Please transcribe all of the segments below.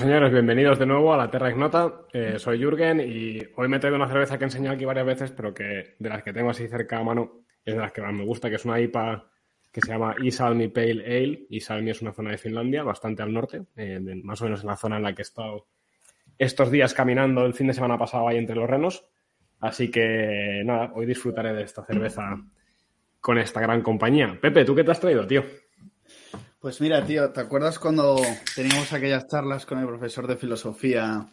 Señores, bienvenidos de nuevo a la Terra Ignota. Eh, soy Jürgen y hoy me he traído una cerveza que he enseñado aquí varias veces, pero que de las que tengo así cerca a mano es de las que más me gusta, que es una IPA que se llama Isalmi Pale Ale. Isalmi es una zona de Finlandia, bastante al norte, eh, más o menos en la zona en la que he estado estos días caminando el fin de semana pasado ahí entre los renos. Así que nada, hoy disfrutaré de esta cerveza con esta gran compañía. Pepe, ¿tú qué te has traído, tío? Pues mira, tío, ¿te acuerdas cuando teníamos aquellas charlas con el profesor de filosofía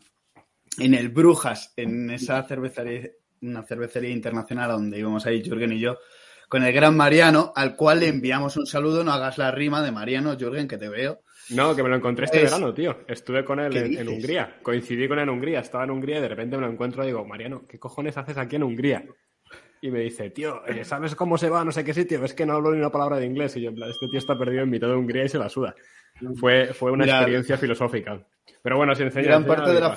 en el Brujas, en esa cervecería, una cervecería internacional donde íbamos ahí, Jürgen y yo, con el gran Mariano, al cual le enviamos un saludo, no hagas la rima de Mariano, Jürgen, que te veo. No, que me lo encontré este verano, tío. Estuve con él en, Hungría. Coincidí con él en Hungría. Estaba en Hungría y de repente me lo encuentro y digo, Mariano, ¿qué cojones haces aquí en Hungría? Y me dice, tío, eh, ¿sabes cómo se va no sé qué sitio? Es que no hablo ni una palabra de inglés. Y yo, en plan, este tío está perdido en mitad de Hungría y se la suda. Fue, fue una experiencia filosófica. Pero bueno, si enseña. Gran parte, de la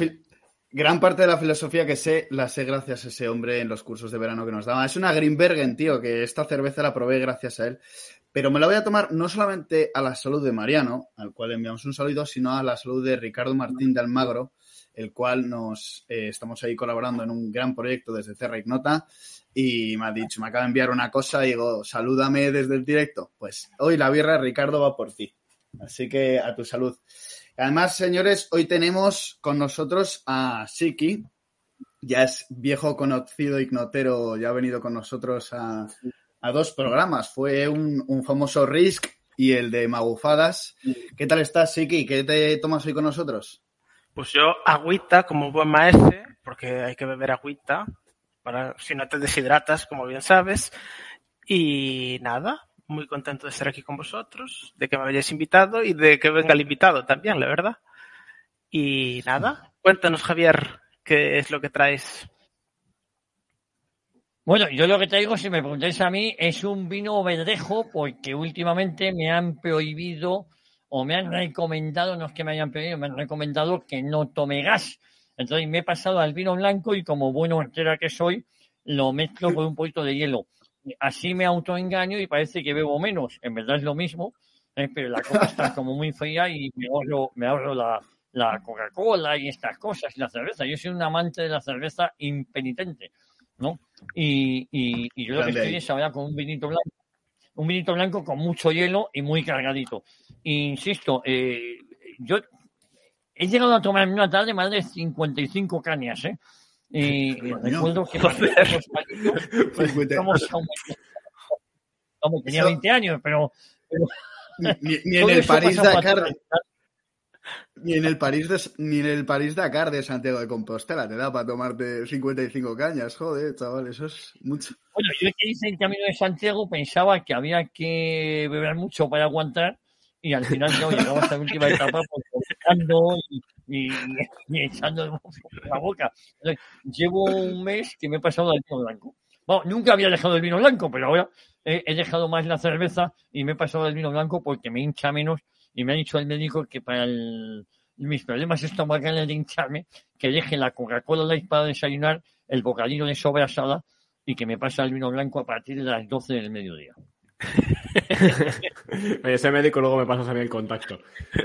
gran parte de la filosofía que sé, la sé gracias a ese hombre en los cursos de verano que nos daba. Es una Greenbergen, tío, que esta cerveza la probé gracias a él. Pero me la voy a tomar no solamente a la salud de Mariano, al cual enviamos un saludo, sino a la salud de Ricardo Martín de Almagro, el cual nos eh, estamos ahí colaborando en un gran proyecto desde Cerra Ignota y me ha dicho, me acaba de enviar una cosa y digo, salúdame desde el directo. Pues hoy la birra Ricardo va por ti. Así que a tu salud. Además, señores, hoy tenemos con nosotros a Siki. Ya es viejo conocido ignotero, ya ha venido con nosotros a, dos programas. Fue un, famoso Risk y el de Magufadas. ¿Qué tal estás, Siki? ¿Qué te tomas hoy con nosotros? Pues yo agüita como buen maestro, porque hay que beber agüita, para si no te deshidratas, como bien sabes. Y nada, muy contento de estar aquí con vosotros, de que me hayáis invitado y de que venga el invitado también, la verdad. Y nada, cuéntanos, Javier, qué es lo que traes. Bueno, yo lo que traigo, si me preguntáis a mí, es un vino verdejo, porque últimamente me han prohibido o me han recomendado, no es que me hayan pedido, me han recomendado que no tome gas. Entonces me he pasado al vino blanco y como bueno entera que soy, lo mezclo con un poquito de hielo. Así me autoengaño y parece que bebo menos. En verdad es lo mismo, ¿eh? pero la cosa está como muy fría y me ahorro, me ahorro la, la Coca-Cola y estas cosas, la cerveza. Yo soy un amante de la cerveza impenitente, ¿no? Y, y, y yo lo que estoy es ahora con un vinito blanco, un vinito blanco con mucho hielo y muy cargadito. Insisto, eh, yo he llegado a tomar en una tarde más de 55 cañas, ¿eh? Y recuerdo que como tenía 20 años, pero, ni, en el París Dakar ni en el París de, ni en el París Dakar de Santiago de Compostela te da para tomarte 55 cañas, joder, chaval, eso es mucho. Bueno, yo que hice el camino de Santiago pensaba que había que beber mucho para aguantar y al final no llegamos a la última etapa pues, y, y, echando la boca. llevo un mes que me he pasado al vino blanco. Bueno, nunca había dejado el vino blanco, pero ahora he, dejado más la cerveza y me he pasado al vino blanco porque me hincha menos y me ha dicho el médico que para mis problemas estomacales de hincharme, que deje la Coca-Cola Light para desayunar, el bocadillo de sobrasada y que me pase el vino blanco a partir de las 12 del mediodía. Ese médico luego me pasas a mí el contacto.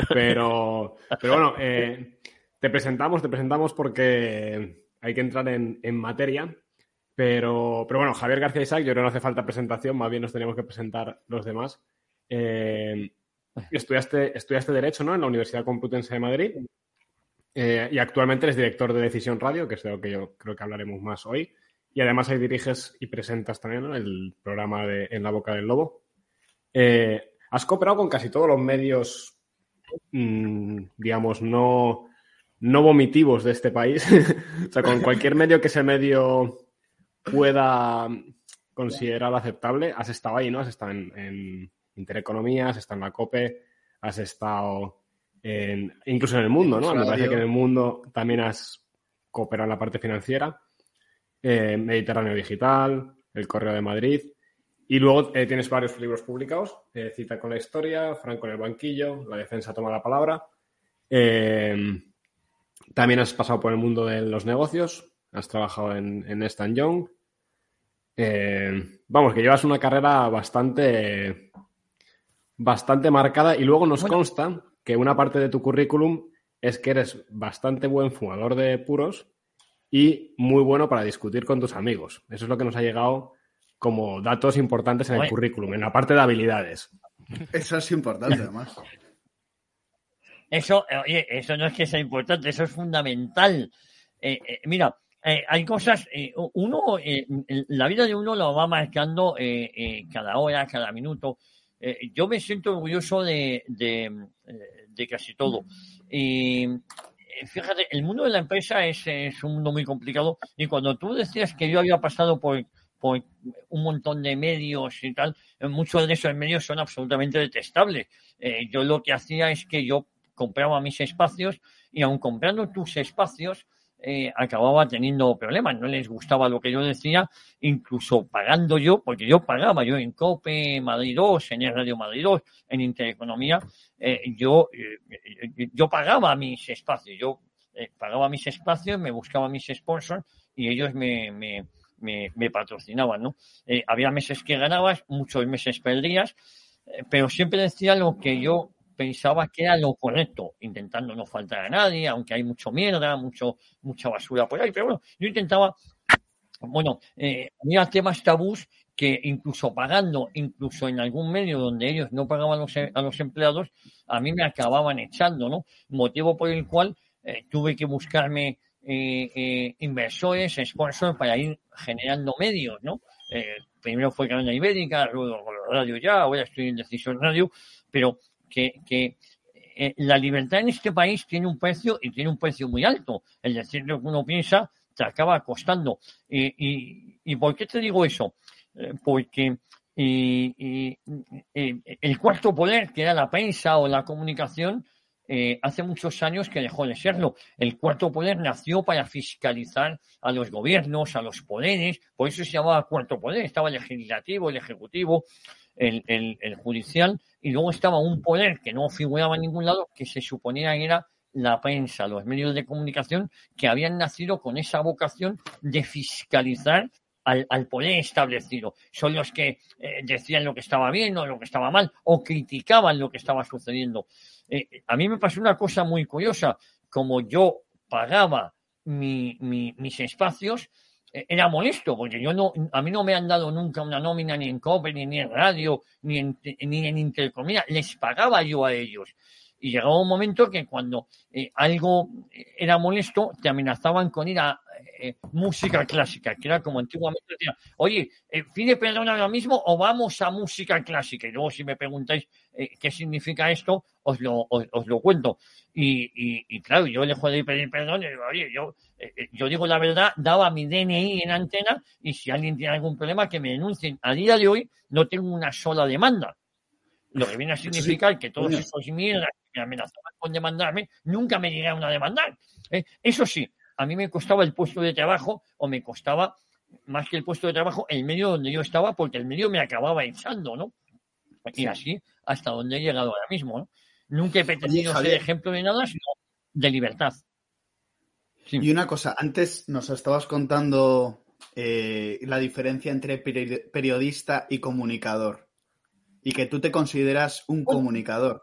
Pero, pero bueno, eh, te presentamos, te presentamos porque hay que entrar en, materia. Pero, pero bueno, Javier García Isaac, yo creo que no hace falta presentación, más bien nos tenemos que presentar los demás. Eh, estudiaste, estudiaste Derecho ¿no? en la Universidad Complutense de Madrid eh, y actualmente eres director de Decisión Radio, que es de lo que yo creo que hablaremos más hoy. Y además ahí diriges y presentas también el programa de En la boca del lobo. Eh, has cooperado con casi todos los medios, mm, digamos, no, no vomitivos de este país. o sea, con cualquier medio que ese medio pueda considerar aceptable, has estado ahí, ¿no? Has estado en, Intereconomía, has estado en la COPE, has estado en, incluso en el mundo, ¿no? Me parece que en el mundo también has cooperado en la parte financiera. Eh, Mediterráneo Digital, El Correo de Madrid. Y luego eh, tienes varios libros publicados, eh, Cita con la Historia, Franco en el Banquillo, La Defensa toma la palabra. también has pasado por el mundo de los negocios, has trabajado en, en Stan Young. vamos, que llevas una carrera bastante, bastante marcada y luego nos consta que una parte de tu currículum es que eres bastante buen fumador de puros y muy bueno para discutir con tus amigos. Eso es lo que nos ha llegado como datos importantes en el Oye. currículum, en la parte de habilidades. Eso es importante, además. Eso, eh, oye, eso no es que sea importante, eso es fundamental. Eh, eh, mira, eh, hay cosas, eh, uno, eh, la vida de uno lo va marcando eh, eh, cada hora, cada minuto. Eh, yo me siento orgulloso de, de, de casi todo. Fíjate, el mundo de la empresa es, es un mundo muy complicado. Y cuando tú decías que yo había pasado por, por un montón de medios y tal, eh, muchos de esos medios son absolutamente detestables. Eh, yo lo que hacía es que yo compraba mis espacios y aun comprando tus espacios eh, acababa teniendo problemas, no les gustaba lo que yo decía, incluso pagando yo, porque yo pagaba yo en COPE Madrid 2, en Radio Madrid 2, en Intereconomía, eh, yo, eh, yo pagaba mis espacios, yo eh, pagaba mis espacios, me buscaba mis sponsors y ellos me, me, me, me patrocinaban, ¿no? Eh, había meses que ganabas, muchos meses perdías, eh, pero siempre decía lo que yo pensaba que era lo correcto, intentando no faltar a nadie, aunque hay mucho mierda, mucho, mucha basura por ahí, pero bueno, yo intentaba, bueno, eh, había temas tabús que incluso pagando, incluso en algún medio donde ellos no pagaban los, a los empleados, a mí me acababan echando, ¿no? Motivo por el cual eh, tuve que buscarme eh, eh, inversores, sponsors para ir generando medios, ¿no? Eh, primero fue Cadena Ibérica, luego Radio Ya, ahora estoy en Decisión Radio, pero que, eh, la libertad en este país tiene un precio y tiene un precio muy alto. El decir lo que uno piensa te acaba costando. Y, y, ¿y por qué te digo eso? Eh, porque el cuarto poder, que era la prensa o la comunicación, eh, hace muchos años que dejó de serlo. El cuarto poder nació para fiscalizar a los gobiernos, a los poderes, por eso se llamaba cuarto poder. Estaba el legislativo, el ejecutivo, el, el, judicial, y luego estaba un poder que no figuraba en ningún lado, que se suponía que era la prensa, los medios de comunicación, que habían nacido con esa vocación de fiscalizar al, al, poder establecido. Son los que eh, decían lo que estaba bien o lo que estaba mal, o criticaban lo que estaba sucediendo. Eh, a mí me pasó una cosa muy curiosa. Como yo pagaba mi, mi, mis espacios, era molesto, porque yo no, a mí no me han dado nunca una nómina ni en COPE, ni en radio, ni en, ni en Intercomida. Les pagaba yo a ellos. Y llegaba un momento que cuando eh, algo era molesto, te amenazaban con ir a eh, música clásica, que era como antiguamente decía, oye, eh, pide perdón ahora mismo o vamos a música clásica. Y luego si me preguntáis eh, qué significa esto, os lo, os, lo cuento. Y, y, y, claro, yo le de pedir perdón oye, yo, eh, yo digo la verdad, daba mi DNI en antena y si alguien tiene algún problema que me denuncien. A día de hoy no tengo una sola demanda. Lo que viene a significar sí, que todos coño. esos mierdas que me amenazaban con demandarme, nunca me llegaron a demandar. Eh, eso sí, a mí me costaba el puesto de trabajo o me costaba más que el puesto de trabajo el medio donde yo estaba porque el medio me acababa echando, ¿no? Y así hasta donde he llegado ahora mismo, ¿no? Nunca he pretendido Oye, ser ejemplo de nada, sino de libertad. Sí. Y una cosa, antes nos estabas contando eh, la diferencia entre periodista y comunicador y que tú te consideras un comunicador.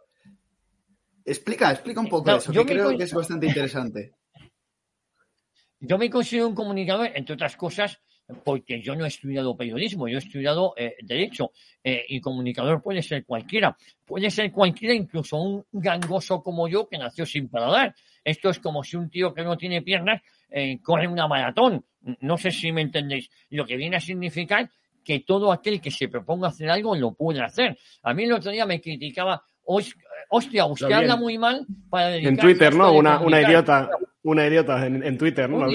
Explica, explica un poco no, eso, que creo que es bastante interesante. Yo me considero un comunicador, entre otras cosas, porque yo no he estudiado periodismo, yo he estudiado eh, derecho eh, y comunicador puede ser cualquiera, puede ser cualquiera, incluso un gangoso como yo que nació sin paladar. Esto es como si un tío que no tiene piernas eh, corre una maratón. No sé si me entendéis. Lo que viene a significar que todo aquel que se proponga hacer algo lo puede hacer. A mí el otro día me criticaba, hostia, usted habla muy mal para En Twitter, ¿no? Una, una idiota, una idiota en, en Twitter, ¿no?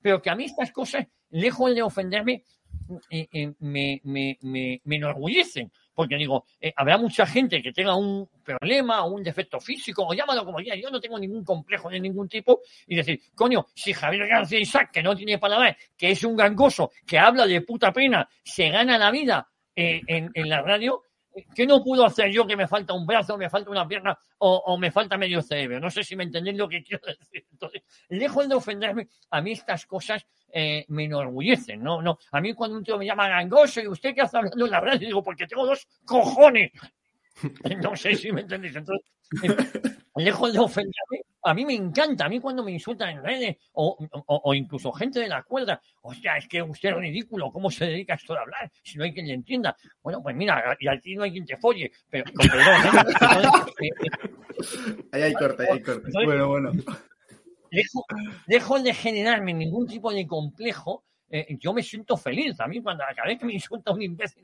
Pero que a mí estas cosas, lejos de ofenderme, eh, eh, me, me, me, me, enorgullecen. Porque digo, eh, habrá mucha gente que tenga un problema o un defecto físico, o llámalo como quiera, yo no tengo ningún complejo de ningún tipo, y decir, coño, si Javier García Isaac, que no tiene palabras, que es un gangoso, que habla de puta pena, se gana la vida en, en la radio, ¿Qué no puedo hacer yo que me falta un brazo, me falta una pierna o, o, me falta medio cerebro? No sé si me entendéis lo que quiero decir. Entonces, lejos de ofenderme, a mí estas cosas eh, me enorgullecen, ¿no? no A mí cuando un tío me llama gangoso y usted qué hace hablando en la radio, digo, porque tengo dos cojones. No sé si me entendéis. Entonces, lejos de ofenderme, a mí me encanta. A mí cuando me insultan en redes o, o, o incluso gente de la cuerda, o sea, es que usted es ridículo, ¿cómo se dedica a esto de hablar? Si no hay quien le entienda. Bueno, pues mira, y a ti no hay quien te folle, pero con perdón, ¿eh? Entonces, eh, eh, Ahí hay corte, ahí hay corte. Entonces- Bueno, bueno. dejo, dejo de generarme ningún tipo de complejo. Eh, yo me siento feliz. A mí, cuando cada vez me insulta un imbécil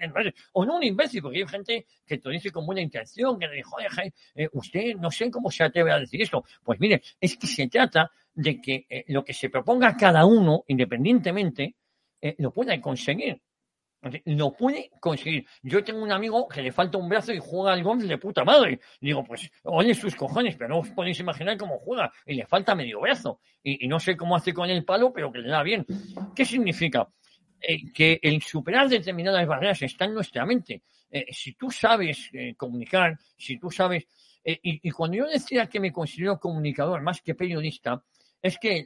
o no un imbécil, porque hay gente que te dice con buena intención, que le dice, oye, eh, usted no sé cómo se atreve a decir esto. Pues mire, es que se trata de que eh, lo que se proponga cada uno, independientemente, lo pueda conseguir. Lo puede conseguir. Yo tengo un amigo que le falta un brazo y juega al golf de puta madre. Digo, pues, oye sus cojones, pero no os podéis imaginar cómo juega. Y le falta medio brazo. Y, no sé cómo hace con el palo, pero que le da bien. ¿Qué significa? Eh, que el superar determinadas barreras está en nuestra mente. Eh, si tú sabes eh, comunicar, si tú sabes... y, y cuando yo decía que me considero comunicador más que periodista, es que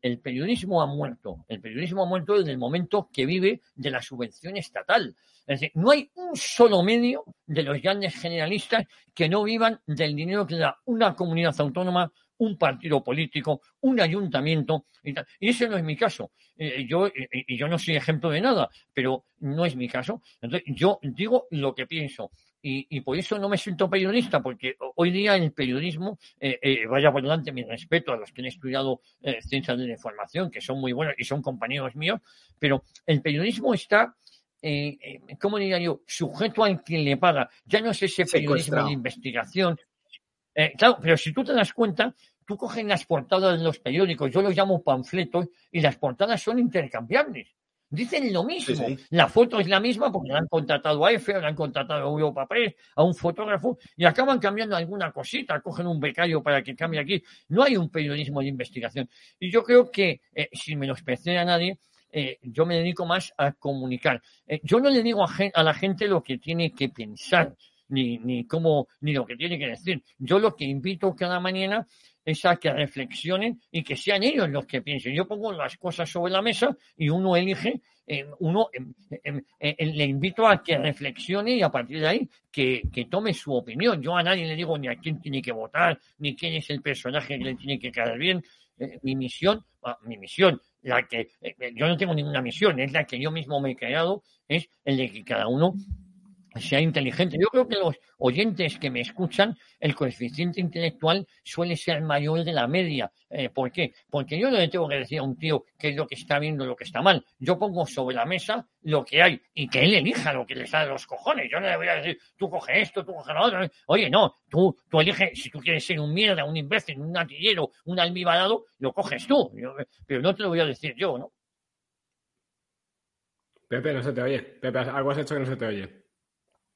el, periodismo ha muerto. El periodismo ha muerto desde el momento que vive de la subvención estatal. Es decir, no hay un solo medio de los grandes generalistas que no vivan del dinero que da una comunidad autónoma, un partido político, un ayuntamiento. Y, tal. y ese no es mi caso. Eh, yo, y yo no soy ejemplo de nada, pero no es mi caso. Entonces, yo digo lo que pienso. Y, y, por eso no me siento periodista, porque hoy día el periodismo, eh, eh, vaya por delante mi respeto a los que han estudiado eh, ciencias de la información, que son muy buenos y son compañeros míos, pero el periodismo está, eh, ¿cómo diría yo?, sujeto al quien le paga. Ya no es ese periodismo de investigación. Eh, claro, pero si tú te das cuenta, tú coges las portadas de los periódicos, yo los llamo panfletos, y las portadas son intercambiables. Dicen lo mismo. Sí, sí. La foto es la misma porque le han contratado a EFE, han contratado a Europa Press, a un fotógrafo y acaban cambiando alguna cosita, cogen un becario para que cambie aquí. No hay un periodismo de investigación. Y yo creo que, eh, sin menospreciar a nadie, eh, yo me dedico más a comunicar. Eh, yo no le digo a, a la gente lo que tiene que pensar, ni, ni cómo, ni lo que tiene que decir. Yo lo que invito cada mañana es a que reflexionen y que sean ellos los que piensen. Yo pongo las cosas sobre la mesa y uno elige, eh, uno em, em, eh, le invito a que reflexione y a partir de ahí que, que tome su opinión. Yo a nadie le digo ni a quién tiene que votar, ni quién es el personaje que le tiene que caer bien. Eh, mi misión, ah, mi misión, la que eh, yo no tengo ninguna misión, es la que yo mismo me he creado, es el de que cada uno sea inteligente. Yo creo que los oyentes que me escuchan, el coeficiente intelectual suele ser mayor de la media. Eh, ¿Por qué? Porque yo no le tengo que decir a un tío qué es lo que está bien o lo que está mal. Yo pongo sobre la mesa lo que hay y que él elija lo que le sale de los cojones. Yo no le voy a decir, tú coge esto, tú coge lo otro. Oye, no, tú, tú eliges, si tú quieres ser un mierda, un imbécil, un gatillero, un almibarado, lo coges tú. Pero no te lo voy a decir yo, ¿no? Pepe, no se te oye. Pepe, algo has hecho que no se te oye.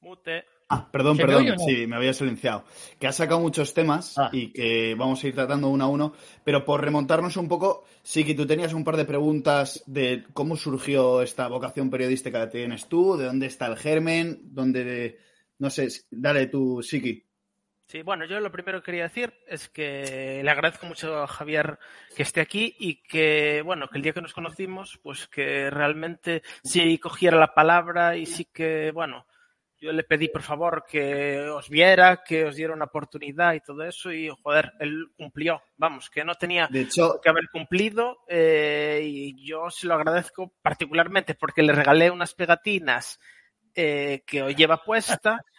Mute. Ah, perdón, ¿Se me perdón. no? Sí, me había silenciado. Que has sacado muchos temas Ah. y que vamos a ir tratando uno a uno. Pero por remontarnos un poco, sí que tú tenías un par de preguntas de cómo surgió esta vocación periodística que tienes tú, de dónde está el germen, dónde... No sé, dale tú, Siki. Sí, bueno, yo lo primero que quería decir es que le agradezco mucho a Javier que esté aquí y que, bueno, que el día que nos conocimos, pues que realmente sí cogiera la palabra y sí que, bueno, yo le pedí por favor que os viera, que os diera una oportunidad y todo eso y, joder, él cumplió, vamos, que no tenía De hecho, que haber cumplido eh, y yo se lo agradezco particularmente porque le regalé unas pegatinas eh, que hoy lleva puesta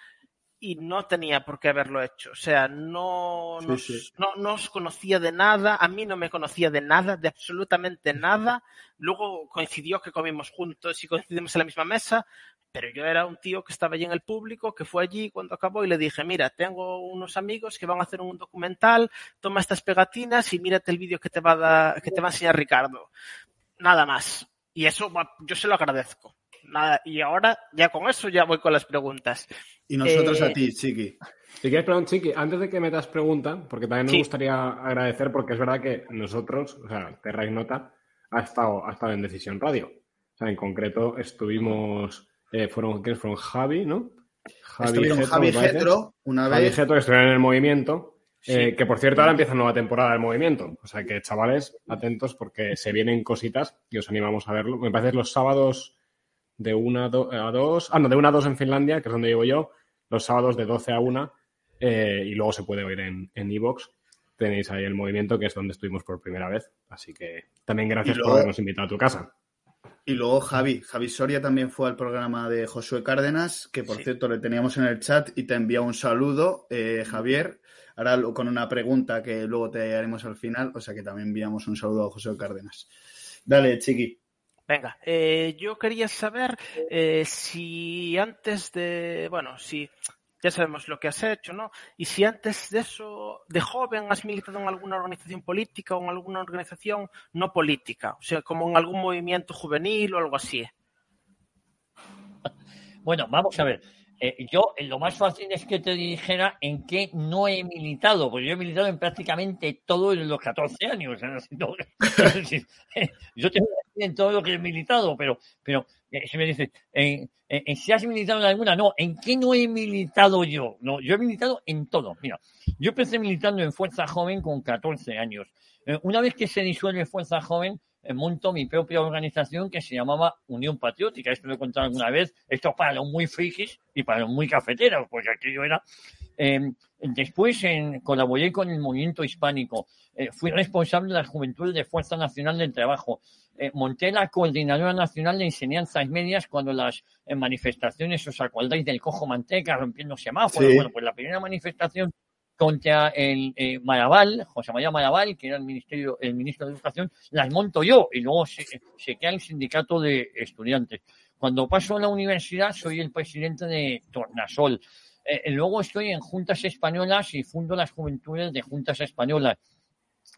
y no tenía por qué haberlo hecho. O sea, no Sí, nos, sí. No, no os conocía de nada, a mí no me conocía de nada, de absolutamente nada. Luego coincidió que comimos juntos y coincidimos en la misma mesa, pero yo era un tío que estaba allí en el público, que fue allí cuando acabó y le dije, mira, tengo unos amigos que van a hacer un documental, toma estas pegatinas y mírate el vídeo que te va a dar- que te va a enseñar Ricardo. Nada más. Y eso yo se lo agradezco. Nada, y ahora ya con eso ya voy con las preguntas. y nosotros Eh, a ti, Siki. Si quieres, perdón, Chiqui, antes de que metas pregunta, porque también me Sí. gustaría agradecer, porque es verdad que nosotros, o sea, Terra Ignota, ha estado, ha estado en Decisión Radio. O sea, en concreto estuvimos, eh, fueron, ¿quiénes fueron? Javi, ¿no? Estuvieron Getro, Javi. Getro una Javi vez. Getro, que estuvieron en el movimiento. Sí. eh, que por cierto ahora empieza nueva temporada del movimiento. O sea que chavales, atentos porque se vienen cositas y os animamos a verlo. Me parece que los sábados de una a do- a dos, ah no, de una a dos en Finlandia, que es donde vivo yo, los sábados de 12 a 1 eh, y luego se puede oír en Evox. Tenéis ahí el movimiento, que es donde estuvimos por primera vez. Así que también gracias por habernos invitado a tu casa. Y luego Javi, Javi Soria también fue al programa de Josué Cárdenas, que por cierto le teníamos en el chat y te envía un saludo, eh, Javier. Ahora con una pregunta que luego te haremos al final, o sea que también enviamos un saludo a Josué Cárdenas. Dale, Chiqui. Venga, eh, yo quería saber eh, si antes de, bueno, si ya sabemos lo que has hecho, ¿no? Y si antes de eso, de joven, has militado en alguna organización política o en alguna organización no política, o sea, como en algún movimiento juvenil o algo así. Bueno, vamos a ver. Eh, yo lo más fácil es que te dijera en qué no he militado, porque yo he militado en prácticamente todo en los 14 años. yo tengo en todo lo que he militado, pero, pero eh, si me dices, si has militado en alguna, no, ¿en qué no he militado yo? No, yo he militado en todo. Mira, yo empecé militando en Fuerza Joven con 14 años. Eh, una vez que se disuelve Fuerza Joven, monto mi propia organización que se llamaba Unión Patriótica. Esto lo he contado alguna vez. Esto es para los muy frikis y para los muy cafeteros, porque aquello era. Em, después colaboré con el movimiento hispánico. Eh, fui responsable de la juventud de Fuerza Nacional del Trabajo. Eh, monté la Coordinadora Nacional de Enseñanzas Medias cuando las eh, manifestaciones, os acordáis del cojo manteca rompiendo semáforos. Bueno, pues la primera manifestación contra el eh, José María Maraval, que era el ministerio, el ministro de Educación, las monto yo y luego se, se queda el sindicato de estudiantes. Cuando paso a la universidad soy el presidente de Tornasol. Eh, luego estoy en juntas españolas y fundo las juventudes de juntas españolas.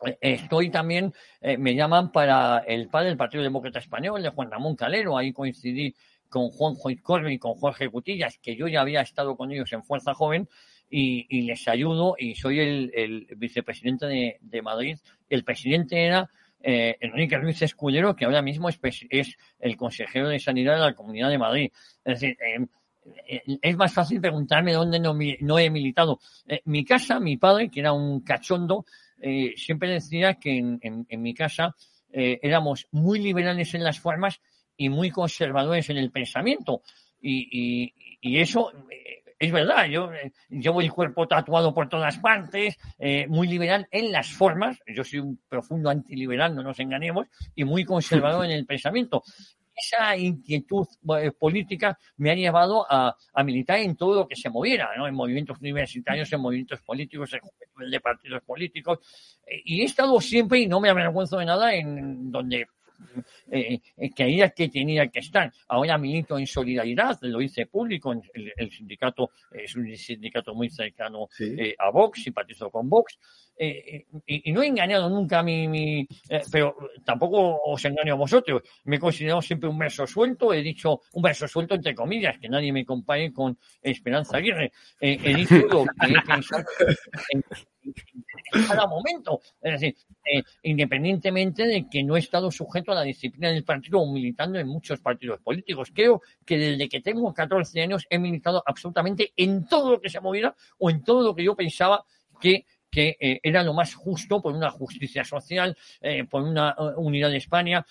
Eh, estoy también, me llaman para el padre del Partido Demócrata Español, de Juan Ramón Calero, ahí coincidí con Juan Corbe y con Jorge Cutillas, que yo ya había estado con ellos en Fuerza Joven, y, les ayudo y soy el, vicepresidente de, Madrid. El presidente era eh, Enrique Ruiz Escudero, que ahora mismo es, es, el consejero de Sanidad de la Comunidad de Madrid. Es decir, eh, eh, más fácil preguntarme dónde no, he militado. mi casa, mi padre, que era un cachondo, siempre decía que en, en mi casa éramos muy liberales en las formas y muy conservadores en el pensamiento. Y eso es verdad, yo eh, llevo el cuerpo tatuado por todas partes, eh, muy liberal en las formas, yo soy un profundo antiliberal, no nos engañemos, y muy conservador en el pensamiento. Esa inquietud eh, política me ha llevado a, militar en todo lo que se moviera, ¿no? en movimientos universitarios, en movimientos políticos, en de partidos políticos, y he estado siempre, y no me avergüenzo de nada, en donde eh, eh, creía que tenía que estar. Ahora milito en solidaridad, lo hice público, el, sindicato es un sindicato muy cercano eh, a Vox, simpatizo con Vox. Eh, y, no he engañado nunca a mi, pero tampoco os engaño a vosotros. Me he considerado siempre un verso suelto, he dicho un verso suelto entre comillas, que nadie me compare con Esperanza Aguirre. he dicho lo que he pensado en cada momento. Es decir, eh, independientemente de que no he estado sujeto a la disciplina del partido o militando en muchos partidos políticos. Creo que desde que tengo 14 años he militado absolutamente en todo lo que se moviera o en todo lo que yo pensaba que que eh, era lo más justo por una justicia social, eh, por una unidad de España.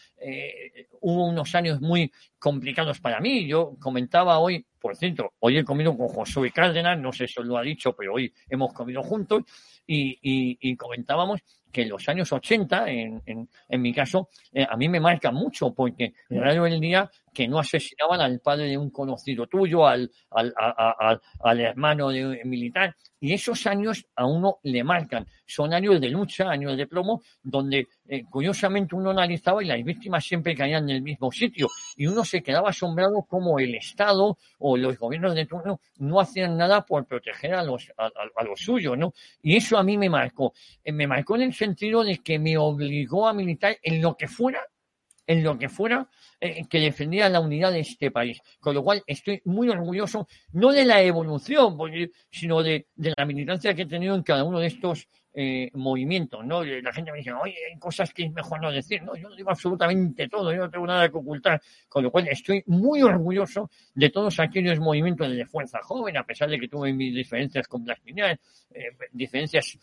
hubo unos años muy complicados para mí. Yo comentaba hoy, por cierto, hoy he comido con Josué Cárdenas, no sé si lo ha dicho, pero hoy hemos comido juntos y, comentábamos que los años 80, en, en, mi caso, eh, a mí me marca mucho porque el día que no asesinaban al padre de un conocido tuyo, al, al, al hermano de un militar. Y esos años a uno le marcan. Son años de lucha, años de plomo, donde eh, curiosamente uno analizaba y las víctimas siempre caían en el mismo sitio. Y uno se quedaba asombrado como el Estado o los gobiernos de turno no hacían nada por proteger a los, a, los suyos, ¿no? Y eso a mí me marcó. Eh, me marcó en el sentido de que me obligó a militar en lo que fuera en lo que fuera eh, que defendía la unidad de este país. Con lo cual estoy muy orgulloso, no de la evolución, sino de, la militancia que he tenido en cada uno de estos eh, movimientos, ¿no? La gente me dice, oye, hay cosas que es mejor no decir, no, yo digo absolutamente todo, yo no tengo nada que ocultar, con lo cual estoy muy orgulloso de todos aquellos movimientos de fuerza joven, a pesar de que tuve mis diferencias con las eh, diferencias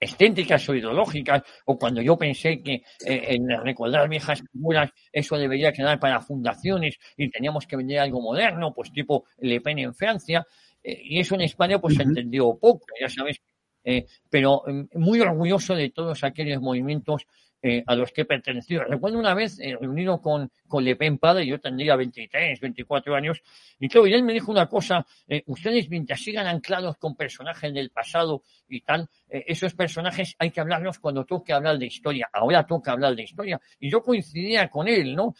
estéticas o ideológicas, o cuando yo pensé que eh, en recordar viejas figuras eso debería quedar para fundaciones y teníamos que vender algo moderno, pues tipo Le Pen en Francia, eh, y eso en España pues se entendió poco, ya sabes, eh, pero mm, muy orgulloso de todos aquellos movimientos eh, a los que he. Recuerdo una vez eh, reunido con, con Le Pen padre, yo tendría 23, 24 años, y claro, y él me dijo una cosa, eh, ustedes mientras sigan anclados con personajes del pasado y tal, esos personajes hay que hablarlos cuando toque hablar de historia, ahora toca hablar de historia, y yo coincidía con él, ¿no?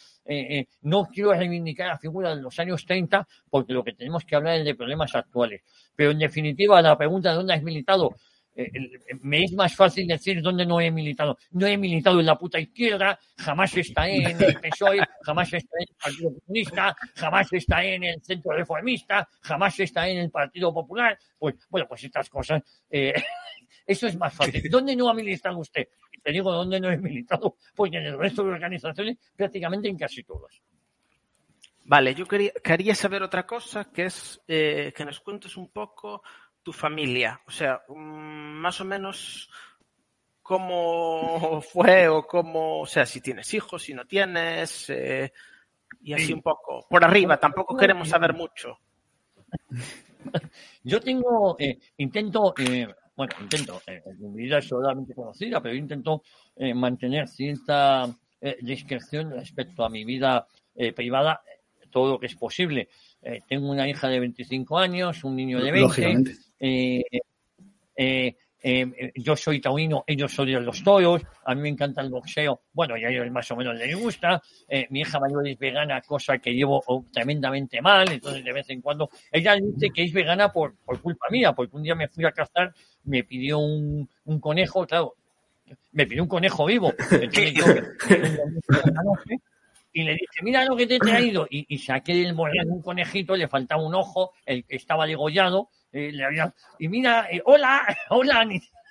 No quiero reivindicar la figura de los años 30 porque lo que tenemos que hablar es de problemas actuales. Pero en definitiva, la pregunta de dónde has militado, eh, el- me es más fácil decir dónde no he militado. No he militado en la puta izquierda, jamás estaré en el PSOE, jamás estaré en el Partido Comunista, jamás estaré en el Centro Reformista, jamás estaré en el Partido Popular. Pues, bueno, pues estas cosas, eh, eso es más fácil. ¿Dónde no ha militado usted? Y te digo dónde no he militado, pues en el resto de organizaciones, prácticamente en casi todas. Vale, yo quería, quería saber otra cosa, que es eh, que nos cuentes un poco tu familia. O sea, mm, más o menos cómo fue o cómo, o sea, si tienes hijos, si no tienes, eh, y así un poco. Por arriba, tampoco queremos saber mucho. Yo tengo, eh, intento, eh, bueno, intento, eh, mi vida es solamente conocida, pero intento eh, mantener cierta eh, discreción respecto a mi vida eh, privada, eh, todo lo que es posible. Eh, tengo una hija de 25 años, un niño de 20. Lógicamente. Eh, eh, eh, yo soy taurino, ellos son de los toros, a mí me encanta el boxeo, bueno, y a ellos más o menos les gusta, eh, mi hija mayor es vegana, cosa que llevo oh, tremendamente mal, entonces de vez en cuando, ella dice que es vegana por, por culpa mía, porque un día me fui a cazar, me pidió un, un conejo, claro, me pidió un conejo vivo, entonces yo y le dije, mira lo que te he traído. Y, saqué del morral un conejito, le faltaba un ojo, el estaba degollado, eh, le había, y mira, eh, hola, hola,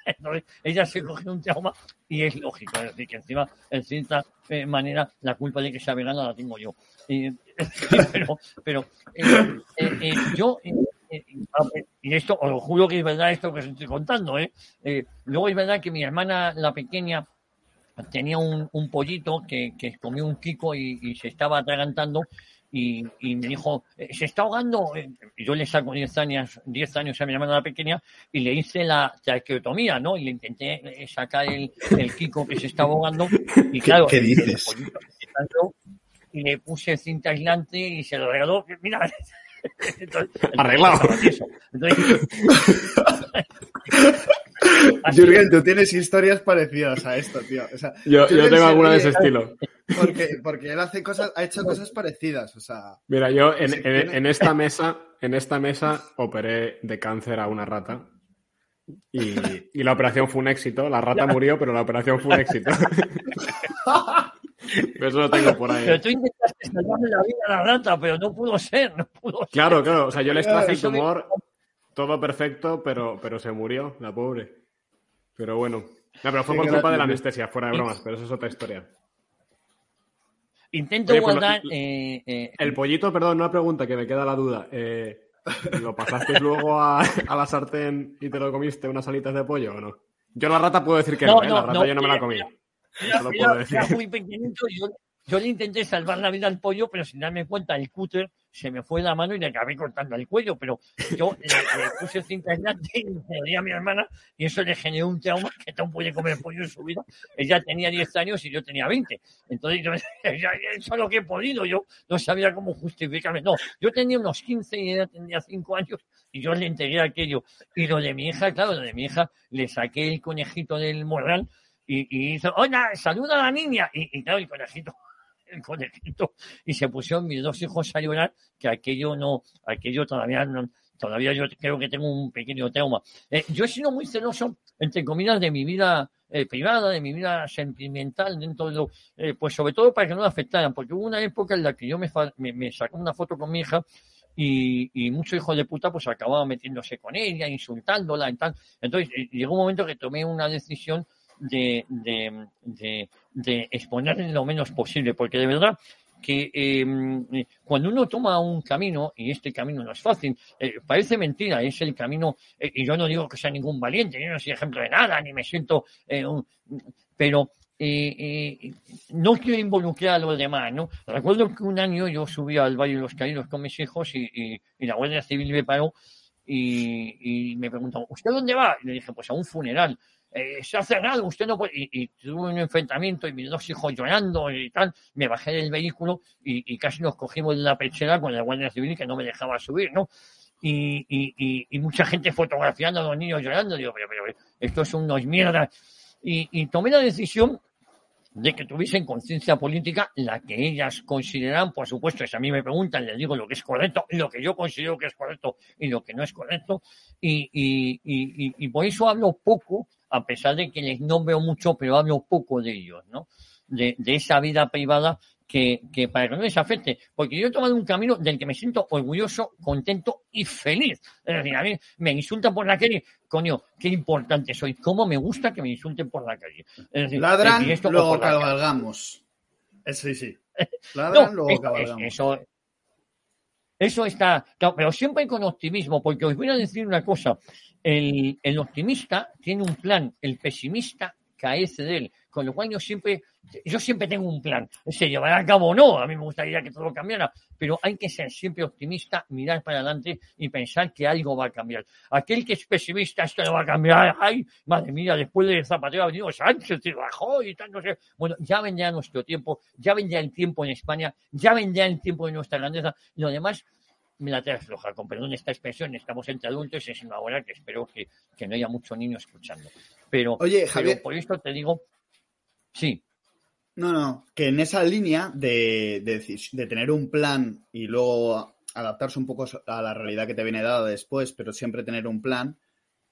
Entonces, ella se cogió un trauma y es lógico, es decir, que encima, en cierta eh, manera, la culpa de que sea vegana la tengo yo. Pero, pero eh, yo, y esto, os lo juro que es verdad esto que os estoy contando. Eh, luego es verdad que mi hermana, la pequeña, tenía un, un pollito que, que comió un kiko y, y se estaba atragantando y, y me dijo, "Eh, se está ahogando. Eh, Yo le saco 10 años, 10 años a mi hermana pequeña y le hice la traqueotomía, ¿no? Y le intenté eh, sacar el, el kiko que se estaba ahogando. Y ¿Qué- claro, qué el dices? pollito y le puse cinta aislante y se lo regaló. Mira, entonces, Arreglado. Entonces, Jürgen, tú tienes historias parecidas a esto, tío. O sea, Yo, tengo alguna de ese estilo. Porque, porque él hace cosas, ha hecho cosas parecidas. O sea, Mira, yo en, esta mesa, en esta mesa operé de cáncer a una rata. Y, y la operación fue un éxito. La rata murió, pero la operación fue un éxito. Eso lo tengo por ahí. Pero tú intentaste salvarle la vida a la rata, pero no pudo ser, no pudo ser. Claro, claro. O sea, yo le extraje el tumor, todo perfecto, pero, pero se murió, la pobre. Pero bueno. No, pero fue por culpa de la anestesia, fuera de bromas, pero eso es otra historia. Intento Oye, pues lo- guardar. eh, eh, El pollito, perdón, una pregunta que me queda la duda. Eh, ¿Lo pasaste luego a, a la sartén y te lo comiste unas alitas de pollo o no? Yo la rata puedo decir que no, No, ¿eh? no, la rata no, yo no me la comí. Era, Eso lo era- puedo decir. era muy pequeñito yo, yo le intenté salvar la vida al pollo, pero sin darme cuenta, el cúter se me fue la mano y le acabé cortando el cuello. Pero yo le, puse cinta aislante y le di a mi hermana y eso le generó un trauma que no puede comer pollo en su vida. Ella tenía 10 años y yo tenía 20. Entonces, yo, he hecho lo que he podido. Yo no sabía cómo justificarme. No, yo tenía unos 15 y ella tenía 5 años y yo le entregué aquello. Y lo de mi hija, claro, lo de mi hija, le saqué el conejito del morral y, y hizo, hola, saluda a la niña. Y, y claro, el conejito, el conejito, y se pusieron mis dos hijos a llorar, que aquello no, aquello todavía no, todavía yo creo que tengo un pequeño trauma. Eh, yo he sido muy celoso, entre comillas, de mi vida eh, privada, de mi vida sentimental, dentro de lo, eh, pues sobre todo para que no afectaran, porque hubo una época en la que yo me, me, me sacé una foto con mi hija y, y muchos hijos de puta pues acababan metiéndose con ella, insultándola y tal. Entonces eh, llegó un momento que tomé una decisión de, de, de, de lo menos posible, porque de verdad que eh, cuando uno toma un camino, y este camino no es fácil, eh, parece mentira, es el camino, eh, y yo no digo que sea ningún valiente, yo no soy ejemplo de nada, ni me siento, eh, un- pero eh, eh, no quiero involucrar a los demás, ¿no? Recuerdo que un año yo subí al Valle de los Caídos con mis hijos y, y- y la Guardia Civil me paró y, y me preguntó, ¿usted dónde va? Y le dije, pues a un funeral. Eh, se ha cerrado, usted no puede. Y, tuve un enfrentamiento y mis dos hijos llorando y tal. Me bajé del vehículo y, casi nos cogimos en la pechera con la Guardia Civil que no me dejaba subir, ¿no? Y, y, mucha gente fotografiando a los niños llorando. Digo, pero, pero estos son unos mierdas. Y, tomé la decisión de que tuviesen conciencia política, la que ellas consideran, por supuesto, si a mí me preguntan, les digo lo que es correcto, lo que yo considero que es correcto y lo que no es correcto, y, y, y, y por eso hablo poco a pesar de que les nombro mucho, pero hablo poco de ellos, ¿no? De, esa vida privada que, para que no les afecte, porque yo he tomado un camino del que me siento orgulloso, contento y feliz. Es decir, a mí me insultan por la calle, coño, qué importante soy, cómo me gusta que me insulten por la calle. Ladran, luego cabalgamos. Sí, sí. Ladran, luego cabalgamos. Eso, eso está, pero siempre con optimismo, porque os voy a decir una cosa, el, el optimista tiene un plan, el pesimista carece de él. Con lo cual yo siempre, yo siempre tengo un plan. ¿Se llevará a cabo o no? A mí me gustaría que todo cambiara, pero hay que ser siempre optimista, mirar para adelante y pensar que algo va a cambiar. Aquel que es pesimista, esto no va a cambiar. Ay, madre mía, después de Zapatero ha venido Sánchez y bajó y tal, no sé. Bueno, ya vendrá nuestro tiempo, ya vendrá el tiempo en España, ya vendrá el tiempo de nuestra grandeza. Lo demás, la trae floja, con perdón esta expresión, estamos entre adultos, es una hora que espero que, no haya mucho niño escuchando. Pero, Oye, Javier, por esto te digo, sí. No, no, que en esa línea de, de, tener un plan y luego adaptarse un poco a la realidad que te viene dada después, pero siempre tener un plan,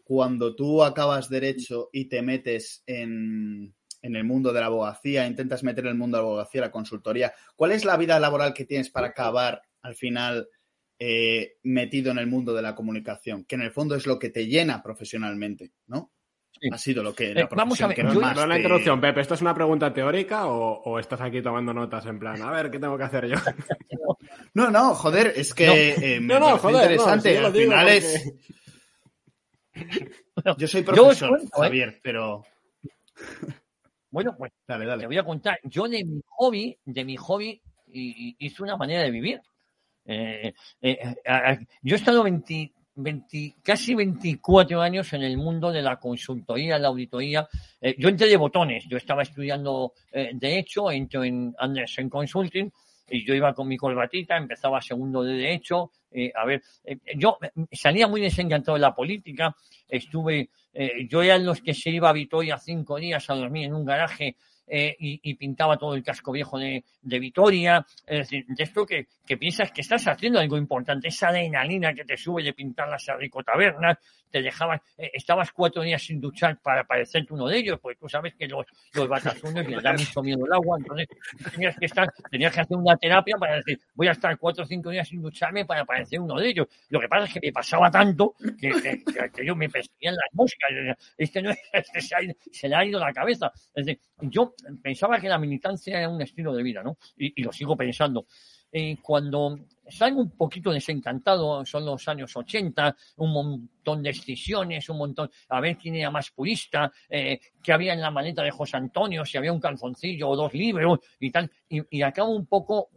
cuando tú acabas derecho y te metes en, en el mundo de la abogacía, intentas meter el mundo de la abogacía, la consultoría, ¿cuál es la vida laboral que tienes para acabar al final eh, metido en el mundo de la comunicación, que en el fondo es lo que te llena profesionalmente, ¿no? Ha sido lo que... La eh, vamos a ver, una interrupción, Pepe. ¿Esto es una pregunta teórica o, estás aquí tomando notas en plan, a ver, ¿qué tengo que hacer yo? No, no, joder, es que no, eh, me no, joder, interesante. Al final es... yo soy profesor, Javier, pero... Bueno, pues dale, dale. te voy a contar. Yo de mi hobby, de mi hobby, hice una manera de vivir. Eh, eh, eh, yo he estado 20, casi 24 años en el mundo de la consultoría, la auditoría. yo entré de botones. Yo estaba estudiando de hecho, entré en Anderson Consulting y yo iba con mi corbatita, empezaba segundo de derecho. a ver, yo salía muy desencantado de la política. Estuve, yo era los que se iba a Vitoria cinco días a dormir en un garaje eh, y, pintaba todo el casco viejo de, de Vitoria. Es decir, de esto que, que, piensas que estás haciendo algo importante, esa adrenalina que te sube de pintar las tabernas, te dejabas, eh, estabas cuatro días sin duchar para parecerte uno de ellos, porque tú sabes que los, los batasunos les da mucho miedo el agua, entonces tenías que estar, tenías que hacer una terapia para decir, voy a estar cuatro o cinco días sin ducharme para parecer uno de ellos. Lo que pasa es que me pasaba tanto que, que, yo me perseguían las moscas, este no este se, se, le ha ido la cabeza. Es decir, yo pensaba que la militancia era un estilo de vida, ¿no? Y, lo sigo pensando. Eh, cuando salgo un poquito desencantado, son los años 80, un montón de excisiones, un montón, a ver quién era más purista, eh, qué había en la maleta de José Antonio, si había un calzoncillo o dos libros y tal, y, y acabo un poco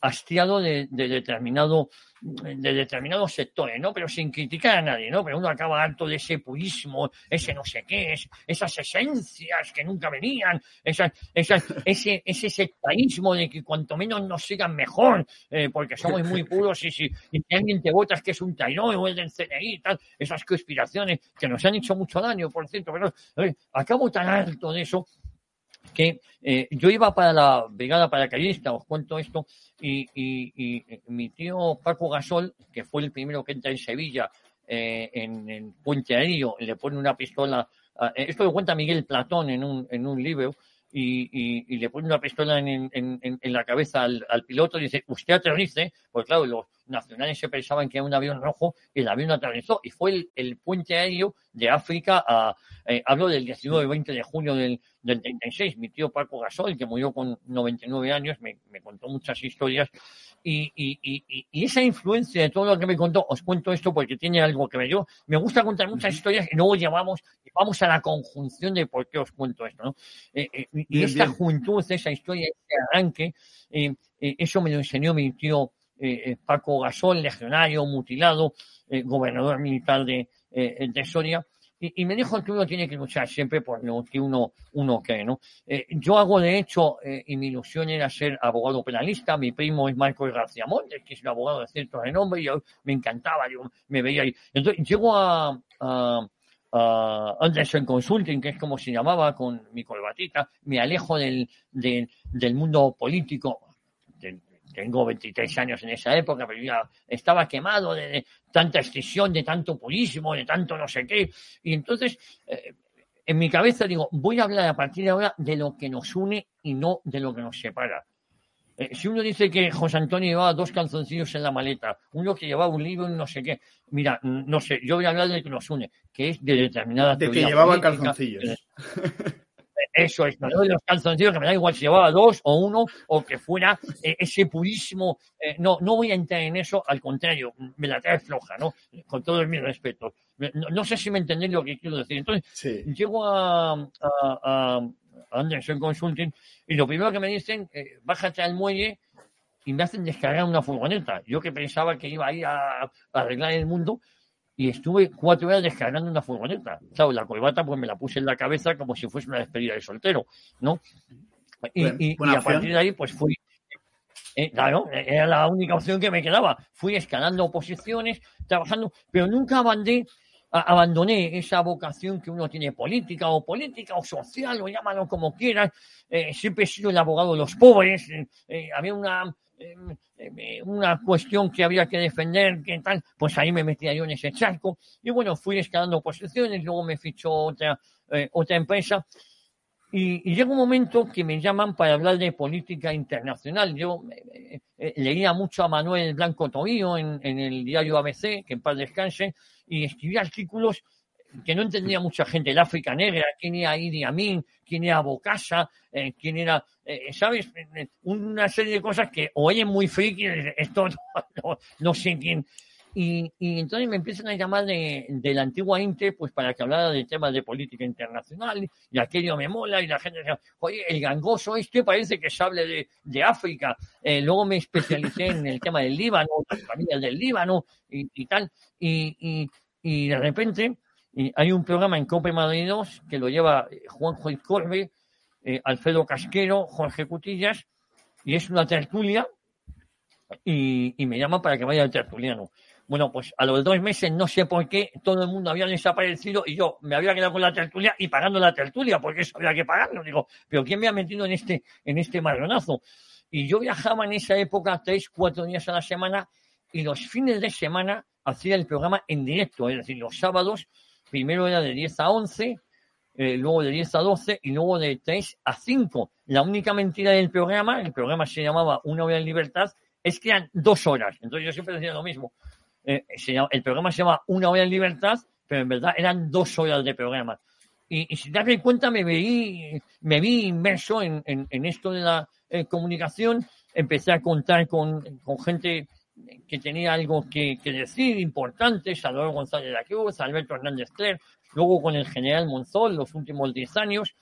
hastiado de, de determinado de determinados sectores, ¿no? Pero sin criticar a nadie, ¿no? Pero uno acaba harto de ese purismo, ese no sé qué, es, esas esencias que nunca venían, ese, ese sectarismo de que cuanto menos nos sigan mejor, eh, porque somos muy puros y si, alguien te vota es que es un traidor o es del CNI y tal, esas conspiraciones que nos han hecho mucho daño, por cierto, pero eh, acabo tan harto de eso que eh, yo iba para la brigada paracaidista, os cuento esto, y, y, mi tío Paco Gasol, que fue el primero que entra en Sevilla, eh, en, en, Puente Aéreo, le pone una pistola, eh, esto lo cuenta Miguel Platón en un, en un libro, y, y, le pone una pistola en, en, en la cabeza al, al, piloto y dice, usted aterrice, pues claro, los nacionales se pensaban que era un avión rojo y el avión aterrizó y fue el, el puente aéreo de África a, eh, hablo del 19 y 20 de junio del, del 36, mi tío Paco Gasol, que murió con 99 años, me, me contó muchas historias y, y, y, y, esa influencia de todo lo que me contó, os cuento esto porque tiene algo que ver. Yo me gusta contar muchas historias y luego llevamos, vamos a la conjunción de por qué os cuento esto, ¿no? Eh, eh, y esta juventud, esa historia, ese arranque, eh, eso me lo enseñó mi tío eh, Paco Gasol, legionario, mutilado, gobernador militar de, de Soria, y, me dijo que uno tiene que luchar siempre por lo que uno, uno cree, ¿no? yo hago, de hecho, y mi ilusión era ser abogado penalista. Mi primo es Marcos García Montes, que es un abogado de cierto renombre, y yo me encantaba, yo me veía ahí. Entonces, llego a, a uh, Anderson Consulting, que es como se llamaba, con mi corbatita, me alejo del, del, del mundo político. Tengo 23 años en esa época, pero ya estaba quemado de, tanta extensión, de tanto purismo, de tanto no sé qué. Y entonces, eh, en mi cabeza digo, voy a hablar a partir de ahora de lo que nos une y no de lo que nos separa. Eh, si uno dice que José Antonio llevaba dos calzoncillos en la maleta, uno que llevaba un libro y no sé qué, mira, no sé, yo voy a hablar de lo que nos une, que es de determinada De que llevaba calzoncillos. Eso es, no de los calzoncillos, que me da igual si llevaba dos o uno o que fuera eh, ese purísimo. Eh, no, no voy a entrar en eso, al contrario, me la trae floja, ¿no? Con todo mi respeto. No, sé si me entendéis lo que quiero decir. Entonces, llego a, a Anderson Consulting, y lo primero que me dicen, eh, bájate al muelle y me hacen descargar una furgoneta. Yo que pensaba que iba a ir a, arreglar el mundo, y estuve cuatro horas descargando una furgoneta. Claro, la corbata pues me la puse en la cabeza como si fuese una despedida de soltero, ¿no? Y, a partir de ahí pues fui, eh, claro, era la única opción que me quedaba. Fui escalando posiciones, trabajando, pero nunca abandoné abandoné esa vocación que uno tiene política o política o social o llámalo como quieras. Eh, siempre he sido el abogado de los pobres. Eh, eh, había una, una cuestión que había que defender, que tal, pues ahí me metía yo en ese charco. Y bueno, fui escalando posiciones, luego me fichó otra, otra empresa. Y, llega un momento que me llaman para hablar de política internacional. Yo leía mucho a Manuel Blanco Tobillo en, en el diario ABC, que en paz descanse, y escribía artículos que no entendía mucha gente, el África Negra, quién era Idi Amin, quién era Bocasa, eh, quién era, eh, ¿sabes? Una serie de cosas que oyen muy friki, esto no, sé quién. Y, entonces me empiezan a llamar de, la antigua INTE, pues para que hablara de temas de política internacional, y aquello me mola, y la gente decía, oye, el gangoso este parece que se hable de, de África. Eh, luego me especialicé en el tema del Líbano, las familias del Líbano y, tal. y, y de repente hay un programa en Cope Madrid 2 que lo lleva eh, Juanjo Corbe, eh, Alfredo Casquero, Jorge Cutillas, y es una tertulia, y, me llama para que vaya al tertuliano. Bueno, pues a los dos meses no sé por qué todo el mundo había desaparecido y yo me había quedado con la tertulia y pagando la tertulia, porque eso había que pagarlo. Digo, pero ¿quién me ha metido en este, en este marronazo? Y yo viajaba en esa época tres, cuatro días a la semana y los fines de semana hacía el programa en directo, es decir, los sábados, primero era de 10 a 11, eh, luego de 10 a 12 y luego de 3 a 5. La única mentira del programa, el programa se llamaba Una hora en libertad, es que eran dos horas. Entonces yo siempre decía lo mismo. Eh, el programa se llama Una hora en libertad, pero en verdad eran dos horas de programa. Y, si te das cuenta, me vi, me vi inmerso en, esto de la eh, comunicación. Empecé a contar con, con gente que tenía algo que, decir importante, Salvador González de la Cruz, Alberto Hernández Cler, luego con el general Monzón los últimos 10 años.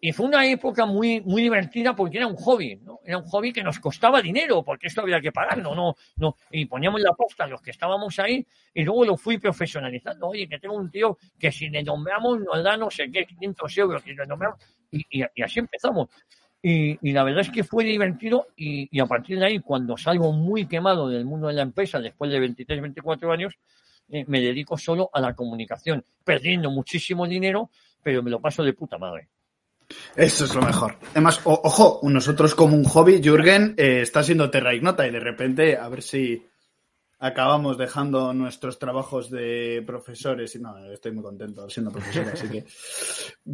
Y fue una época muy, muy divertida porque era un hobby, ¿no? Era un hobby que nos costaba dinero, porque esto había que pagarlo, ¿no? no y poníamos la posta los que estábamos ahí, y luego lo fui profesionalizando. Oye, que tengo un tío que si le nombramos nos da no sé qué, 500 euros, si le nombramos, y así empezamos. Y, la verdad es que fue divertido y, a partir de ahí, cuando salgo muy quemado del mundo de la empresa, después de 23, 24 años, eh, me dedico solo a la comunicación, perdiendo muchísimo dinero, pero me lo paso de puta madre. Eso es lo mejor. Además, ojo, nosotros como un hobby, Jürgen eh, está siendo terra ignota y de repente, a ver si acabamos dejando nuestros trabajos de profesores. Y no, estoy muy contento siendo profesor, así que.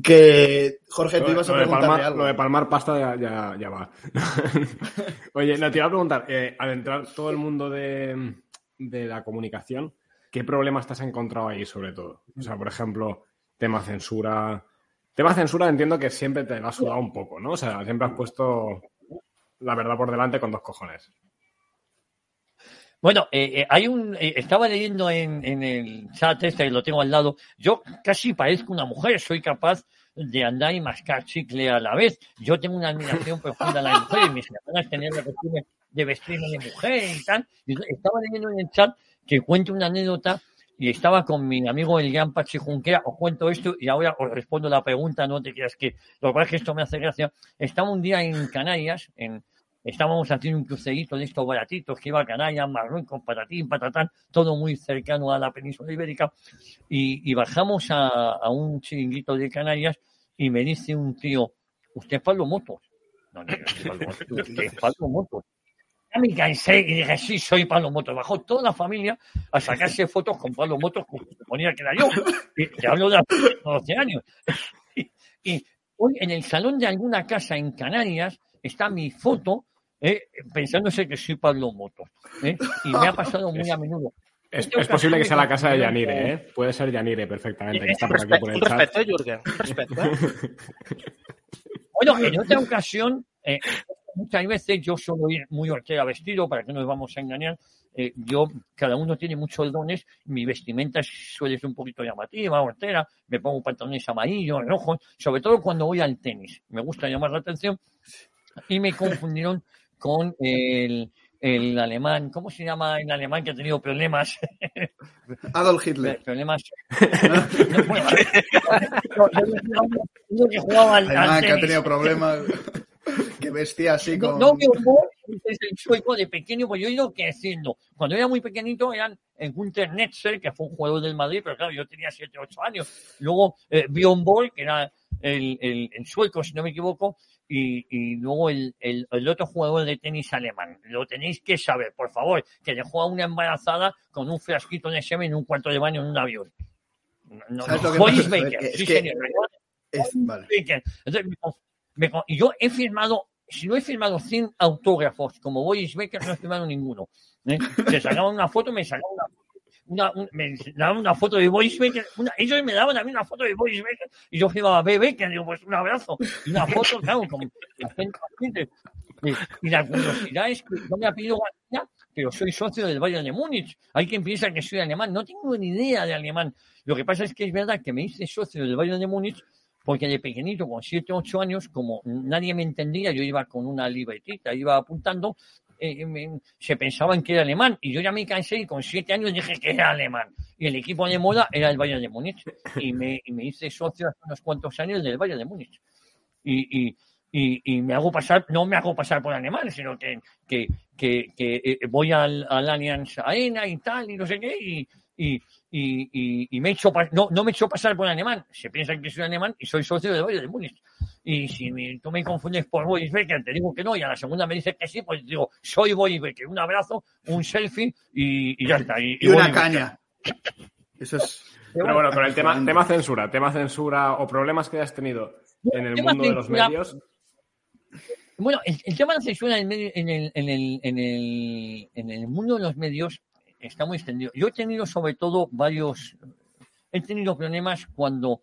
Que, Jorge, tú ibas a preguntarme algo. Lo de palmar pasta ya, ya, va. Oye, no, te iba a preguntar, eh, al entrar todo el mundo de, de la comunicación, ¿qué problemas te has encontrado ahí, sobre todo? O sea, por ejemplo, tema censura. Tema censura entiendo que siempre te ha sudado un poco, ¿no? O sea, siempre has puesto la verdad por delante con dos cojones. Bueno, eh, eh, hay un, eh, estaba leyendo en, en, el chat este lo tengo al lado. Yo casi parezco una mujer, soy capaz de andar y mascar chicle a la vez. Yo tengo una admiración profunda a las mujeres. Mis hermanas tenían la costumbre de vestirme de mujer y tal. Y estaba leyendo en el chat que cuento una anécdota y estaba con mi amigo el gran Pachi Junquera, os cuento esto y ahora os respondo la pregunta, no te creas que, lo cual es que esto me hace gracia. Estaba un día en Canarias, en, estábamos haciendo un crucerito de estos baratitos que iba a Canarias, Marruecos, patatín, patatán, todo muy cercano a la península ibérica, y, y bajamos a, a, un chiringuito de Canarias y me dice un tío, ¿usted es Pablo Motos? No, no, no, usted es Pablo Motos. Ya me cansé y dije, sí, soy Pablo Motos. Bajó toda la familia a sacarse fotos con Pablo Motos, como se suponía que era yo. Y te hablo de hace 12 años. Y, y hoy en el salón de alguna casa en Canarias está mi foto ¿eh? pensándose que soy Pablo Motos. ¿eh? Y me ha pasado muy a menudo. Es, es, posible que sea la casa de Yanire, ¿eh? Puede ser Yanire perfectamente, que está por aquí por el chat. Respeto, Jürgen, respeto. Bueno, en otra ocasión, eh, muchas veces yo suelo ir muy hortera vestido, para que no nos vamos a engañar. Eh, yo, cada uno tiene muchos dones, mi vestimenta suele ser un poquito llamativa, hortera, me pongo pantalones amarillos, rojos, sobre todo cuando voy al tenis. Me gusta llamar la atención y me confundieron con el, el alemán, ¿cómo se llama el alemán que ha tenido problemas? Adolf Hitler. Problemas. No, bueno, no, que jugaba al, Alemán al que ha tenido problemas, que vestía así No, con... no es el sueco de pequeño, pues yo he ido creciendo. Cuando era muy pequeñito eran en Gunter Netzer, que fue un jugador del Madrid, pero claro, yo tenía 7 8 años. Luego eh, Bjorn Borg, que era el, el, el sueco, si no me equivoco, y, y luego el, el, el, otro jugador de tenis alemán. Lo tenéis que saber, por favor, que dejó a una embarazada con un frasquito de semen en un cuarto de baño en un avión. No, ¿Sabes no, Boris? Baker, sí, señor. Es- vale. Baker. Entonces, me yo he firmado, si no he firmado 100 autógrafos como Boris Baker, no he firmado ninguno. ¿eh? Se sacaban una foto, me sacaban una una, un- me daban una foto de Boris una- ellos me daban a mí una foto de Boris Baker y yo firmaba B. Baker, digo, pues un abrazo y una foto, claro, gente- gente. Y, y la curiosidad es que no me ha pedido García, pero soy socio del Bayern de Múnich. Hay quien piensa que soy alemán, no tengo ni idea de alemán. Lo que pasa es que es verdad que me hice socio del Bayern de Múnich porque de pequeñito, con 7 o 8 años, como nadie me entendía, yo iba con una libretita, iba apuntando, eh, me- se pensaban que era alemán y yo ya me cansé y con 7 años dije que era alemán. Y el equipo de moda era el Bayern de Múnich y me, y me hice socio hace unos cuantos años del Bayern de Múnich. Y, y, y, me hago pasar, no me hago pasar por alemán, sino que, que, que, que, eh, voy al, al Allianz Arena y tal, y no sé qué, y, y, y, y, me echo no, no me echo pasar por alemán. Se piensan que soy alemán y soy socio del Bayern de Múnich. Y si me- tú me confundes por Boris Becker, te digo que no, y a la segunda me dices que sí, pues digo, soy Boris Becker. Un abrazo, un selfie y, y ya está. Y, Y una caña. Eso es... Pero bueno, con el tema, tema censura, tema censura o problemas que hayas tenido en el mundo de los medios. Bueno, el, el tema de la censura en el, medio- en, el, en, el, en, el, en el mundo de los medios está muy extendido. Yo he tenido sobre todo varios, he tenido problemas cuando,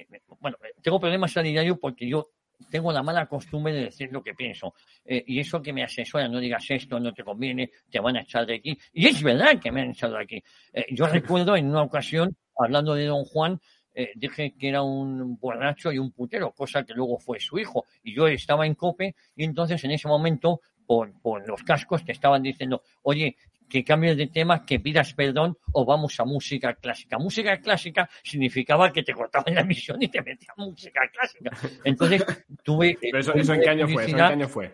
eh, bueno, tengo problemas a diario porque yo tengo la mala costumbre de decir lo que pienso. Eh, y eso que me asesora, no digas esto, no te conviene, te van a echar de aquí. Y es verdad que me han echado de aquí. Eh, yo recuerdo en una ocasión, hablando de Don Juan, eh, dije que era un borracho y un putero, cosa que luego fue su hijo. Y yo estaba en COPE y entonces en ese momento, por, por los cascos, te estaban diciendo, oye, que cambies de tema, que pidas perdón o vamos a música clásica. Música clásica significaba que te cortaban la emisión y te metían música clásica. Entonces tuve... eh, Pero eso, eso en qué año fue? ¿Eso en qué año fue?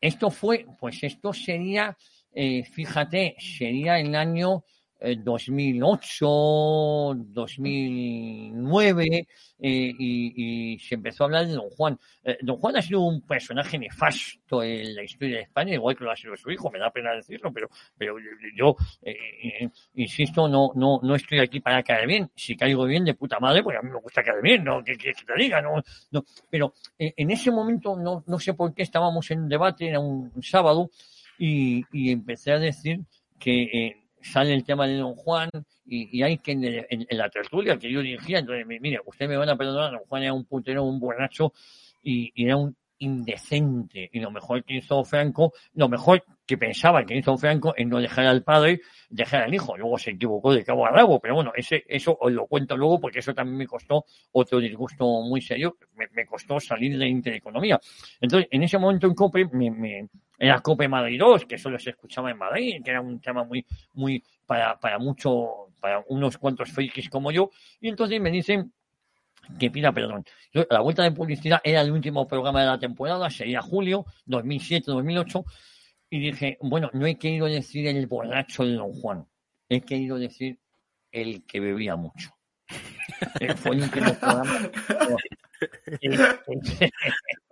Esto fue, pues esto sería, eh, fíjate, sería el año eh, 2008, 2009, eh, y, se empezó a hablar de Don Juan. Eh, Don Juan ha sido un personaje nefasto en la historia de España, igual que lo ha sido su hijo, me da pena decirlo, pero, pero yo, eh, insisto, no, no, no estoy aquí para caer bien. Si caigo bien de puta madre, pues a mí me gusta caer bien, ¿no? ¿Qué quieres que te diga? No, no. Pero en ese momento, no, no sé por qué estábamos en un debate, era un sábado, y, empecé a decir que sale el tema de Don Juan y, y hay que en, en- en la tertulia que yo dirigía, entonces, mi- mire, usted me van a perdonar, Don Juan era un putero, un borracho y, y era un indecente. Y lo mejor que hizo Franco, lo mejor que pensaba que hizo Franco es no dejar al padre, dejar al hijo. Luego se equivocó de cabo a rabo, pero bueno, ese, eso os lo cuento luego porque eso también me costó otro disgusto muy serio, me, me costó salir de Intereconomía. Entonces, en ese momento en COPE me, me, era Cope Madrid 2, que solo se escuchaba en Madrid, que era un tema muy, muy, para, para mucho, para unos cuantos frikis como yo, y entonces me dicen que pida perdón. La vuelta de publicidad era el último programa de la temporada, sería julio 2007-2008, y dije, bueno, no he querido decir el borracho de Don Juan, he querido decir el que bebía mucho. Eh, Fue el último programa.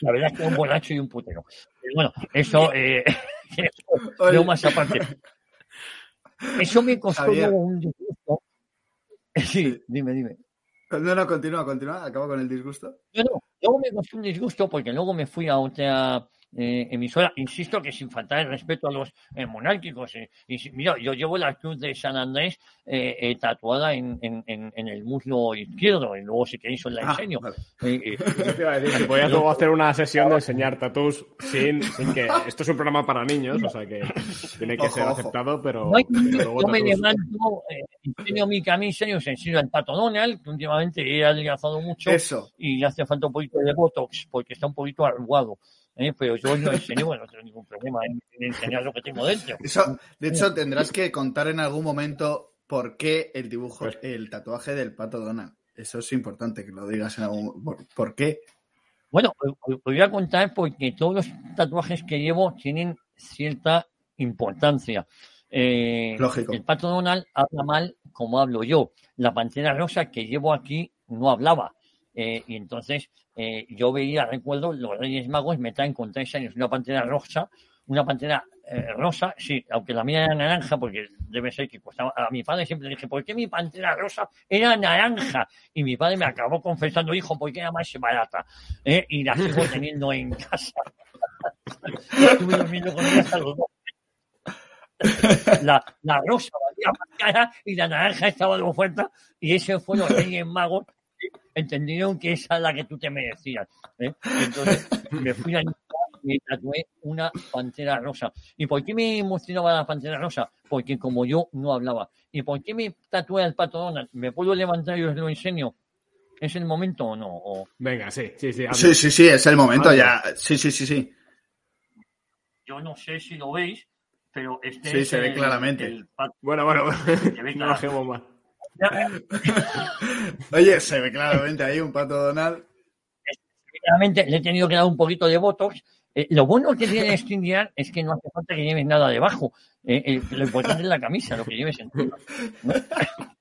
La verdad es que un borracho y un putero. Pero bueno, eso, eh, no más aparte. Eso me costó un disgusto. Sí, dime, dime. No, no, continúa, continúa. Acabo con el disgusto. No, no, luego me costó un disgusto porque luego me fui a otra eh, emisora, insisto que sin faltar el respeto a los eh, monárquicos. eh, y si- mira, yo llevo la cruz de San Andrés eh, eh, tatuada en, en, en, en el muslo izquierdo y luego si queréis os la Ah, enseño. vale. Iba a luego hacer una sesión de enseñar tatús sin, sin que. Esto es un programa para niños, o sea que tiene que Ojo, ser ojo. aceptado, pero. No hay- pero luego yo me levanto, eh, enseño mi camisa y os enseño el pato Donald, que últimamente he adelgazado mucho Eso. y le hace falta un poquito de botox porque está un poquito arrugado. ¿Eh? Pero yo lo enseño, bueno, no tengo ningún problema en, en enseñar lo que tengo dentro. Eso, de hecho, tendrás que contar en algún momento por qué el dibujo, Pues- el tatuaje del pato Donald. Eso es importante que lo digas en algún ¿Por, por qué? Bueno, os- os voy a contar porque todos los tatuajes que llevo tienen cierta importancia. Eh, Lógico. El pato Donald habla mal como hablo yo. La pantera rosa que llevo aquí no hablaba. Eh, y entonces eh, yo veía, recuerdo, los Reyes Magos me traen con tres años una pantera rosa, una pantera eh, rosa, sí, aunque la mía era naranja, porque debe ser que costaba. A mi padre siempre le dije, ¿por qué mi pantera rosa era naranja? Y mi padre me acabó confesando, hijo, porque era más barata. ¿eh? Y la sigo teniendo en casa. La, la rosa valía más cara y la naranja estaba de oferta y ese fue los Reyes Magos entendieron que esa es la que tú te merecías. ¿eh? Entonces me fui a y me tatué una pantera rosa. ¿Y por qué me emocionaba la pantera rosa? Porque como yo no hablaba. ¿Y por qué me tatué al pato Donald? ¿Me puedo levantar y os lo enseño? ¿Es el momento o no? O- Venga, sí, sí, sí. Sí, sí, sí, es el momento ya. Sí, sí, sí, sí. yo no sé si lo veis, pero este Sí, es se ve el- claramente. el pato. Bueno, bueno, ve no bajemos más. Oye, se ve claramente ahí un pato Donald. Realmente le he tenido que dar un poquito de botox. Eh, lo bueno que tiene Stindian es que no hace falta que lleves nada debajo. Eh, eh, lo importante es la camisa, lo que lleves encima.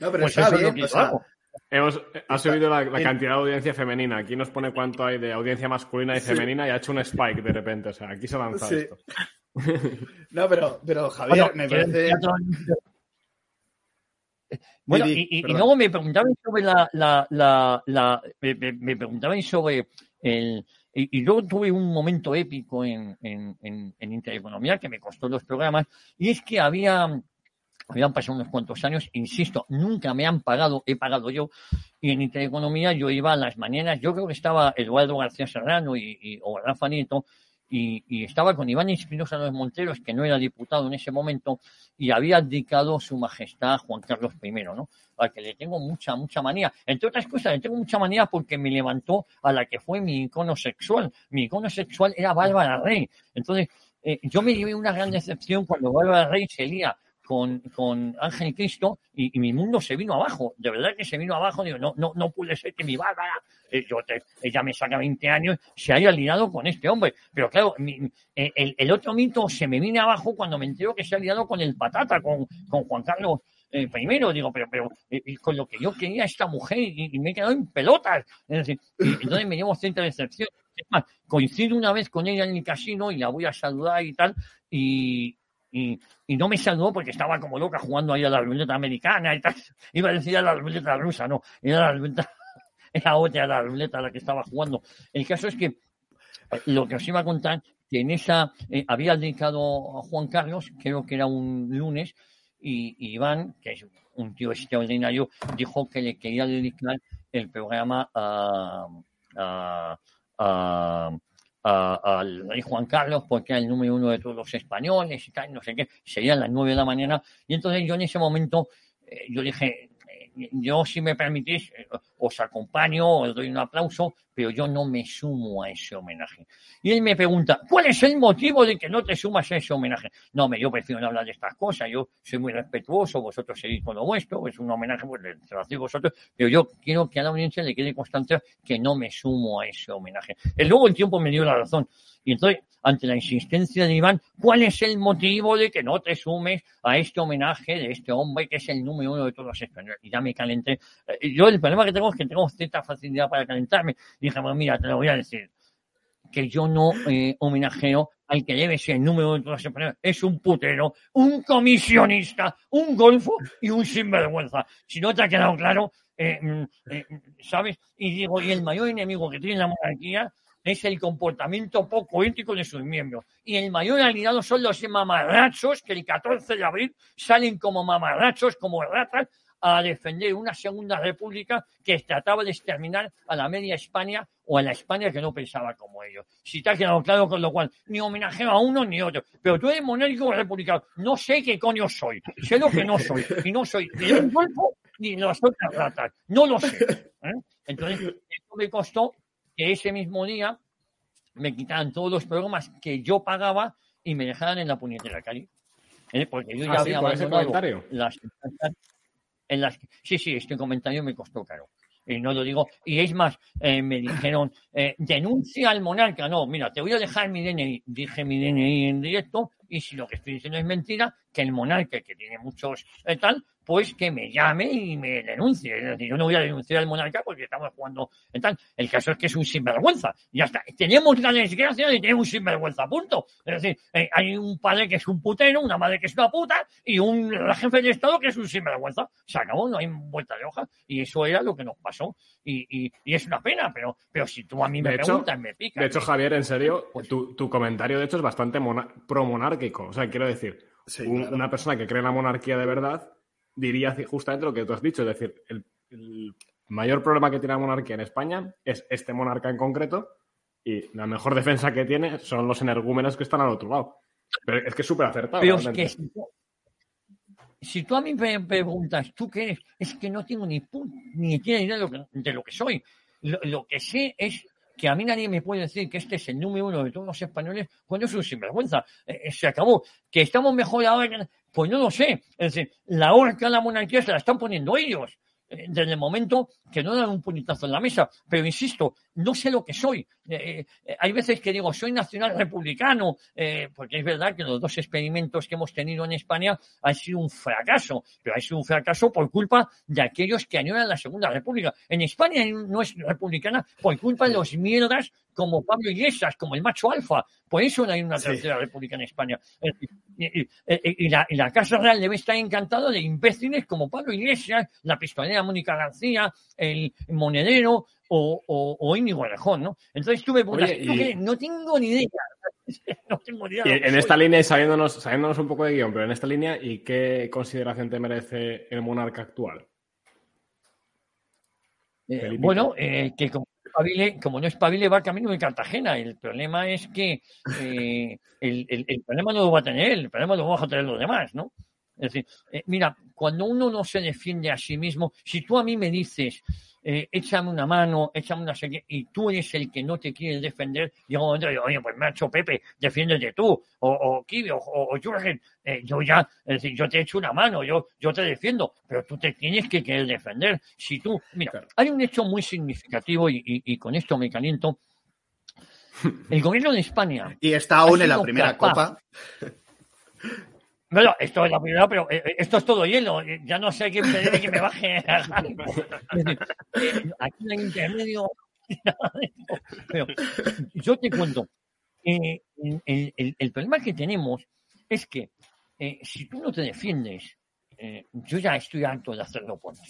No, pero Pues está eso es lo que o yo sea, hago. Hemos, ha subido la, cantidad de audiencia femenina. Aquí nos pone cuánto hay de audiencia masculina y Sí. femenina y ha hecho un spike de repente. O sea, aquí se ha lanzado Sí. esto. no, pero, pero Javier, Bueno, me parece. Bueno, y, y- luego me preguntaban sobre la, la, la, la- me, me- me preguntaban sobre el y, y luego tuve un momento épico en, en, en, en Intereconomía que me costó los programas y es que había habían pasado unos cuantos años, insisto, nunca me han pagado, he pagado yo, y en Intereconomía yo iba a las mañanas, yo creo que estaba Eduardo García Serrano y, y- o Rafa Nieto, y, estaba con Iván Espinosa Los Monteros, que no era diputado en ese momento, y había dedicado su majestad Juan Carlos I, ¿no? Al que le tengo mucha, mucha manía. Entre otras cosas, le tengo mucha manía porque me levantó a la que fue mi icono sexual. Mi icono sexual era Bárbara Rey. Entonces, eh, yo me llevé una gran decepción cuando Bárbara Rey se lía con, con Ángel Cristo y, mi mundo se vino abajo. De verdad que se vino abajo. Digo, no, no, no puede ser que mi Bárbara, yo te- ella me saca 20 años, se haya liado con este hombre. Pero claro, eh, el, otro mito se me viene abajo cuando me entero que se ha liado con el patata, con, con Juan Carlos eh, primero, digo, pero, pero eh, con lo que yo quería esta mujer y, me he quedado en pelotas. Entonces me llevo cierta decepción. Es más, coincido una vez con ella en el casino y la voy a saludar y tal, y, y, y no me saludó porque estaba como loca jugando ahí a la ruleta americana y tal. Iba a decir a la ruleta rusa, no, era la ruleta, era otra la ruleta a la que estaba jugando. El caso es que eh, lo que os iba a contar, que en esa eh, había dedicado a Juan Carlos, creo que era un lunes, y, Iván, que es un tío extraordinario, dijo que le quería dedicar el programa a, a, a- a- al rey Juan Carlos porque era el número uno de todos los españoles y tal, no sé qué, sería a las nueve de la mañana. Y entonces yo en ese momento, eh, yo dije, yo si me permitís, eh, os acompaño, os doy un aplauso, pero yo no me sumo a ese homenaje. Y él me pregunta, ¿cuál es el motivo de que no te sumas a ese homenaje? No, me, yo prefiero no hablar de estas cosas, yo soy muy respetuoso, vosotros seguís con lo vuestro, es un homenaje, pues se lo hacéis vosotros, pero yo quiero que a la audiencia le quede constancia que no me sumo a ese homenaje. Y luego el tiempo me dio la razón. Y entonces, ante la insistencia de Iván, ¿cuál es el motivo de que no te sumes a este homenaje de este hombre que es el número uno de todos los españoles? Y ya me calenté. Eh, Yo el problema que tengo es que tengo cierta facilidad para calentarme. Dije, bueno, mira, te lo voy a decir. Que yo no eh, homenajeo al que debe ser el número de los españoles. Es un putero, un comisionista, un golfo y un sinvergüenza. Si no te ha quedado claro, eh, mm, eh, ¿sabes? Y digo, y el mayor enemigo que tiene la monarquía es el comportamiento poco ético de sus miembros. Y el mayor aliado son los mamarrachos que el 14 de abril salen como mamarrachos, como ratas, a defender una segunda república que trataba de exterminar a la media España o a la España que no pensaba como ellos. Si te ha quedado claro, con lo cual, ni homenajeo a uno ni otro. Pero tú eres monárquico republicano. No sé qué coño soy. Sé lo que no soy. Y no soy ni un golfo ni las otras ratas. No lo sé. ¿eh? Entonces, esto me costó que ese mismo día me quitaran todos los programas que yo pagaba y me dejaran en la puñetera calle. ¿Eh? Porque yo ya Ah, sí, había ese abandonado las en las que- sí, sí, este comentario me costó caro. Y no lo digo. Y es más, eh, me dijeron, eh, denuncia al monarca. No, mira, te voy a dejar mi DNI. Dije mi DNI en directo. Y si lo que estoy diciendo es mentira, que el monarca, que tiene muchos eh, tal, pues que me llame y me denuncie. Es decir, yo no voy a denunciar al monarca porque estamos jugando en tal. El caso es que es un sinvergüenza. Y ya está. Tenemos la desgracia de tener un sinvergüenza, punto. Es decir, eh, hay un padre que es un putero, una madre que es una puta y un jefe de Estado que es un sinvergüenza. Se acabó, no hay vuelta de hoja. Y eso era lo que nos pasó. Y, y, y es una pena, pero, pero si tú a mí me De hecho- preguntas, me picas. De hecho, Javier, en serio, Pues- tu, tu comentario de hecho es bastante mona- pro-monárquico. O sea, quiero decir, Sí, un- claro. una persona que cree en la monarquía de verdad diría justamente lo que tú has dicho. Es decir, el, el mayor problema que tiene la monarquía en España es este monarca en concreto y la mejor defensa que tiene son los energúmenos que están al otro lado. Pero es que es súper acertado. Pero es que si tú, si tú a mí me preguntas, ¿tú qué eres? Es que no tengo ni, ni idea de lo que, de lo que soy. Lo, lo que sé es que a mí nadie me puede decir que este es el número uno de todos los españoles cuando es un sinvergüenza. Eh, eh, se acabó. Que estamos mejor ahora. Pues no lo sé. Es decir, la horca a la monarquía se la están poniendo ellos. eh, Desde el momento que no dan un puñetazo en la mesa. Pero insisto, no sé lo que soy. Eh, eh, hay veces que digo, soy nacional republicano, eh, porque es verdad que los dos experimentos que hemos tenido en España han sido un fracaso, pero ha sido un fracaso por culpa de aquellos que añoran la Segunda República. En España no es republicana por culpa de los mierdas como Pablo Iglesias, como el macho alfa. Por eso no hay una Sí. tercera república en España. Y la, y la Casa Real debe estar encantada de imbéciles como Pablo Iglesias, la pistolera Mónica García, el monedero o, o, o Íñigo ¿no? Entonces tú me preguntas, Oye, ¿tú y- qué? no tengo ni idea. no tengo ni idea. Y en esta línea, y sabiéndonos, sabiéndonos un poco de guion, pero en esta línea, ¿y qué consideración te merece el monarca actual? Eh, bueno, eh, que como, espabile- como no espabile va camino de Cartagena. El problema es que eh, el, el- el problema no lo va a tener él, el problema lo vamos a tener los demás, ¿no? Es decir, eh, mira, cuando uno no se defiende a sí mismo, si tú a mí me dices, eh, échame una mano, échame una serie, y tú eres el que no te quieres defender, llega un momento de, oye, pues macho Pepe, defiéndete tú, o, o Kibi, o, o, o Jürgen, eh, yo ya, es decir, yo te echo una mano, yo, yo te defiendo, pero tú te tienes que querer defender. Si tú, mira, Claro. hay un hecho muy significativo y, y- y con esto me caliento. El gobierno de España Y está aún en la primera capaz. copa. Bueno, esto es la primera, pero eh, eh, esto es todo hielo. eh, Ya no sé a quién pedirle que me baje. Aquí en el intermedio. Pero yo te cuento. eh, el, el- el problema que tenemos es que eh, si tú no te defiendes, eh, yo ya estoy harto de hacerlo por ti.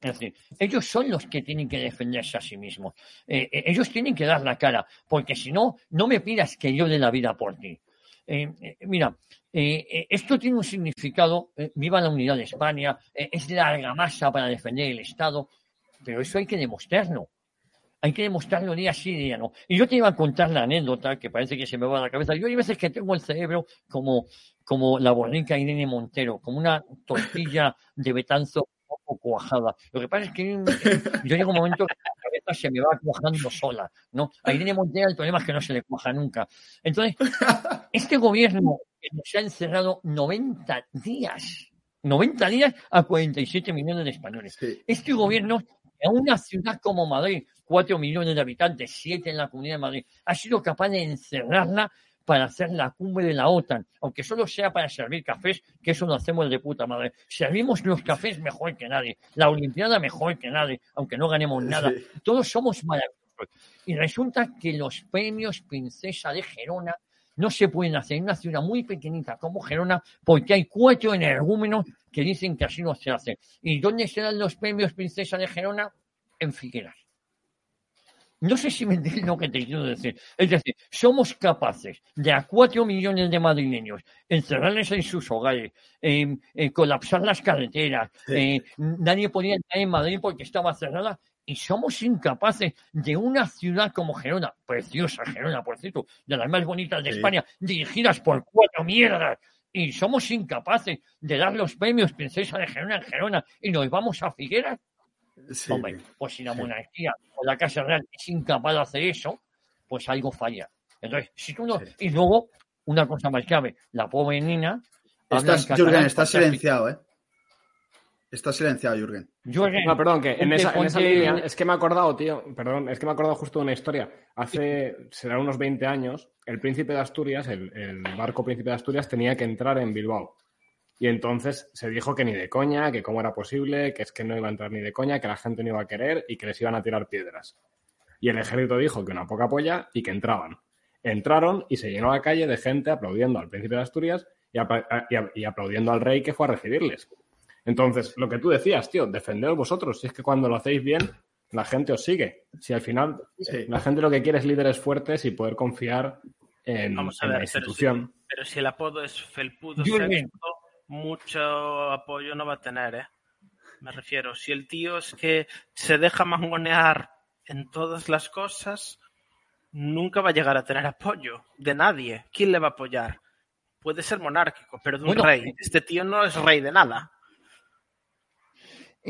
Es decir, ellos son los que tienen que defenderse a sí mismos. Ellos tienen que dar la cara, porque si no, no me pidas que yo dé la vida por ti. Eh, eh, mira, eh, esto tiene un significado, viva la unidad de España, es larga masa para defender el Estado, pero eso hay que demostrarlo. Hay que demostrarlo día sí, día no. Y yo te iba a contar la anécdota que parece que se me va a la cabeza. Yo hay veces que tengo el cerebro como, como la borrica Irene Montero, como una tortilla de betanzo poco cuajada. Lo que pasa es que yo llego un momento que la boca se me va cuajando sola, ¿no? A Irene el problema es que no se le cuaja nunca. Entonces, este gobierno nos ha encerrado 90 días, 90 días a 47 millones de españoles. Sí. Este gobierno, a una ciudad como Madrid, 4 millones de habitantes, 7 en la Comunidad de Madrid, ha sido capaz de encerrarla para hacer la cumbre de la OTAN, aunque solo sea para servir cafés, que eso lo hacemos de puta madre. Servimos los cafés mejor que nadie, la Olimpiada mejor que nadie, aunque no ganemos nada. Sí. Todos somos maravillosos. Y resulta que los premios Princesa de Gerona no se pueden hacer en una ciudad muy pequeñita como Gerona porque hay cuatro energúmenos que dicen que así no se hace. ¿Y dónde se dan los premios Princesa de Gerona? En Figueras. No sé si me entiendes lo que te quiero decir. Es decir, somos capaces de a cuatro millones de madrileños encerrarles en sus hogares, eh, eh, colapsar las carreteras, Sí. eh, nadie podía entrar en Madrid porque estaba cerrada y somos incapaces de una ciudad como Gerona, preciosa Gerona, por cierto, de las más bonitas de Sí. España, dirigidas por cuatro mierdas. Y somos incapaces de dar los premios Princesa de Gerona en Gerona y nos vamos a Figueras. Sí. Hombre, pues si la monarquía o la Casa Real es incapaz de hacer eso, pues algo falla. Entonces, si tú no. Sí. Y luego, una cosa más clave, la pobre nena. Estás, Jürgen, estás silenciado, ¿eh? Estás silenciado, Jürgen. Jürgen, No, perdón, que en esa, en esa ponte- línea es que me he acordado, tío, perdón, es que me he acordado justo de una historia. Hace, será unos 20 años, el príncipe de Asturias, el, el barco príncipe de Asturias, tenía que entrar en Bilbao. Y entonces se dijo que ni de coña, que cómo era posible, que es que no iba a entrar ni de coña, que la gente no iba a querer y que les iban a tirar piedras. Y el ejército dijo que una poca polla y que entraban. Entraron y se llenó la calle de gente aplaudiendo al príncipe de Asturias y, y aplaudiendo al rey que fue a recibirles. Entonces, lo que tú decías, tío, defendeos vosotros. Si es que cuando lo hacéis bien, la gente os sigue. Si al final Sí. la gente lo que quiere es líderes fuertes y poder confiar en, Vamos a en ver, la pero institución. Pero si el apodo es Felpudo. Mucho apoyo no va a tener, ¿eh? Me refiero, si el tío es que se deja mangonear en todas las cosas, nunca va a llegar a tener apoyo de nadie. ¿Quién le va a apoyar? Puede ser monárquico, pero de un Bueno, rey. eh. Este tío no es rey de nada.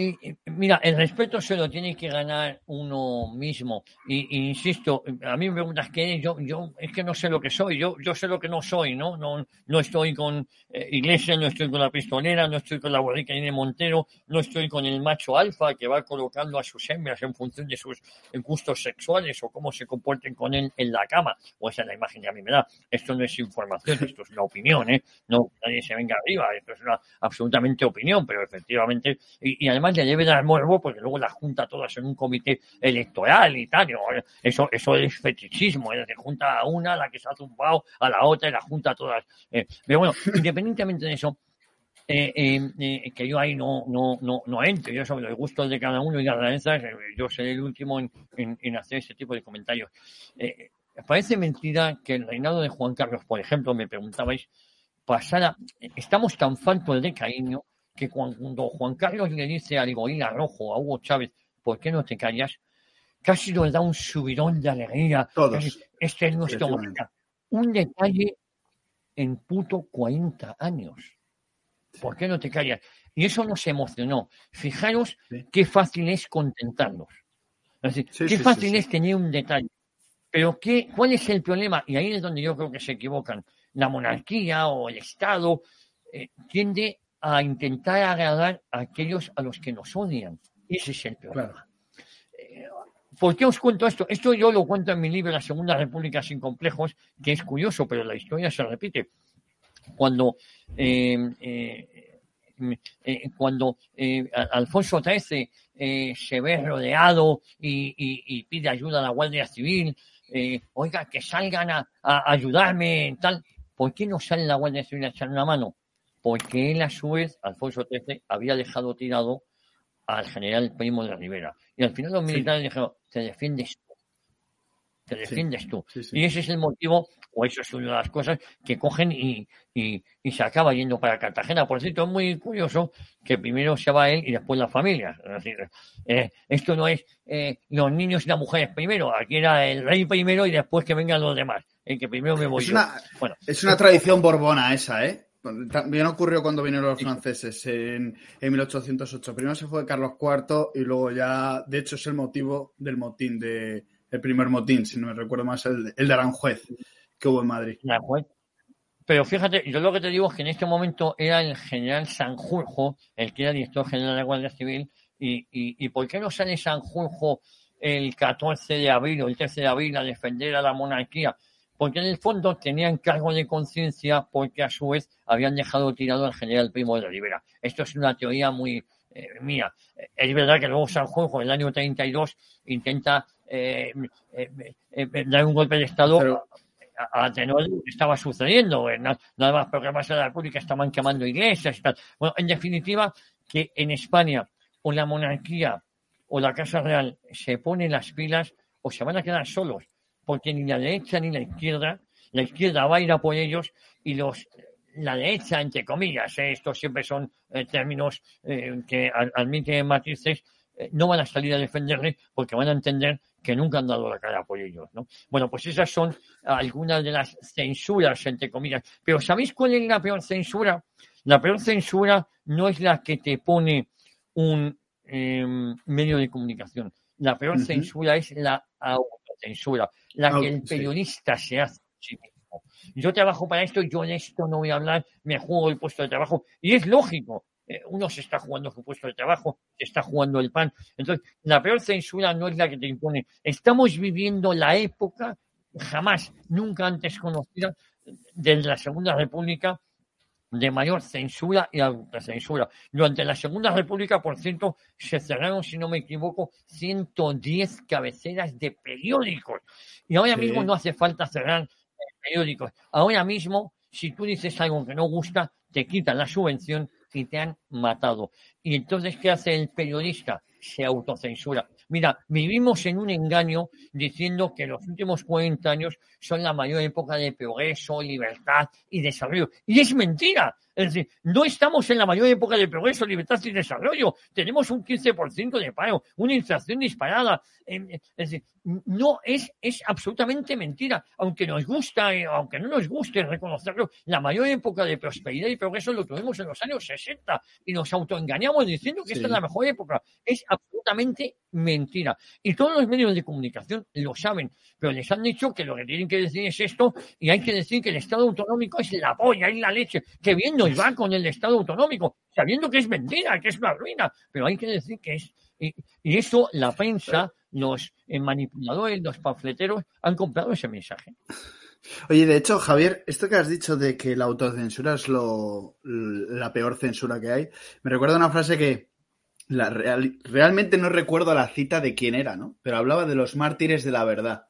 Y, mira, el respeto se lo tiene que ganar uno mismo. Y, y insisto, a mí me preguntas qué eres, yo, yo es que no sé lo que soy, yo, yo sé lo que no soy, ¿no? No, no estoy con eh, Iglesia, no estoy con la pistolera, no estoy con la borrica de Montero, no estoy con el macho alfa que va colocando a sus hembras en función de sus gustos sexuales o cómo se comporten con él en la cama. O esa es la imagen que a mí me da. Esto no es información, esto es una opinión, ¿eh? No, nadie se venga arriba, esto es una absolutamente opinión, pero efectivamente, y, y además le debe dar morbo porque luego las junta todas en un comité electoral y tal. ¿no? Eso, eso es fetichismo, ¿eh? se junta a una, a la que se ha zumbado, a la otra y la junta todas. eh. Pero bueno, independientemente de eso, eh, eh, eh, que yo ahí no, no, no, entro, yo sobre los gustos de cada uno y las eh, yo seré el último en, en, en hacer ese tipo de comentarios. Parece mentira que el reinado de Juan Carlos, por ejemplo, me preguntabais, pasara, estamos tan faltos de cariño que cuando Juan Carlos le dice al gorila rojo a Hugo Chávez, ¿por qué no te callas? Casi nos da un subidón de alegría. Todos. Este es nuestro momento. Un detalle en puto 40 años. ¿Por qué no te callas? Y eso nos emocionó. Fijaros Sí. qué fácil es contentarnos. Es decir, Sí, qué sí, fácil es tener un detalle. Pero ¿qué, ¿cuál es el problema? Y ahí es donde yo creo que se equivocan. La monarquía o el Estado eh, tiende a intentar agradar a aquellos a los que nos odian. Ese es el problema. Eh, ¿Por qué os cuento esto? Esto yo lo cuento en mi libro La Segunda República sin complejos, que es curioso, pero la historia se repite. Cuando, eh, eh, eh, cuando eh, Alfonso XIII eh, se ve rodeado y, y- y pide ayuda a la Guardia Civil, eh, oiga, que salgan a, a ayudarme, tal. ¿Por qué no sale la Guardia Civil a echar una mano? Porque él, a su vez, Alfonso XIII, había dejado tirado al general Primo de Rivera. Y al final los Sí. militares dijeron, te defiendes tú. Te Sí. defiendes tú. Sí, sí. Y ese es el motivo, o eso es una de las cosas que cogen y, y, y se acaba yendo para Cartagena. Por cierto, es muy curioso que primero se va él y después la familia. Es decir, eh, esto no es eh, los niños y las mujeres primero. Aquí era el rey primero y después que vengan los demás. El que primero me voy Es yo. una, Bueno, es una tradición borbona esa, ¿eh? También ocurrió cuando vinieron los franceses en, en 1808. Primero se fue Carlos IV y luego ya, de hecho, es el motivo del motín, de, el primer motín, si no me recuerdo más, el, el de Aranjuez, que hubo en Madrid. Aranjuez. Pero fíjate, yo lo que te digo es que en este momento era el general Sanjurjo, el que era director general de la Guardia Civil, y, y, y ¿por qué no sale Sanjurjo el 14 de abril o el 13 de abril a defender a la monarquía? Porque en el fondo tenían cargo de conciencia porque a su vez habían dejado tirado al general Primo de Rivera. Esto es una teoría muy eh, mía. Es verdad que luego Sanjurjo en el año 32 intenta eh, eh, eh, dar un golpe de Estado Pero- a, a tenor de lo que estaba sucediendo. eh, na- Nada más programas de la República estaban quemando iglesias y tal. Bueno, en definitiva, que en España o la monarquía o la Casa Real se ponen las pilas o se van a quedar solos, porque ni la derecha ni la izquierda, la izquierda va a ir a por ellos y los la derecha, entre comillas, eh, estos siempre son eh, términos eh, que ad- admiten matices, no van a salir a defenderle porque van a entender que nunca han dado la cara por ellos, ¿no? Bueno, pues esas son algunas de las censuras, entre comillas. Pero ¿sabéis cuál es la peor censura? La peor censura no es la que te pone un eh, medio de comunicación. La peor censura es la autocensura, la Au- que el periodista se hace a sí mismo. Yo trabajo para esto, yo de esto no voy a hablar, me juego el puesto de trabajo. Y es lógico, eh, uno se está jugando su puesto de trabajo, se está jugando el pan. Entonces, la peor censura no es la que te impone. Estamos viviendo la época jamás, nunca antes conocida, desde la Segunda República, de mayor censura y autocensura. Durante la Segunda República, por cierto, se cerraron, si no me equivoco, 110 cabeceras de periódicos. Y ahora Sí. mismo no hace falta cerrar periódicos. Ahora mismo, si tú dices algo que no gusta, te quitan la subvención y te han matado. Y entonces, ¿qué hace el periodista? Se autocensura. Mira, vivimos en un engaño diciendo que los últimos 40 años son la mayor época de progreso, libertad y desarrollo. Y es mentira. Es decir, no estamos en la mayor época de progreso, libertad y desarrollo. Tenemos un 15% de paro, una inflación disparada. Eh, Es decir, no es, es absolutamente mentira. Aunque nos gusta, eh, aunque no nos guste reconocerlo, la mayor época de prosperidad y progreso lo tuvimos en los años 60 y nos autoengañamos diciendo que esta es la mejor época. Es absolutamente mentira. Y todos los medios de comunicación lo saben, pero les han dicho que lo que tienen que decir es esto y hay que decir que el Estado autonómico es la polla, es la leche. Que bien nos va con el Estado autonómico, sabiendo que es mentira, que es una ruina, pero hay que decir que es. Y, y eso la prensa, los eh, manipuladores, los panfleteros han comprado ese mensaje. Oye, de hecho, Javier, esto que has dicho de que la autocensura es lo, la peor censura que hay, me recuerda una frase que realmente no recuerdo la cita de quién era, ¿no? Pero hablaba de los mártires de la verdad.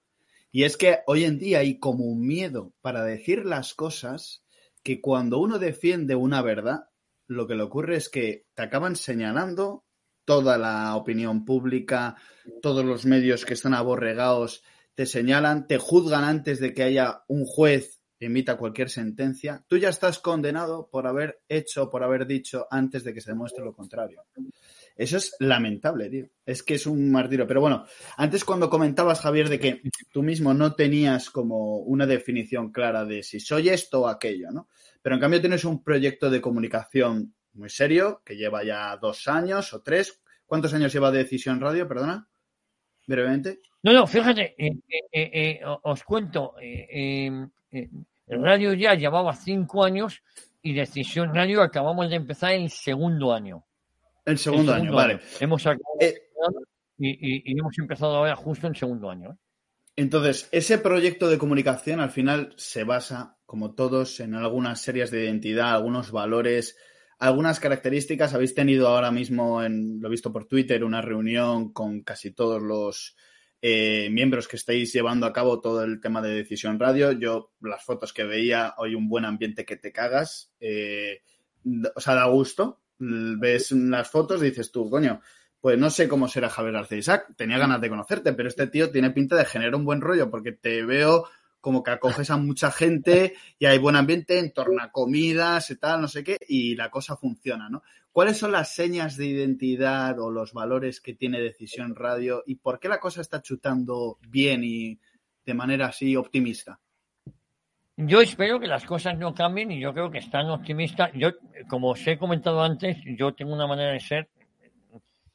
Y es que hoy en día hay como un miedo para decir las cosas que cuando uno defiende una verdad, lo que le ocurre es que te acaban señalando toda la opinión pública, todos los medios que están aborregados te señalan, te juzgan antes de que haya un juez emita cualquier sentencia. Tú ya estás condenado por haber hecho, por haber dicho antes de que se demuestre lo contrario. Eso es lamentable, tío. Es que es un martirio. Pero bueno, antes cuando comentabas, Javier, de que tú mismo no tenías como una definición clara de si soy esto o aquello, ¿no? Pero en cambio tienes un proyecto de comunicación muy serio que lleva ya dos años o tres. ¿Cuántos años lleva de Decisión Radio? Perdona. Brevemente. No, no, fíjate, eh, eh, eh, os cuento, eh, Radio ya llevaba cinco años y Decisión Radio acabamos de empezar el segundo año. El El segundo, año, vale. Hemos acabado Eh, y, y- y hemos empezado ahora justo en segundo año. ¿eh? Entonces, ese proyecto de comunicación al final se basa, como todos, en algunas series de identidad, algunos valores, algunas características. Habéis tenido ahora mismo, en, lo he visto por Twitter, una reunión con casi todos los eh, miembros que estáis llevando a cabo todo el tema de Decisión Radio. Yo, las fotos que veía, hoy un buen ambiente que te cagas. eh, o sea, da gusto. Ves las fotos y dices tú, coño, pues no sé cómo será Javier García Isaac, tenía ganas de conocerte, pero este tío tiene pinta de generar un buen rollo porque te veo como que acoges a mucha gente y hay buen ambiente en torno a comidas y tal, no sé qué, y la cosa funciona, ¿no? ¿Cuáles son las señas de identidad o los valores que tiene Decisión Radio y por qué la cosa está chutando bien y de manera así optimista? Yo espero que las cosas no cambien y yo creo que están optimistas. Yo, como os he comentado antes, yo tengo una manera de ser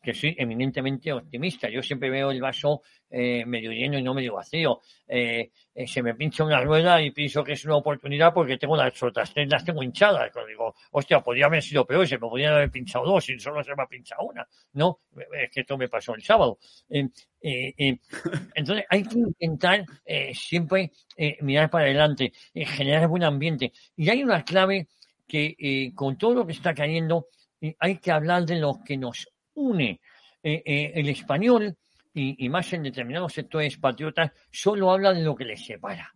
que soy eminentemente optimista. Yo siempre veo el vaso eh, medio lleno y no medio vacío. Eh, eh, se me pincha una rueda y pienso que es una oportunidad porque tengo las otras tres, las tengo hinchadas. Cuando digo, hostia, podría haber sido peor, se me podrían haber pinchado dos y solo se me ha pinchado una. No, es que esto me pasó el sábado. entonces hay que intentar siempre mirar para adelante, generar buen ambiente. Y hay una clave que con todo lo que está cayendo, hay que hablar de lo que nos une. Eh, eh, el español, y, más en determinados sectores patriotas, solo habla de lo que les separa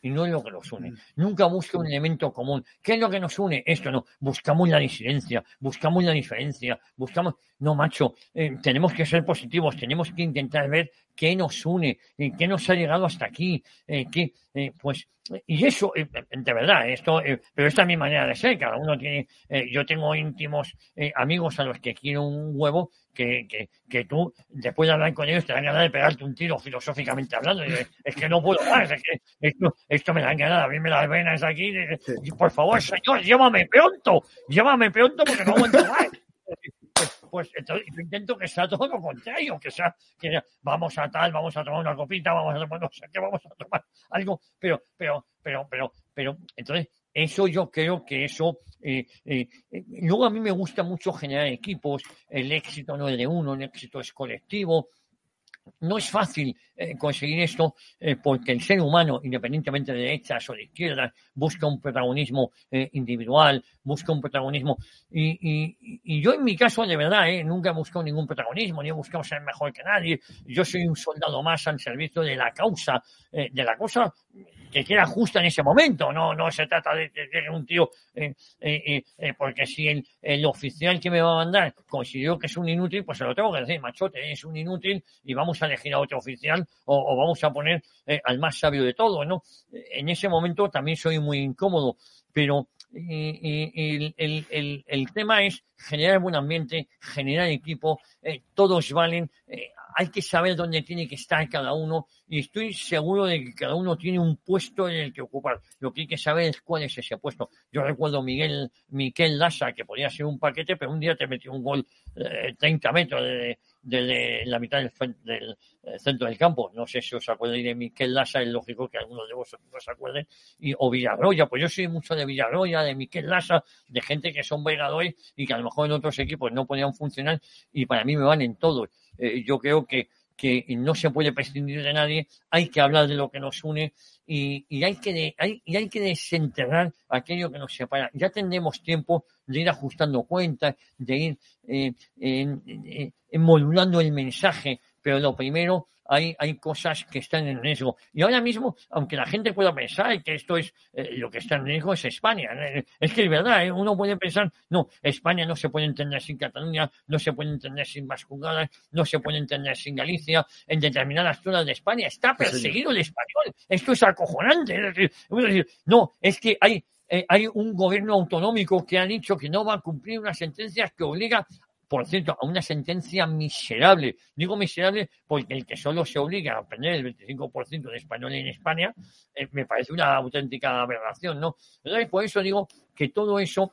y no de lo que nos une. Mm. Nunca busca un elemento común. ¿Qué es lo que nos une? Esto no. Buscamos la disidencia, buscamos la diferencia, buscamos. No, macho, eh, tenemos que ser positivos, tenemos que intentar ver qué nos une, qué nos ha llegado hasta aquí, qué, pues y eso, eh, de verdad, esto, eh, pero esta es mi manera de ser, cada uno tiene, eh, yo tengo íntimos amigos a los que quiero un huevo que, que, que, tú, después de hablar con ellos, te dan ganas de pegarte un tiro filosóficamente hablando. es que no puedo más, es que esto, esto me dan ganas de abrirme las venas aquí. por favor, señor, llévame pronto, llévame pronto porque no aguanto más pues entonces yo intento que sea todo lo contrario, que sea, que vamos a tal, vamos a tomar una copita, vamos a tomar, no sé qué, vamos a tomar algo, pero, pero, pero, pero, pero, entonces, eso yo creo que eso, eh, eh, eh, luego a mí me gusta mucho generar equipos, el éxito no es de uno, el éxito es colectivo, no es fácil eh, conseguir esto eh, porque el ser humano, independientemente de derechas o de izquierdas, busca un protagonismo eh, individual, busca un protagonismo. Y, yo en mi caso, de verdad, nunca he buscado ningún protagonismo, ni he buscado ser mejor que nadie. Yo soy un soldado más al servicio de la causa, de la cosa que quiera justa en ese momento. No, no se trata de, de, un tío, eh, eh, eh, porque si el, el, oficial que me va a mandar considero que es un inútil, pues se lo tengo que decir, machote, es un inútil y vamos a elegir a otro oficial o, vamos a poner al más sabio de todo, ¿no? En ese momento también soy muy incómodo, pero el, el, el, tema es generar buen ambiente, generar equipo, todos valen, hay que saber dónde tiene que estar cada uno y estoy seguro de que cada uno tiene un puesto en el que ocupar. Lo que hay que saber es cuál es ese puesto. Yo recuerdo Miguel, Miquel Lassa, que podía ser un paquete, pero un día te metió un gol eh, 30 metros de, de, la mitad del, del, eh, centro del campo. No sé si os acordáis de Miquel Lassa, es lógico que algunos de vosotros os acuerden. Y, o Villarroya, pues yo soy mucho de Villarroya, de Miquel Lassa, de gente que son vegadores y que a lo mejor en otros equipos no podían funcionar y para mí me van en todos. Eh, yo creo que, que no se puede prescindir de nadie, hay que hablar de lo que nos une y, y hay, que hay, y hay que desenterrar aquello que nos separa. Ya tendremos tiempo de ir ajustando cuentas, de ir eh, modulando el mensaje, pero lo primero hay, hay cosas que están en riesgo. Y ahora mismo, aunque la gente pueda pensar que esto es eh, lo que está en riesgo es España, eh, es que es verdad, ¿eh? uno puede pensar, no, España no se puede entender sin Cataluña, no se puede entender sin Vascugadas, no se puede entender sin Galicia, en determinadas zonas de España está perseguido el español. Esto es acojonante. Es decir, no, es que hay hay un gobierno autonómico que ha dicho que no va a cumplir unas sentencias que obliga por cierto, a una sentencia miserable. Digo miserable porque el que solo se obliga a aprender el 25% de español en España eh, me parece una auténtica aberración, ¿no? Entonces, por eso digo que todo eso,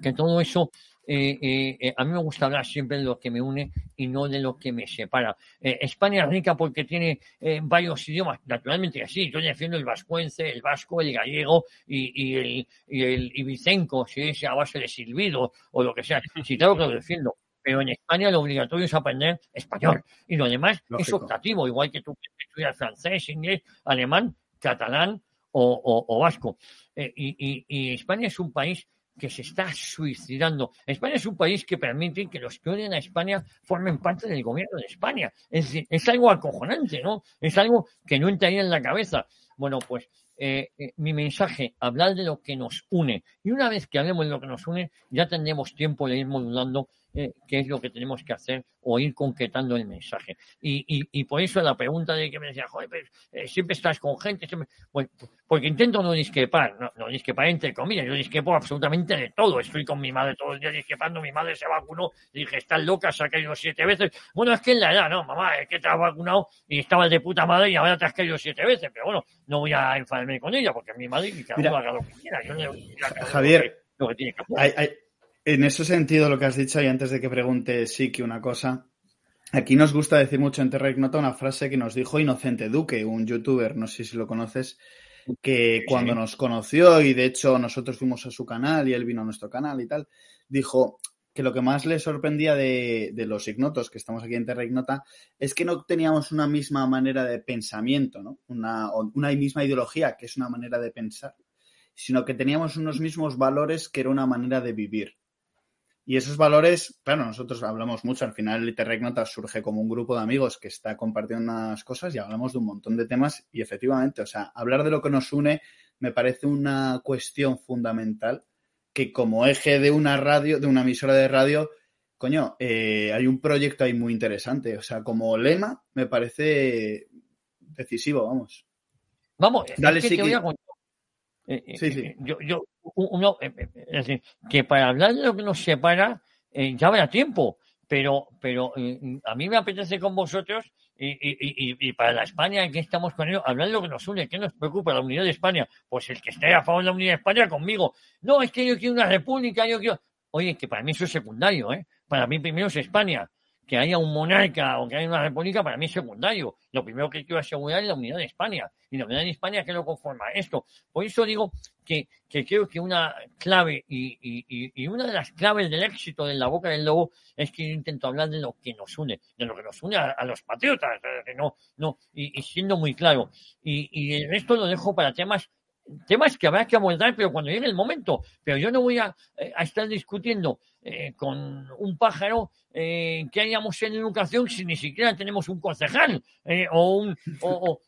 que todo eso eh, eh, eh, a mí me gusta hablar siempre de lo que me une y no de lo que me separa. España es rica porque tiene varios idiomas, naturalmente así. Yo defiendo el vascuence, el vasco, el gallego y, el, y el ibicenco, si es a base de silbido o lo que sea. Sí, claro que lo defiendo pero en España lo obligatorio es aprender español y lo demás es optativo, igual que tú estudias francés, inglés, alemán, catalán o, vasco. y, y, España es un país que se está suicidando. España es un país que permite que los que odian a España formen parte del gobierno de España. Es es algo acojonante, ¿no? Es algo que no entraría en la cabeza. Bueno, pues eh, eh, mi mensaje, hablar de lo que nos une. Y una vez que hablemos de lo que nos une, ya tendremos tiempo de ir modulando eh, qué es lo que tenemos que hacer o ir concretando el mensaje. Y, y, y por eso la pregunta de que me decía, joder, pues, eh, siempre estás con gente, siempre... Pues, porque intento no discrepar, no, no discrepar entre comillas, yo discrepo absolutamente de todo. Estoy con mi madre todos los días discrepando, mi madre se vacunó, y dije, estás loca, se ha caído siete veces. Bueno, es que en la edad, no, mamá, es que te has vacunado y estabas de puta madre y ahora te has caído siete veces, pero bueno, no voy a enfadarme con ella porque es mi madre y cada uno haga lo que quiera. Yo uno Javier, lo que- lo que tiene que hacer. Hay- hay- en ese sentido, lo que has dicho, y antes de que pregunte Siki una cosa, aquí nos gusta decir mucho en Terra Ignota una frase que nos dijo Inocente Duque, un youtuber, no sé si lo conoces, que cuando nos conoció, y de hecho nosotros fuimos a su canal y él vino a nuestro canal y tal, dijo que lo que más le sorprendía de, de los ignotos, que estamos aquí en Terra Ignota, es que no teníamos una misma manera de pensamiento, ¿no? Una misma ideología, que es una manera de pensar, sino que teníamos unos mismos valores que era una manera de vivir. Y esos valores, claro, nosotros hablamos mucho, al final Terra Ignota surge como un grupo de amigos que está compartiendo unas cosas y hablamos de un montón de temas y efectivamente, o sea, hablar de lo que nos une me parece una cuestión fundamental que como eje de una radio, de una emisora de radio, coño, eh, hay un proyecto ahí muy interesante. O sea, como lema me parece decisivo, vamos. Vamos, Dale, es que Siki. te voy a. Eh, eh, Sí, sí. Yo, yo, uno, es decir, que para hablar de lo que nos separa, eh, ya habrá tiempo, pero, pero eh, a mí me apetece con vosotros y, y, y, y para la España en que estamos con ellos, hablar de lo que nos une, ¿qué nos preocupa? La unidad de España. Pues el que esté a favor de la unidad de España conmigo. No, es que yo quiero una república, yo quiero. Oye, que para mí eso es secundario, ¿eh? Para mí primero es España. Que haya un monarca o que haya una república, para mí es secundario. Lo primero que quiero asegurar es la unidad de España. Y la unidad de España, ¿qué lo conforma? Esto. Por eso digo que, que creo que una clave y, y, y- una de las claves del éxito de la boca del lobo es que yo intento hablar de lo que nos une, de lo que nos une a, los patriotas, que no, no, y, y siendo muy claro. Y, y el resto lo dejo para temas temas que habrá que abordar, pero cuando llegue el momento. Pero yo no voy a, eh, estar discutiendo eh, con un pájaro eh, que hayamos en educación si ni siquiera tenemos un concejal eh, o, un, o,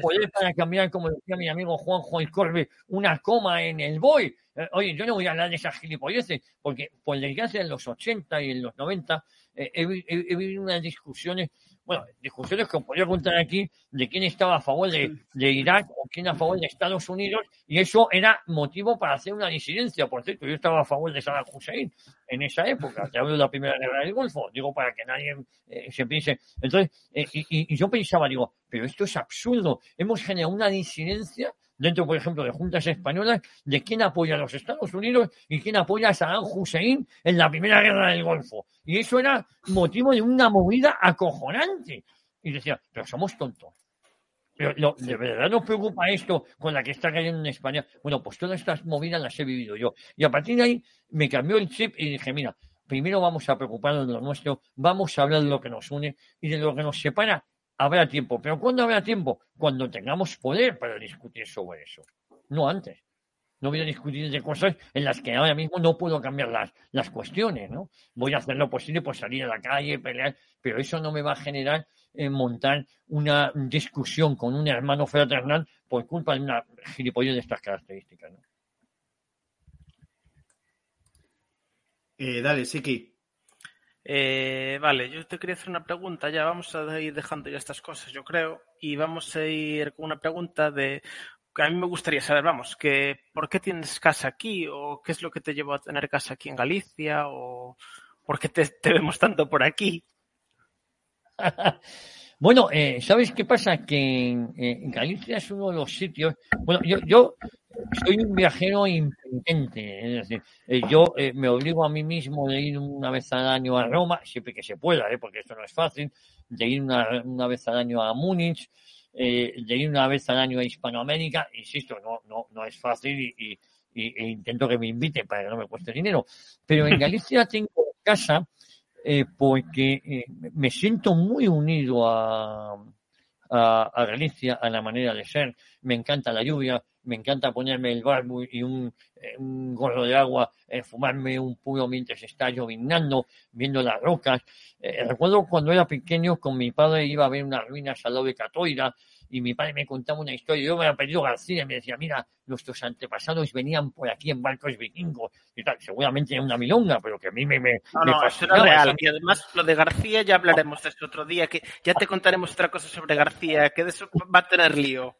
poder para cambiar, como decía mi amigo Juan Juan Corbe, una coma en el BOI. Eh, oye, yo no voy a hablar de esas gilipolleces, porque por desgracia en los 80 y en los 90 eh, he, vi- he- he vivido unas discusiones, bueno, discusiones que os podría contar aquí de quién estaba a favor de, Irak o quién a favor de Estados Unidos, y eso era motivo para hacer una disidencia. Por cierto, yo estaba a favor de Saddam Hussein en esa época, te hablo de la primera guerra del Golfo, digo para que nadie eh, se piense. Entonces, eh, y- y yo pensaba, digo, pero esto es absurdo, hemos generado una disidencia dentro, por ejemplo, de juntas españolas, de quién apoya a los Estados Unidos y quién apoya a Saddam Hussein en la primera guerra del Golfo. Y eso era motivo de una movida acojonante. Y decía, pero somos tontos. Pero ¿De verdad nos preocupa esto con la que está cayendo en España? Bueno, pues todas estas movidas las he vivido yo. Y a partir de ahí me cambió el chip y dije, mira, primero vamos a preocuparnos de lo nuestro, vamos a hablar de lo que nos une y de lo que nos separa habrá tiempo. ¿Pero cuándo habrá tiempo? Cuando tengamos poder para discutir sobre eso. No antes. No voy a discutir de cosas en las que ahora mismo no puedo cambiar las, las cuestiones, ¿no? Voy a hacer lo posible por salir a la calle, pelear, pero eso no me va a generar eh, montar una discusión con un hermano fraternal por culpa de una gilipollez de estas características. Eh, dale, Siki. Eh, vale, yo te quería hacer una pregunta. Ya vamos a ir dejando ya estas cosas, yo creo. Y vamos a ir con una pregunta de que a mí me gustaría saber, vamos, que ¿por qué tienes casa aquí? ¿O qué es lo que te llevó a tener casa aquí en Galicia? ¿O por qué te, te vemos tanto por aquí? Bueno, eh, ¿sabes qué pasa? Que en, eh, en Galicia es uno de los sitios. Bueno, yo, yo soy un viajero impenitente, es decir, eh, yo eh, me obligo a mí mismo de ir una vez al año a Roma, siempre que se pueda, eh, porque esto no es fácil, de ir una, una vez al año a Múnich, eh, de ir una vez al año a Hispanoamérica, insisto, no, no, no es fácil y, e intento que me inviten para que no me cueste dinero. Pero en Galicia tengo casa eh, porque me siento muy unido a, a Galicia, a la manera de ser. Me encanta la lluvia, me encanta ponerme el barbo y un, eh, un gorro de agua, eh, fumarme un puro mientras está llovinando, viendo las rocas. Eh, recuerdo cuando era pequeño con mi padre iba a ver unas ruinas al lado de Catoira y mi padre me contaba una historia. Yo me había pedido García y me decía, mira, nuestros antepasados venían por aquí en barcos vikingos y tal. Seguramente en una milonga, pero que a mí me. me No, me no, eso era fascinaba. real. Y además, lo de García ya hablaremos de eso otro día, que ya te contaremos otra cosa sobre García, que de eso va a tener lío.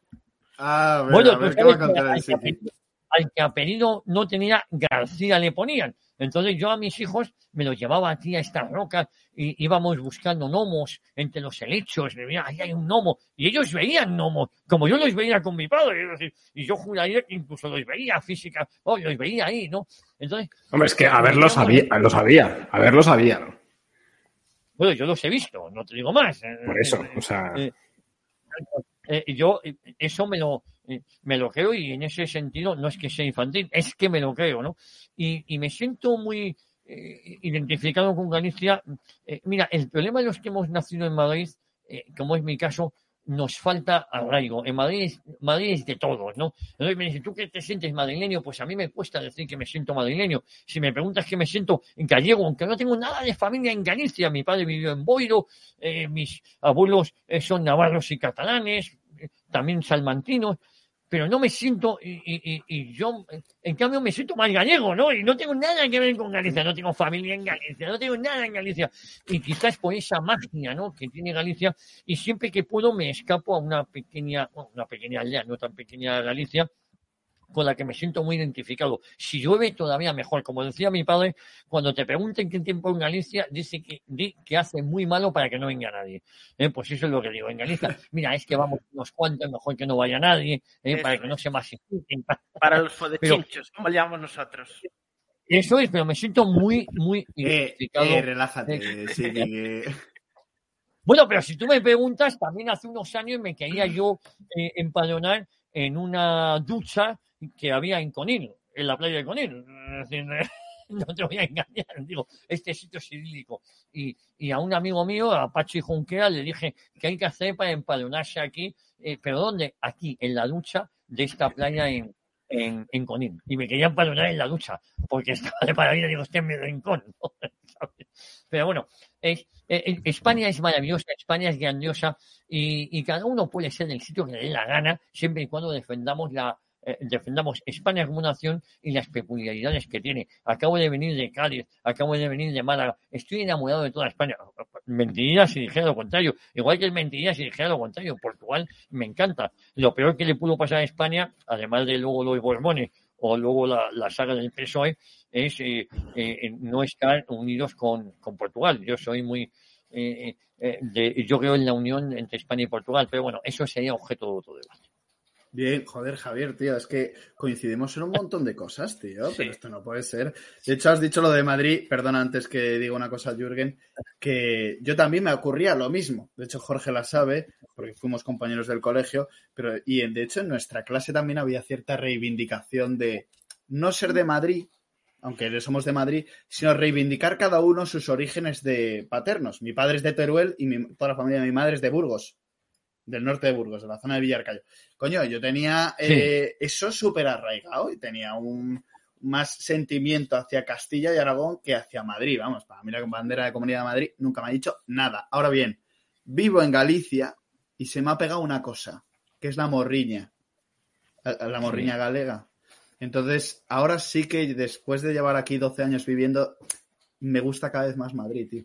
Ah, a ver, Bueno, a ver, tú ¿qué va a sabes que contar el al, que apellido, al que apellido no tenía García le ponían. Entonces yo a mis hijos me los llevaba aquí a estas rocas y íbamos buscando gnomos entre los helechos. Veía, ahí hay un gnomo. Y ellos veían gnomos, como yo los veía con mi padre. Y yo juraría que incluso los veía física, oh, los veía ahí, ¿no? Entonces, Hombre, es que a ver, lo sabía, lo sabía, a ver, lo sabía, ¿no? bueno, yo los he visto, no te digo más. Por eso, o sea, Eh, eh, yo eh, eso me lo eh, me lo creo y en ese sentido no es que sea infantil, es que me lo creo, ¿no? Y, y me siento muy identificado con Galicia. Mira, el problema de los que hemos nacido en Madrid, como es mi caso, nos falta arraigo. En Madrid, Madrid es de todos, ¿no? Entonces me dicen, ¿tú qué te sientes madrileño? Pues a mí me cuesta decir que me siento madrileño. Si me preguntas que me siento gallego, aunque no tengo nada de familia en Galicia, mi padre vivió en Boiro, eh, mis abuelos eh, son navarros y catalanes, eh, también salmantinos, pero no me siento, y, y- y- yo, en cambio, me siento más gallego, ¿no? Y no tengo nada que ver con Galicia, no tengo familia en Galicia, no tengo nada en Galicia. Y quizás por esa magia, ¿no? Que tiene Galicia, y siempre que puedo me escapo a una pequeña, una pequeña aldea, no tan pequeña Galicia, con la que me siento muy identificado. Si llueve, todavía mejor. Como decía mi padre, cuando te pregunten qué tiempo en Galicia, dice que, di que hace muy malo para que no venga nadie. Eh, Pues eso es lo que digo. En Galicia, mira, es que vamos unos cuantos, mejor que no vaya nadie, eh, para que no se masifiquen. Para los fodechinchos, como le llamamos nosotros. Eso es, pero me siento muy, muy Eh, identificado. eh, relájate, Bueno, pero si tú me preguntas, también hace unos años me quería yo eh, empadronar en una ducha que había en Conil, en la playa de Conil. No te voy a engañar, digo, este sitio es idílico. Y, y a un amigo mío, a Pachi Junquera, le dije que hay que hacer para empadronarse aquí. Eh, ¿Pero dónde? Aquí, en la ducha de esta playa en, en, en Conil. Y me quería empadronar en la ducha, porque estaba de maravilla, digo, estoy en mi rincón. Pero bueno, es, eh, eh, España es maravillosa, España es grandiosa y, y cada uno puede ser del sitio que le dé la gana, siempre y cuando defendamos la eh, defendamos España como nación y las peculiaridades que tiene. Acabo de venir de Cádiz, acabo de venir de Málaga, estoy enamorado de toda España. Mentiría si dijera lo contrario, igual que mentiría si dijera lo contrario. Portugal me encanta. Lo peor que le pudo pasar a España, además de luego los Borbones o luego la, saga del PSOE, es eh, eh, no estar unidos con, con Portugal. Yo soy muy. eh, eh, de- yo creo en la unión entre España y Portugal, pero bueno, eso sería objeto de otro debate. Bien, joder, Javier, tío, es que coincidimos en un montón de cosas, tío, Sí. pero esto no puede ser. De hecho, has dicho lo de Madrid, perdona antes que diga una cosa, Jürgen, que yo también me ocurría lo mismo. De hecho, Jorge la sabe, porque fuimos compañeros del colegio, pero y en- de hecho en nuestra clase también había cierta reivindicación de no ser de Madrid, aunque somos de Madrid, sino reivindicar cada uno sus orígenes de paternos. Mi padre es de Teruel y mi- toda la familia de mi madre es de Burgos, del norte de Burgos, de la zona de Villarcayo. Coño, yo tenía eh, eso súper arraigado y tenía un más sentimiento hacia Castilla y Aragón que hacia Madrid. Vamos, para mí la bandera de Comunidad de Madrid nunca me ha dicho nada. Ahora bien, vivo en Galicia y se me ha pegado una cosa, que es la morriña. La, la morriña galega. Entonces, ahora sí que después de llevar aquí 12 años viviendo, me gusta cada vez más Madrid, tío.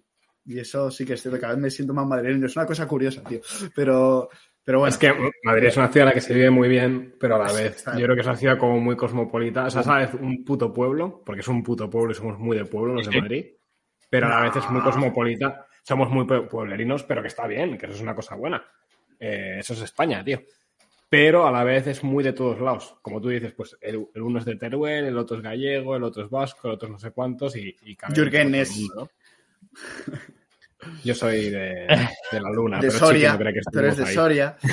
Y eso sí que es cierto, cada vez me siento más madrileño. Es una cosa curiosa, tío. Pero, pero bueno. Es que Madrid es una ciudad en la que se vive muy bien, pero a la vez yo creo que es una ciudad como muy cosmopolita. O sea, sabes, un puto pueblo, porque es un puto pueblo y somos muy de pueblo los de. Madrid, pero a la vez es muy cosmopolita. Somos muy pue- pueblerinos, pero que está bien, que eso es una cosa buena. Eh, eso es España, tío. Pero a la vez es muy de todos lados. Como tú dices, pues el, el uno es de Teruel, el otro es gallego, el otro es vasco, el otro es no sé cuántos y, y Jürgen es- mundo, ¿no? Yo soy de, de la luna, de pero Soria, no cree que tú eres de ahí. Soria.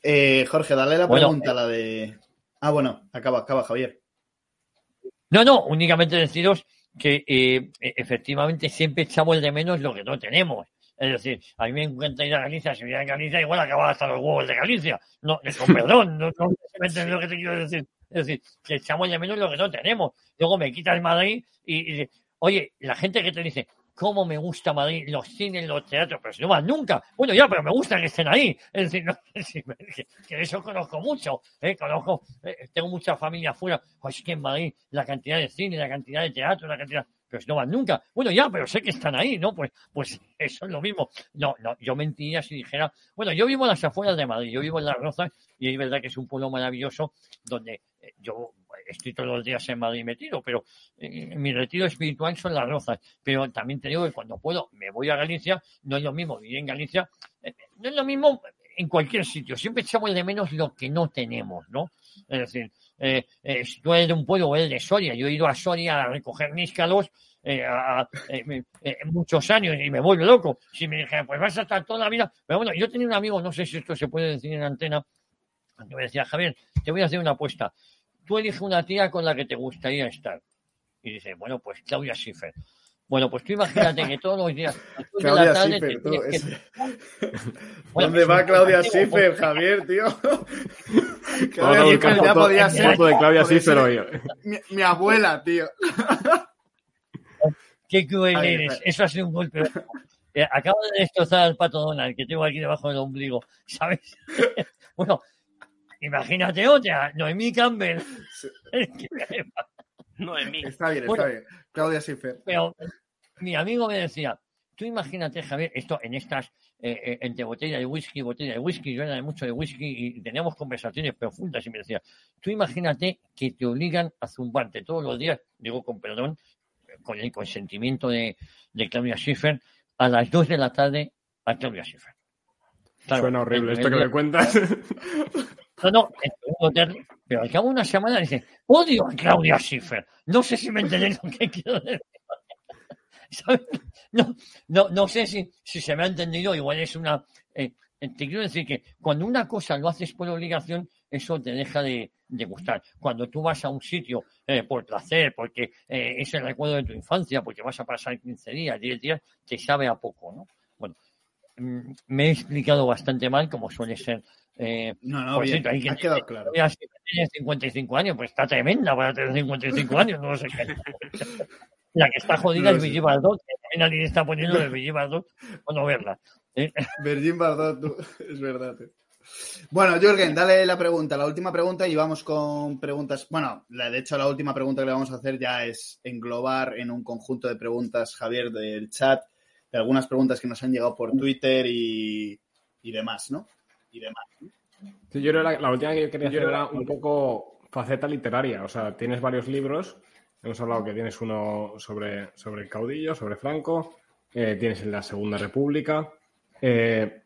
Eh, Jorge, dale la Bueno, pregunta, la de... Ah, bueno, acaba, acaba, Javier. No, no, únicamente deciros que eh, efectivamente siempre echamos de menos lo que no tenemos. Es decir, a mí me encanta ir a Galicia, si voy a Galicia igual acaba hasta los huevos de Galicia. No, eh, con perdón, no, no se me lo que te quiero decir. Es decir, que echamos de menos lo que no tenemos. Luego me quitas Madrid y, y dice, oye, la gente que te dice, cómo me gusta Madrid, los cines, los teatros, pero si no van nunca. Bueno, ya, pero me gusta que estén ahí. Es decir, que, eso conozco mucho, ¿eh? conozco, eh, tengo mucha familia afuera. Pues que en Madrid la cantidad de cine, la cantidad de teatro, la cantidad si no van nunca. Bueno, ya, pero sé que están ahí, ¿no? Pues, pues eso es lo mismo. No, no, yo mentiría si dijera, bueno, yo vivo en las afueras de Madrid, yo vivo en Las Rozas y es verdad que es un pueblo maravilloso donde eh, yo estoy todos los días en Madrid metido, pero eh, mi retiro espiritual son Las Rozas. Pero también te digo que cuando puedo me voy a Galicia, no es lo mismo vivir en Galicia, eh, no es lo mismo en cualquier sitio, siempre echamos de menos lo que no tenemos, ¿no? Es decir, eh, eh, si tú eres de un pueblo o eres de Soria, yo he ido a Soria a recoger níscalos eh, a, eh, eh, muchos años y me vuelvo loco. Si me dijeran, pues vas a estar toda la vida. Pero bueno, yo tenía un amigo, no sé si esto se puede decir en antena, que me decía, Javier, te voy a hacer una apuesta. Tú elige una tía con la que te gustaría estar. Y dice, bueno, pues Claudia Schiffer. Bueno, pues tú imagínate que todos los días, de Claudia la tarde, Schiffer, tú, que- Bueno, ¿Dónde va Claudia Schiffer, Javier, tío? Foto, Claudia Schiffer ya foto- podía ser foto de Claudia podía Schiffer ser hoy. mi, mi abuela, tío. Qué cruel Ahí eres. Eso ha sido un golpe. Eh, Acabo de destrozar al pato Donald, que tengo aquí debajo del ombligo, ¿sabes? bueno, imagínate otra, Noemí Campbell. Noemí. Está bien, Bueno. está bien. Claudia Schiffer. Pero mi amigo me decía, tú imagínate, Javier, esto en estas, eh, eh, entre botella de whisky, botella de whisky, yo era de mucho de whisky y teníamos conversaciones profundas y me decía, tú imagínate que te obligan a zumbarte todos los días, digo con perdón, con el consentimiento de, de Claudia Schiffer, a las 2 de la tarde a Claudia Schiffer. Claro, Suena horrible esto que me cuentas. no, no, pero al cabo de una semana dice, odio a Claudia Schiffer. No sé si me entendéis lo que quiero decir. ¿Sabes? No, no, no sé si, si se me ha entendido, igual es una... eh, te quiero decir que cuando una cosa lo haces por obligación, eso te deja de, de gustar. Cuando tú vas a un sitio eh, por placer, porque eh, es el recuerdo de tu infancia, porque vas a pasar 15 días, 10 días, te sabe a poco, ¿no? Bueno, mm, me he explicado bastante mal, como suele ser eh, No, no, por bien. cierto, hay que Ha quedado claro. Mira, si tiene 55 años, pues está tremenda para tener 55 años, no lo sé qué. La que está jodida No es. Brigitte Bardot, que también alguien está poniendo de Brigitte Bardot, o no verla. ¿eh? Virgin Bardot, tú. Es verdad, tío. Bueno, Jürgen, dale la pregunta, la última pregunta y vamos con preguntas. Bueno, de hecho, la última pregunta que le vamos a hacer ya es englobar en un conjunto de preguntas, Javier, del chat, de algunas preguntas que nos han llegado por Twitter y, y demás, ¿no? Y demás. Sí, yo que la, la última que yo quería hacer era un poco faceta literaria. O sea, tienes varios libros. Hemos hablado que tienes uno sobre, sobre el caudillo, sobre Franco. eh, tienes de la Segunda República. Eh,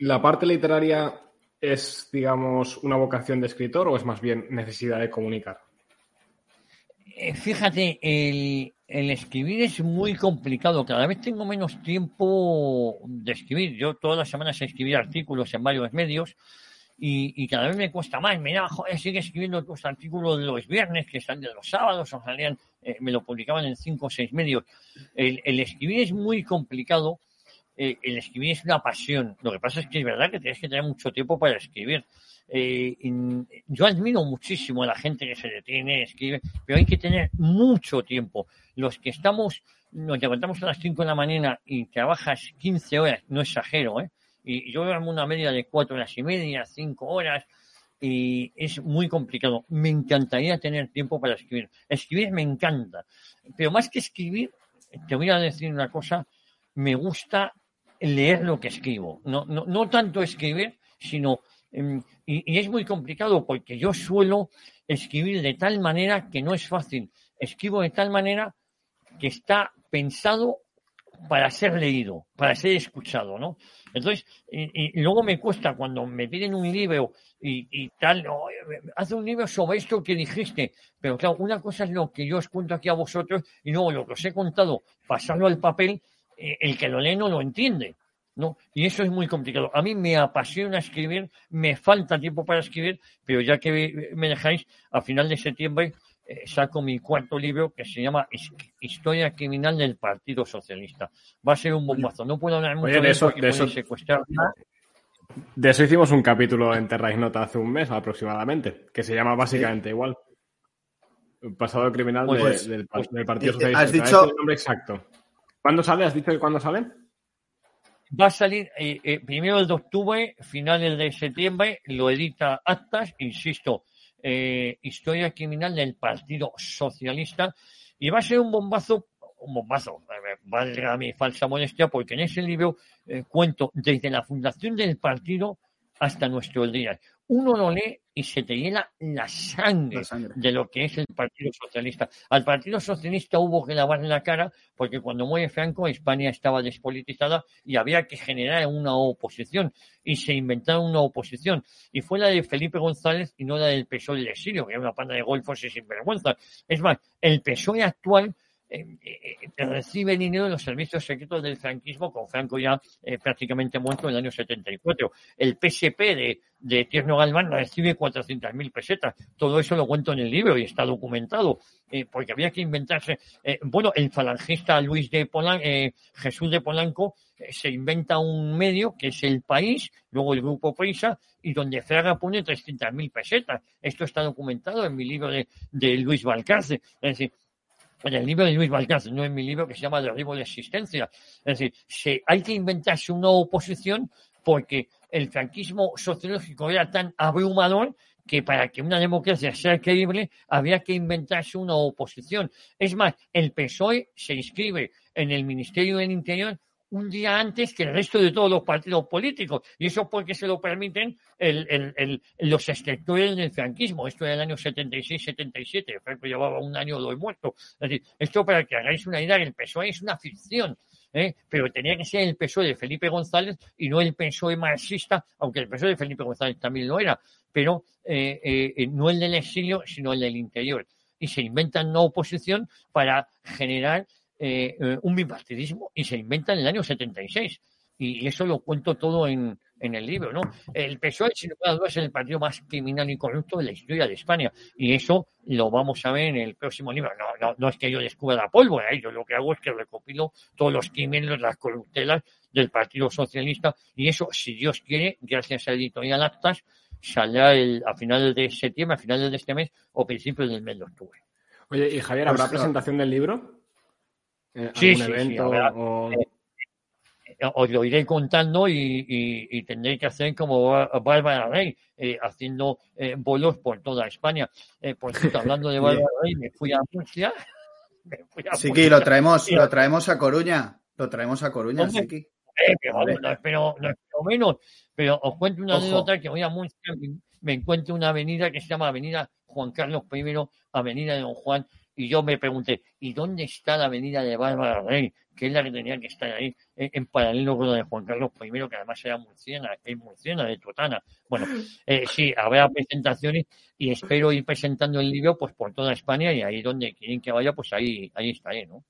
¿La parte literaria es, digamos, una vocación de escritor o es más bien necesidad de comunicar? Eh, Fíjate, el, el escribir es muy complicado. Cada vez tengo menos tiempo de escribir. Yo todas las semanas escribí artículos en varios medios y, y cada vez me cuesta más. Mira, joder, sigue escribiendo tus artículos de los viernes, que están de los sábados, o salían, eh, me lo publicaban en cinco o seis medios. El, el escribir es muy complicado. Eh, el escribir es una pasión. Lo que pasa es que es verdad que tienes que tener mucho tiempo para escribir. Eh, yo admiro muchísimo a la gente que se detiene, escribe, pero hay que tener mucho tiempo. Los que estamos, nos levantamos a las 5 de la mañana y trabajas 15 horas, no exagero, ¿eh? Y yo duermo una media de 4 horas y media, 5 horas, y es muy complicado. Me encantaría tener tiempo para escribir. Escribir me encanta, pero más que escribir, te voy a decir una cosa, me gusta leer lo que escribo. No, no, no tanto escribir, sino em, y es muy complicado porque yo suelo escribir de tal manera que no es fácil. Escribo de tal manera que está pensado para ser leído, para ser escuchado, ¿no? Entonces, y, luego me cuesta cuando me piden un libro y, y tal, no, haz un libro sobre esto que dijiste, pero claro, una cosa es lo que yo os cuento aquí a vosotros y luego lo que os he contado, pasarlo al papel, eh, el que lo lee no lo entiende. ¿no? Y eso es muy complicado. A mí me apasiona escribir, me falta tiempo para escribir, pero ya que me dejáis, a final de septiembre eh, saco mi cuarto libro que se llama His- Historia Criminal del Partido Socialista. Va a ser un bombazo. No puedo hablar mucho Oye, de eso- de puede eso- secuestrar. De eso hicimos un capítulo en Terra Ignota hace un mes aproximadamente, que se llama básicamente igual. El pasado criminal de- Pues, del, pues, del Partido eh, Socialista. has dicho- el nombre exacto. ¿Cuándo sale? ¿Has dicho que cuándo sale? Va a salir eh, eh, primero de octubre, finales de septiembre, lo edita Actas, insisto, eh, historia criminal del Partido Socialista, y va a ser un bombazo, un bombazo, valga mi falsa modestia, porque en ese libro eh, cuento desde la fundación del partido hasta nuestros días. Uno lo lee y se te llena la sangre, La sangre. de lo que es el Partido Socialista. Al Partido Socialista hubo que lavarle la cara porque cuando muere Franco España estaba despolitizada y había que generar una oposición y se inventaron una oposición y fue la de Felipe González y no la del PSOE del exilio, que era una panda de golfos y sinvergüenza. Es más, el PSOE actual recibe dinero de los servicios secretos del franquismo con Franco ya eh, prácticamente muerto en el año 74. El PSP de, de Tierno Galván recibe 400.000 pesetas. Todo eso lo cuento en el libro y está documentado, eh, porque había que inventarse. eh, bueno, el falangista Luis de Polanco, Jesús de Polanco, eh, se inventa un medio que es el país, luego el grupo Prisa, y donde Fraga pone 300.000 pesetas. Esto está documentado en mi libro de, de Luis Valcarce. Es decir, en el libro de Luis Valcarce, no en mi libro que se llama Derribo de Existencia. Es decir, se, hay que inventarse una oposición porque el franquismo sociológico era tan abrumador que para que una democracia sea creíble había que inventarse una oposición. Es más, el PSOE se inscribe en el Ministerio del Interior un día antes que el resto de todos los partidos políticos. Y eso porque se lo permiten el, los extractores del franquismo. Esto era el año 76-77. Franco llevaba un año o dos muerto. Es decir, esto para que hagáis una idea, el PSOE es una ficción. ¿eh? Pero tenía que ser el PSOE de Felipe González y no el PSOE marxista, aunque el PSOE de Felipe González también lo era, pero eh, eh, no el del exilio, sino el del interior. Y se inventan una oposición para generar eh, eh, un bipartidismo y se inventa en el año 76. Y, y eso lo cuento todo en, en el libro, ¿no? El PSOE, sin lugar a dudas, es el partido más criminal y corrupto de la historia de España. Y eso lo vamos a ver en el próximo libro. No, no, no es que yo descubra la pólvora, ¿eh? yo lo que hago es que recopilo todos los crímenes, las corruptelas del Partido Socialista. Y eso, si Dios quiere, gracias a Editorial Actas, saldrá el, a finales de septiembre, a finales de este mes o principios del mes de octubre. Oye, y Javier, ¿habrá Pues, presentación del libro? Eh, Sí, ¿Algún sí, sí, evento o- Eh, os lo iré contando y, y, y tendré que hacer como Bá- Bárbara Rey, eh, haciendo eh, bolos por toda España. Eh, por cierto, hablando de Bárbara Rey, me fui a Murcia. Sí, que lo traemos, lo traemos a Coruña. Lo traemos a Coruña, Hombre. Siki. Eh, pero no espero, no espero menos. Pero os cuento una Ojo. anécdota que voy a Murcia, me- me encuentro una avenida que se llama Avenida Juan Carlos I, Avenida de Don Juan, y yo me pregunté, ¿y dónde está la avenida de Bárbara Rey? Que es la que tenía que estar ahí, en, en paralelo con la de Juan Carlos I, que además era murciana, es murciana de Totana. Bueno, eh, sí, habrá presentaciones y espero ir presentando el libro pues por toda España y ahí donde quieren que vaya, pues ahí, ahí estaré, ¿no?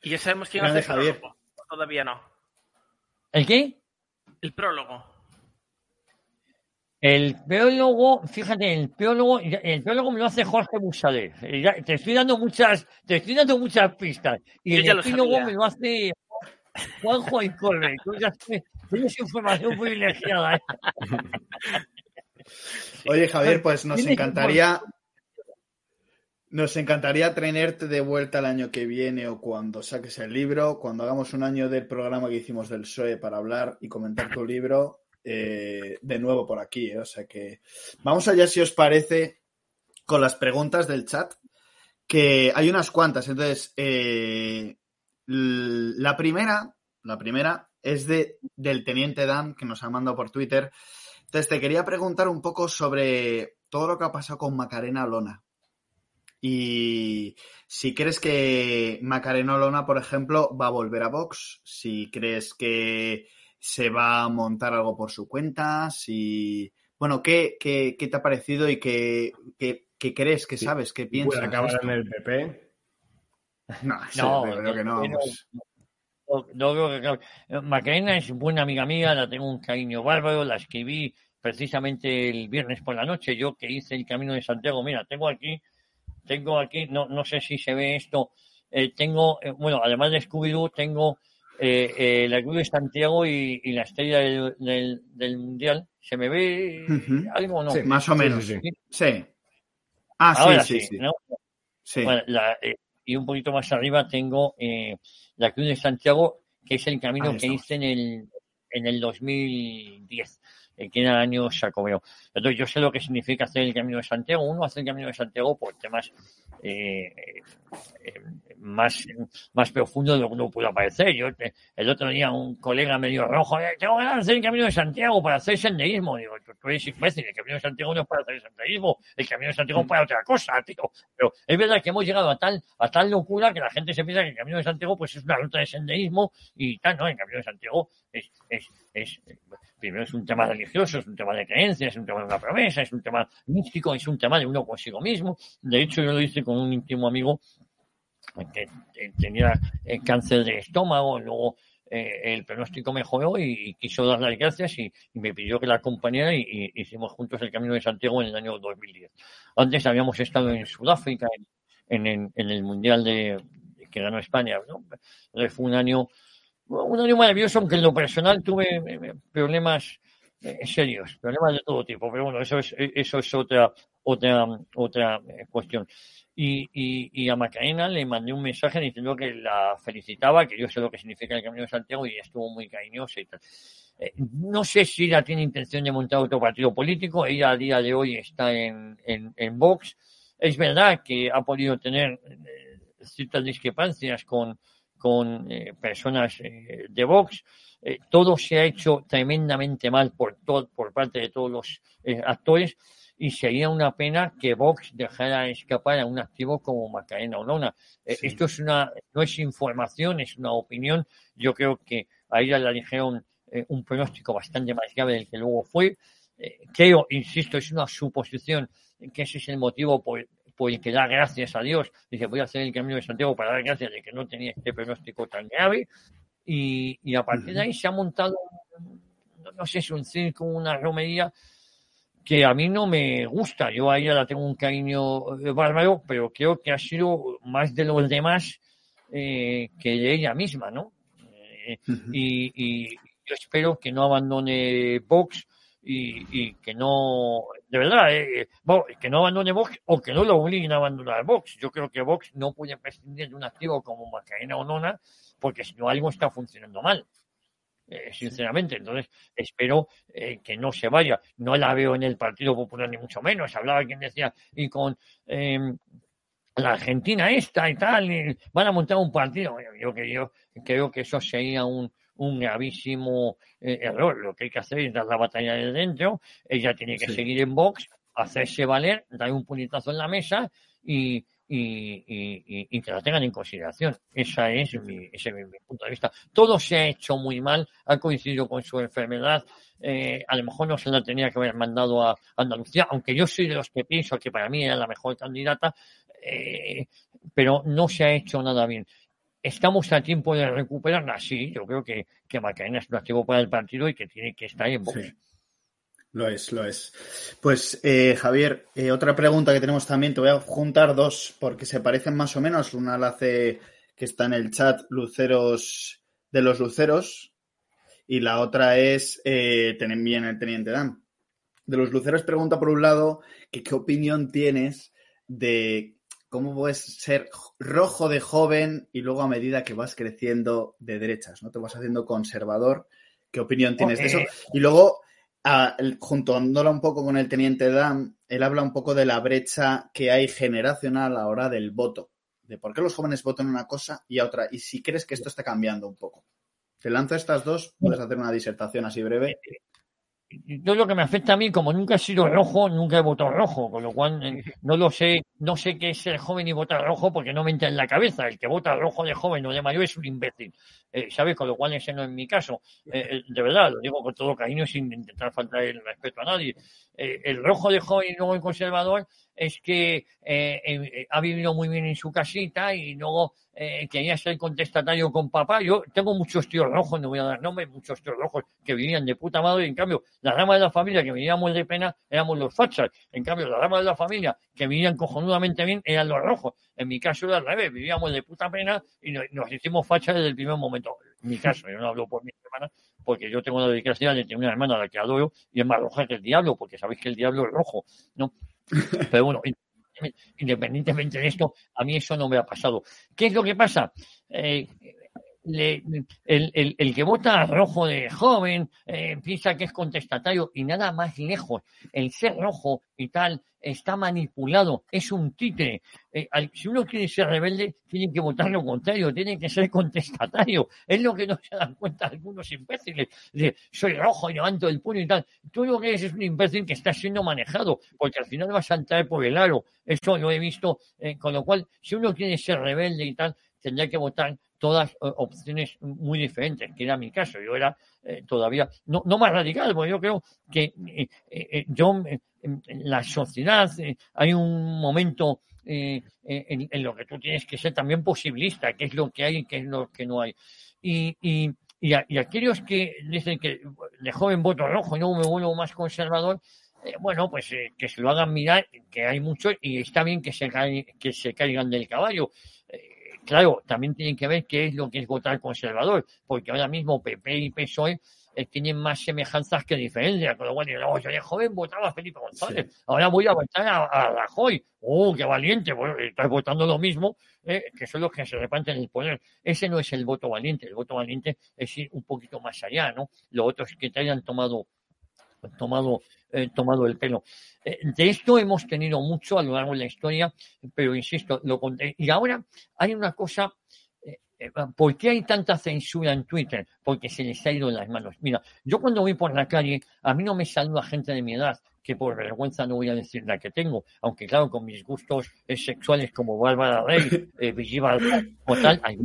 Y ya sabemos quién hace el prólogo. Todavía no. ¿El qué? El prólogo. El prólogo, fíjate, el prólogo, el prólogo me lo hace Jorge Busader. Eh, Te estoy dando muchas, te estoy dando muchas pistas. Y Yo el sabía. me lo hace Juanjo Incorre. Tú ya tienes- información privilegiada. ¿eh? Oye, Javier, pues nos encantaría. Nos encantaría tenerte de vuelta el año que viene o cuando saques el libro, cuando hagamos un año del programa que hicimos del SOE para hablar y comentar tu libro, eh, de nuevo por aquí. ¿eh? O sea que vamos allá, si os parece, con las preguntas del chat, que hay unas cuantas. Entonces, eh, la primera, la primera es de, del Teniente Dan, que nos ha mandado por Twitter. Entonces, te quería preguntar un poco sobre todo lo que ha pasado con Macarena Olona. Y si crees que Macarena Olona, por ejemplo, va a volver a Vox, si crees que se va a montar algo por su cuenta, si... Bueno, ¿qué, qué, qué te ha parecido y qué, qué, qué crees, qué sabes, qué Puede piensas? de acabar en el PP. No, No, creo que no. No, no creo que claro. Macarena es buena amiga mía, la tengo un cariño bárbaro, la escribí precisamente el viernes por la noche, yo que hice el Camino de Santiago, mira, tengo aquí, tengo aquí, no, no sé si se ve esto, eh, tengo, eh, bueno, además de Scooby-Doo, tengo eh, eh, la Cruz de Santiago y, y la estrella del, del, del Mundial. ¿Se me ve algo o no? Sí. Más o menos. sí, sí. Sí. Ah, Ahora sí, sí, sí, sí. ¿no? Sí. Bueno, la- eh, y un poquito más arriba tengo eh, la Cruz de Santiago, que es el camino que hice en el, en el 2010, eh, que era el año Jacobeo. Entonces yo sé lo que significa hacer el Camino de Santiago. Uno hace el Camino de Santiago por temas eh, eh, más, más profundos de lo que uno pueda parecer. Yo eh, el otro día un colega me dio rojo, "Eh, tengo que hacer el Camino de Santiago para hacer senderismo. Digo, tú, tú eres imbécil, el Camino de Santiago no es para hacer senderismo, el Camino de Santiago es para otra cosa, tío. Pero es verdad que hemos llegado a tal, a tal locura que la gente se piensa que el Camino de Santiago pues es una ruta de senderismo y tal, no, el Camino de Santiago es, es, es, primero es un tema religioso, es un tema de creencias, es un tema de una promesa, es un tema místico, es un tema de uno consigo mismo. De hecho, yo lo hice con un íntimo amigo que eh, tenía eh, cáncer de estómago, luego eh, el pronóstico mejoró y, y quiso dar las gracias y, y me pidió que la acompañara y, y hicimos juntos el Camino de Santiago en el año 2010. Antes habíamos estado en Sudáfrica, en, en, en el Mundial de que ganó España. ¿no? Fue un año un año maravilloso, aunque en lo personal tuve eh, problemas eh, serios, problemas de todo tipo, pero bueno, eso es, eso es otra, otra, otra eh, cuestión. Y, y, y a Macarena le mandé un mensaje diciendo que la felicitaba, que yo sé lo que significa el Camino de Santiago y estuvo muy cariñosa y tal. Eh, no sé si ella tiene intención de montar otro partido político, ella a día de hoy está en, en, en Vox. Es verdad que ha podido tener eh, ciertas discrepancias con, con eh, personas eh, de Vox. Eh, todo se ha hecho tremendamente mal por, todo, por parte de todos los eh, actores y sería una pena que Vox dejara escapar a un activo como Macarena Olona. Eh, Sí. Esto es una, no es información, es una opinión. Yo creo que a ella le dijeron eh, un pronóstico bastante más grave del que luego fue. Eh, creo, insisto, es una suposición que ese es el motivo por, por el que da gracias a Dios. Dice, voy a hacer el camino de Santiago para dar gracias de que no tenía este pronóstico tan grave. Y, y a partir de ahí se ha montado, no, sé si un circo, una romería que a mí no me gusta. Yo a ella la tengo un cariño eh, bárbaro, pero creo que ha sido más de los demás eh, que de ella misma, ¿no? Eh, y, y yo espero que no abandone Vox y, y que no, de verdad, eh, bo- que no abandone Vox o que no lo obliguen a abandonar Vox. Yo creo que Vox no puede prescindir de un activo como Macarena o Nona porque si no algo está funcionando mal. Eh, sinceramente, entonces espero eh, que no se vaya. No la veo en el Partido Popular ni mucho menos. Hablaba quien decía, y con eh, la Argentina esta y tal, y van a montar un partido. Yo, que yo creo que eso sería un, un gravísimo eh, error. Lo que hay que hacer es dar la batalla de dentro. Ella tiene que Sí. seguir en Vox, hacerse valer, dar un puñetazo en la mesa y, y, y, que la tengan en consideración. Esa es mi, ese es mi, punto de vista. Todo se ha hecho muy mal, ha coincidido con su enfermedad. Eh, a lo mejor no se la tenía que haber mandado a Andalucía, aunque yo soy de los que pienso que para mí era la mejor candidata, eh, pero no se ha hecho nada bien. ¿Estamos a tiempo de recuperarla? Sí, yo creo que, que Macarena es un activo para el partido y que tiene que estar en. Sí. Lo es, lo es. Pues, eh, Javier, eh, otra pregunta que tenemos también, te voy a juntar dos porque se parecen más o menos. Una la hace que está en el chat Luceros de los Luceros y la otra es eh, bien el Teniente Dan. De los Luceros pregunta por un lado que qué opinión tienes de cómo puedes ser rojo de joven y luego a medida que vas creciendo de derechas, ¿no? Te vas haciendo conservador. ¿Qué opinión tienes de eso? Y luego, a- juntándolo un poco con el teniente Dan, él habla un poco de la brecha que hay generacional a la hora del voto. De por qué los jóvenes votan una cosa y a otra. Y si crees que esto está cambiando un poco. Te lanzo estas dos, puedes hacer una disertación así breve. Yo lo que me afecta a mí, como nunca he sido rojo, nunca he votado rojo, con lo cual eh, no lo sé, no sé qué es ser joven y votar rojo porque no me entra en la cabeza. El que vota rojo de joven o de mayor es un imbécil, eh, ¿sabes? Con lo cual ese no es mi caso. Eh, eh, de verdad, lo digo con todo cariño sin intentar faltar el respeto a nadie. Eh, el rojo de joven y luego el conservador es que eh, eh, ha vivido muy bien en su casita y luego eh, quería ser contestatario con papá. Yo tengo muchos tíos rojos, no voy a dar nombres, muchos tíos rojos que vivían de puta madre. En cambio, la rama de la familia que vivíamos de pena éramos los fachas. En cambio, la rama de la familia que vivían cojonudamente bien eran los rojos. En mi caso era al revés, vivíamos de puta pena y nos, nos hicimos fachas desde el primer momento. En mi caso, yo no hablo por mi hermana, porque yo tengo la desgracia de tener una hermana a la que adoro y es más roja que el diablo, porque sabéis que el diablo es rojo, ¿no? Pero bueno, independientemente de esto, a mí eso no me ha pasado. ¿Qué es lo que pasa? Eh, el, el, el, que vota rojo de joven eh, piensa que es contestatario y nada más lejos. El ser rojo y tal está manipulado, es un títere. Eh, si uno quiere ser rebelde, tiene que votar lo contrario, tiene que ser contestatario. Es lo que no se dan cuenta algunos imbéciles. Soy rojo y levanto el puño y tal. Tú lo que eres es un imbécil que está siendo manejado, porque al final vas a entrar por el aro. Eso lo he visto. Eh, con lo cual, si uno quiere ser rebelde y tal, tendría que votar todas opciones muy diferentes, que era mi caso. Yo era eh, todavía, no, no, más radical, porque yo creo que eh, eh, yo, en la sociedad, hay un momento en, lo que tú tienes que ser también posibilista, qué es lo que hay y qué es lo que no hay. Y, y, y, aquellos que dicen que de joven voto rojo y no me vuelvo más conservador, eh, bueno, pues eh, que se lo hagan mirar, que hay muchos y está bien que se, que se caigan del caballo. Eh, claro, también tienen que ver qué es lo que es votar conservador, porque ahora mismo PP y PSOE tienen más semejanzas que diferencias. Con lo cual, no, yo de joven votaba a Felipe González, sí. ahora voy a votar a, a, Rajoy. ¡Oh, qué valiente! Bueno, estás votando lo mismo, que son los que se reparten el poder. Ese no es el voto valiente, el voto valiente es ir un poquito más allá, ¿no? Los otros que te hayan tomado tomado, eh, tomado el pelo. Eh, de esto hemos tenido mucho a lo largo de la historia, pero insisto, lo conté. Y ahora hay una cosa, eh, ¿por qué hay tanta censura en Twitter? Porque se les ha ido en las manos. Mira, yo cuando voy por la calle, a mí no me saluda gente de mi edad, que por vergüenza no voy a decir la que tengo, aunque claro, con mis gustos sexuales como Bárbara Rey, eh, o tal, hay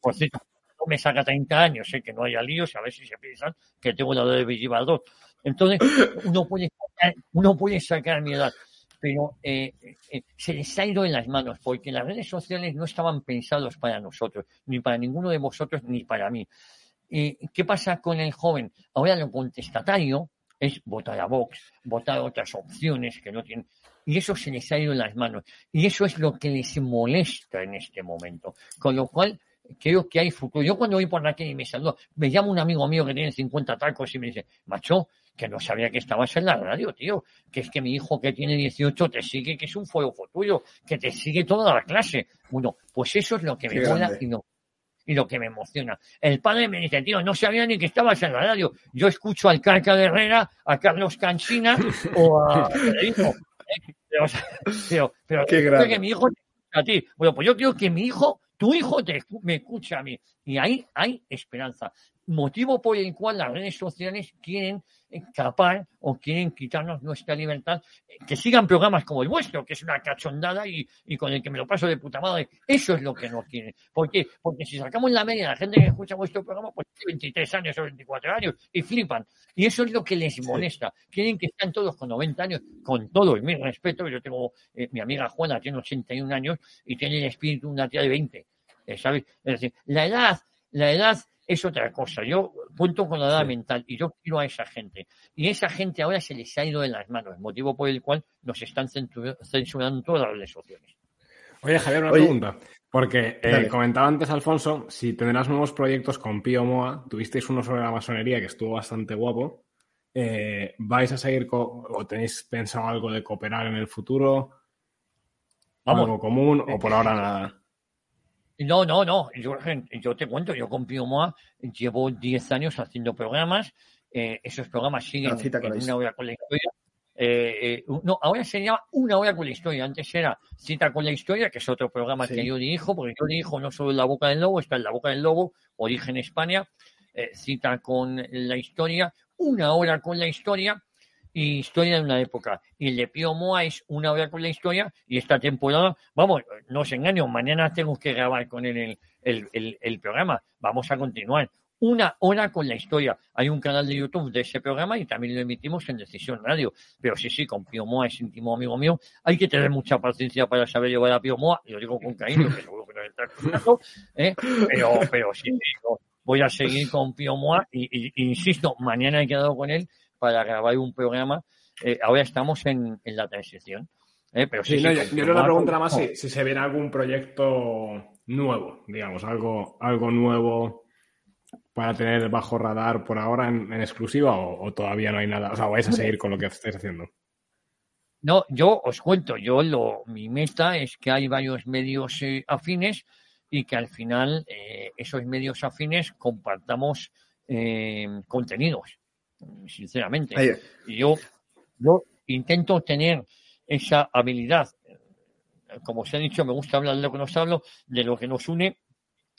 por cierto, me saca 30 años, sé que no haya líos, a ver si se piensan que tengo la edad de Villival 2. Entonces, uno puede sacar, uno puede sacar mi edad, pero eh, eh, se les ha ido en las manos, porque las redes sociales no estaban pensados para nosotros, ni para ninguno de vosotros, ni para mí. Eh, ¿Qué pasa con el joven? Ahora lo contestatario es votar a Vox, votar otras opciones que no tienen. Y eso se les ha ido en las manos. Y eso es lo que les molesta en este momento. Con lo cual, creo que hay futuro. Yo cuando voy por la calle y me saludo, me llama un amigo mío que tiene 50 tacos y me dice, macho, que no sabía que estabas en la radio, tío, que es que mi hijo que tiene 18 te sigue, que es un fuego tuyo, que te sigue toda la clase. Bueno, pues eso es lo que me mola y no y lo que me emociona. El padre me dice, tío, no sabía ni que estabas en la radio. Yo escucho al Carca de Herrera, a Carlos Canchina o a Federico. Pero, pero, pero Qué que mi hijo a ti. Bueno, pues yo creo que mi hijo tu hijo te, me escucha a mí. Y ahí hay esperanza. Motivo por el cual las redes sociales quieren escapar o quieren quitarnos nuestra libertad. Que sigan programas como el vuestro, que es una cachondada y, y con el que me lo paso de puta madre. Eso es lo que no quieren. ¿Por qué? Porque si sacamos la media de la gente que escucha vuestro programa, pues tiene 23 años o 24 años y flipan. Y eso es lo que les molesta. Quieren que estén todos con 90 años, con todo el mi respeto. Yo tengo, eh, mi amiga Juana tiene 81 años y tiene el espíritu de una tía de 20. ¿sabes? Es decir, la edad, la edad es otra cosa. Yo cuento con la edad sí. mental y yo quiero a esa gente. Y esa gente ahora se les ha ido de las manos, motivo por el cual nos están censurando todas las redes sociales. Oye, Javier, una Oye, pregunta. Porque eh, comentaba antes Alfonso, si tendrás nuevos proyectos con Pío Moa, tuvisteis uno sobre la masonería que estuvo bastante guapo. Eh, ¿Vais a seguir o tenéis pensado algo de cooperar en el futuro? Vamos. ¿Algo común o por ahora nada? No, no, no. Yo, yo te cuento, yo con Pío Moa llevo 10 años haciendo programas. Eh, esos programas siguen en una hora con la historia. Eh, eh, no, ahora se llama Una hora con la historia. Antes era Cita con la historia, que es otro programa sí. que yo dirijo, porque yo dirijo no solo en La Boca del Lobo, está en La Boca del Lobo, Origen España, eh, Cita con la historia, Una hora con la historia Historia de una época. Y el de Pío Moa una hora con la historia y esta temporada, vamos, no os engaño, mañana tengo que grabar con él el, el, el, programa. Vamos a continuar. Una hora con la historia. Hay un canal de YouTube de ese programa y también lo emitimos en Decisión Radio. Pero sí, sí, con Pío Moa es íntimo amigo mío. Hay que tener mucha paciencia para saber llevar a Pío Moa. Lo digo con cariño, que está escuchando. ¿eh? Pero, pero sí, voy a seguir con Pío Moa y, insisto, mañana he quedado con él para grabar un programa. Eh, ahora estamos en, en la transición. Eh, pero sí, sí, no, yo, yo creo la pregunta era más si, si, se viene algún proyecto nuevo, digamos, algo, algo nuevo para tener bajo radar por ahora en, en exclusiva o, o, todavía no hay nada. O sea, vais a seguir con lo que estáis haciendo. No, yo os cuento, yo lo, mi meta es que hay varios medios eh, afines y que al final eh, esos medios afines compartamos contenidos, sinceramente. Yo, yo intento tener esa habilidad. Como os he dicho, me gusta hablar de lo que nos hablo, de lo que nos une.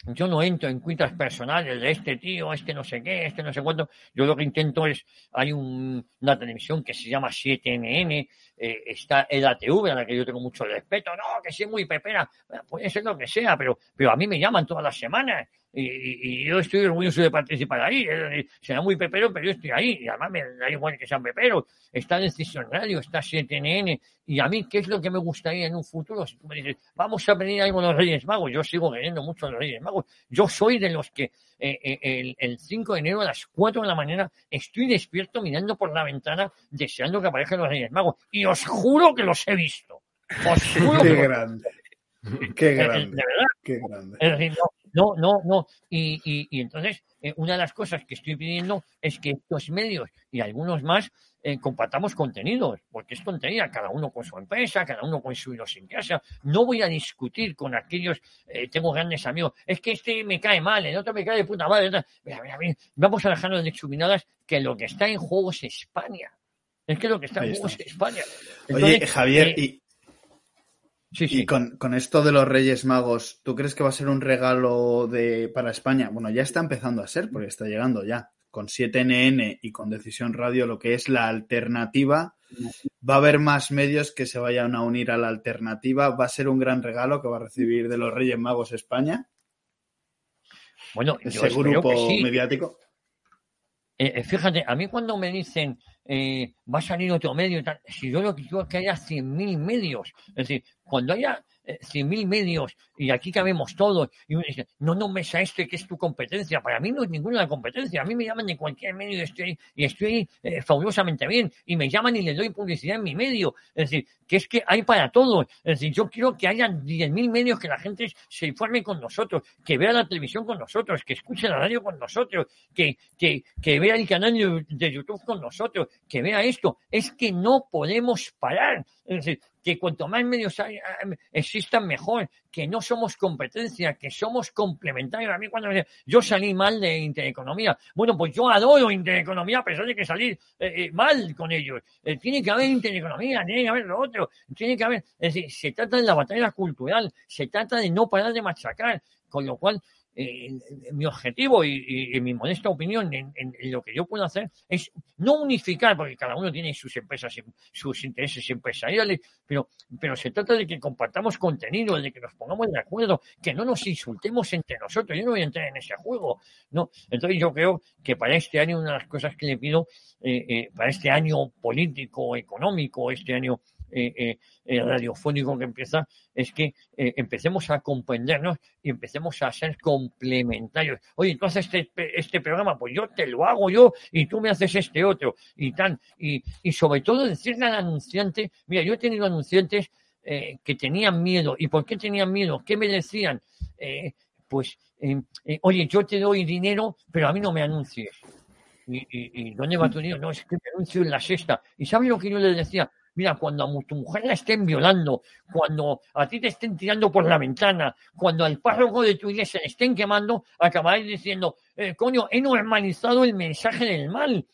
Yo no entro en cuitas personales de este tío, este no sé qué, este no sé cuánto. Yo lo que intento es, hay un- una televisión que se llama 7NN, eh, está el ATV, a la que yo tengo mucho respeto. No, que soy muy pepera. Puede ser lo que sea, pero, pero a mí me llaman todas las semanas. Y, y- yo estoy orgulloso de participar ahí. Será muy pepero, pero yo estoy ahí. Y además me da igual que sean peperos. Está Decisión Radio, está 7NN. Y a mí, ¿qué es lo que me gustaría en un futuro? Si tú me dices, vamos a pedir algo a los Reyes Magos. Yo sigo queriendo mucho a los Reyes Magos. Yo soy de los que eh, eh, el, el 5 de enero a las 4 de la mañana estoy despierto mirando por la ventana deseando que aparezcan los Reyes Magos. Y os juro que los he visto. Os juro que Qué los- grande. Qué grande. de verdad. Qué grande. Es decir, no, no, no, no. Y, y, y entonces, eh, una de las cosas que estoy pidiendo es que estos medios y algunos más eh, compartamos contenidos, porque es tontería, cada uno con su empresa, cada uno con su idiosincrasia. No voy a discutir con aquellos, eh, tengo grandes amigos, es que este me cae mal, el otro me cae de puta madre. Mira, mira, mira, Vamos a dejarnos de exuminadas que lo que está en juego es España. Es que lo que está en juego es. España. Oye, Javier, eh, y, sí, sí. y con, con esto de los Reyes Magos, ¿tú crees que va a ser un regalo de, para España? Bueno, ya está empezando a ser, porque está llegando ya. Con 7NN y con Decisión Radio, lo que es la alternativa, va a haber más medios que se vayan a unir a la alternativa. Va a ser un gran regalo que va a recibir de los Reyes Magos España, Bueno, ese grupo que sí. mediático. Eh, eh, fíjate, a mí cuando me dicen eh, va a salir otro medio, tal, si yo lo que quiero es que haya 100.000 medios, es decir, cuando haya eh, 100.000 medios y aquí cabemos todos, y uno dice, no nombres a este que es tu competencia, para mí no es ninguna competencia, a mí me llaman de cualquier medio y estoy, eh, fabulosamente bien, y me llaman y les doy publicidad en mi medio, es decir, que es que hay para todos, es decir, yo quiero que haya 10.000 medios, que la gente se informe con nosotros, que vea la televisión con nosotros, que escuche la radio con nosotros, que, que, que vea el canal de YouTube con nosotros, que vea esto. Es que no podemos parar. Es decir, que cuanto más medios hay- hay- existan, mejor. Que no somos competencia, que somos complementarios. A mí cuando me yo salí mal de Intereconomía. Bueno, pues yo adoro Intereconomía a pesar que salir eh, eh, mal con ellos. Eh, tiene que haber Intereconomía, tiene que haber lo otro. Tiene que haber... Es decir, se trata de la batalla cultural. Se trata de no parar de machacar. Con lo cual, mi objetivo y, mi modesta opinión en, lo que yo puedo hacer es no unificar, porque cada uno tiene sus empresas, em- sus intereses empresariales, pero, pero se trata de que compartamos contenido, de que nos pongamos de acuerdo, que no nos insultemos entre nosotros. Yo no voy a entrar en ese juego, ¿no? Entonces yo creo que para este año una de las cosas que le pido, eh, eh, para este año político, económico, este año eh, eh, eh, radiofónico que empieza, es que eh, empecemos a comprendernos y empecemos a ser complementarios. Oye, tú haces este, este programa, pues yo te lo hago yo y tú me haces este otro y tal. Y, y sobre todo decirle al anunciante, mira, yo he tenido anunciantes eh, que tenían miedo. ¿Y por qué tenían miedo? ¿Qué me decían? Eh, pues, oye, yo te doy dinero, pero a mí no me anuncies. ¿Y, y, y dónde va tu dinero? No, es que me anuncio en la sexta. ¿Y sabes lo que yo les decía? Mira, cuando a tu mujer la estén violando, cuando a ti te estén tirando por la ventana, cuando al párroco de tu iglesia le estén quemando, acabaréis diciendo, eh, coño, he normalizado el mensaje del mal.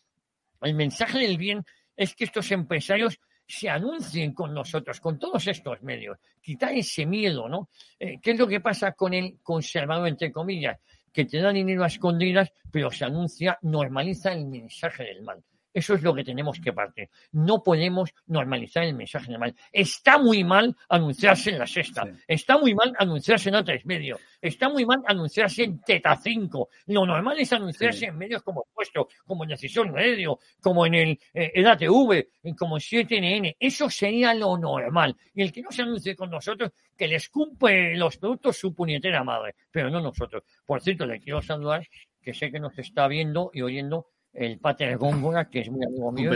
El mensaje del bien es que estos empresarios se anuncien con nosotros, con todos estos medios. Quitar ese miedo, ¿no? Eh, ¿Qué es lo que pasa con el conservador, entre comillas? Que te da dinero a escondidas, pero se anuncia, normaliza el mensaje del mal. Eso es lo que tenemos que partir. No podemos normalizar el mensaje del mal. Está muy mal anunciarse en la sexta. Sí. Está muy mal anunciarse en otros medios. Está muy mal anunciarse en Teta 5. Lo normal es anunciarse Sí. en medios como Puesto, como en Decisión Radio, como en el, eh, el ATV, en como en 7NN. Eso sería lo normal. Y el que no se anuncie con nosotros, que les cumple los productos su puñetera madre, pero no nosotros. Por cierto, le quiero saludar, que sé que nos está viendo y oyendo el Pater Góngora, que es muy amigo mío.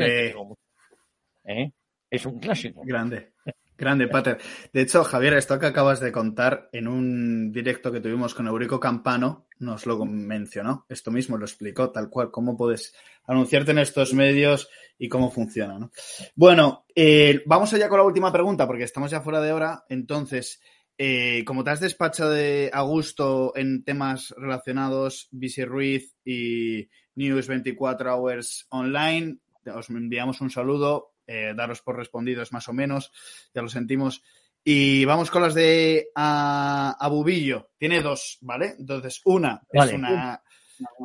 ¿Eh? Es un clásico. Grande. Grande, Pater. De hecho, Javier, esto que acabas de contar en un directo que tuvimos con Eurico Campano, nos lo mencionó. Esto mismo lo explicó, tal cual, cómo puedes anunciarte en estos medios y cómo funciona. ¿no? Bueno, eh, vamos allá con la última pregunta, porque estamos ya fuera de hora. Entonces, eh, como te has despachado de a gusto en temas relacionados, Bisi Ruiz y News 24 Hours Online, os enviamos un saludo eh, daros por respondidos más o menos, ya lo sentimos. Y vamos con las de a, Bubillo. Tiene dos, ¿vale? Entonces, una es una.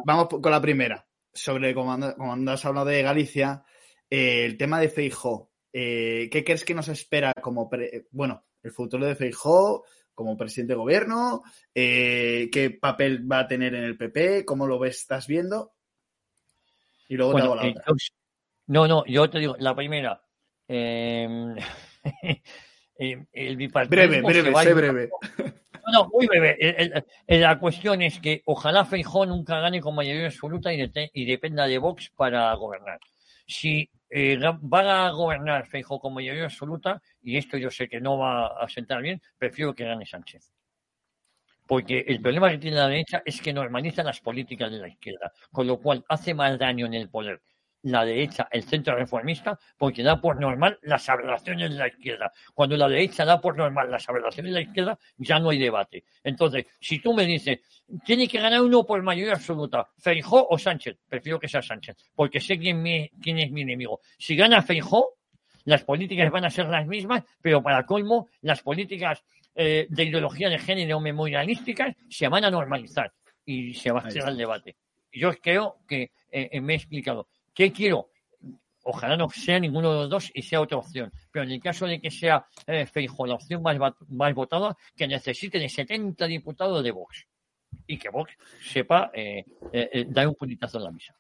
Vamos con la primera. Sobre, como, has hablado de Galicia, eh, el tema de Feijó. Eh, ¿Qué crees que nos espera como. bueno, el futuro de Feijó como presidente de gobierno? ¿Qué papel va a tener en el PP? ¿Cómo lo ves, estás viendo? Y luego te hago la otra. No, no, yo te digo, la primera. Em, el Breve, breve, sé breve. No, no, muy breve. la cuestión es que ojalá Feijó nunca gane con mayoría absoluta y, dependa de Vox para gobernar. Si eh, a gobernar Feijó con mayoría absoluta, y esto yo sé que no va a sentar bien, prefiero que gane Sánchez. Porque el problema que tiene la derecha es que normaliza las políticas de la izquierda, con lo cual hace más daño en el poder la derecha, el centro reformista, porque da por normal las aberraciones de la izquierda. Cuando la derecha da por normal las aberraciones de la izquierda, ya no hay debate. Entonces, si tú me dices, tiene que ganar uno por mayoría absoluta, Feijó o Sánchez, prefiero que sea Sánchez, porque sé quién, quién es mi enemigo. Si gana Feijó, las políticas van a ser las mismas, pero para colmo, las políticas eh, de ideología de género memorialísticas se van a normalizar y se va a hacer el debate. Yo creo que eh, me he explicado. ¿Qué quiero? Ojalá no sea ninguno de los dos y sea otra opción. Pero en el caso de que sea eh, la opción más, votada, que necesite de 70 diputados de Vox. Y que Vox sepa eh, eh, eh, dar un puñetazo en la misa.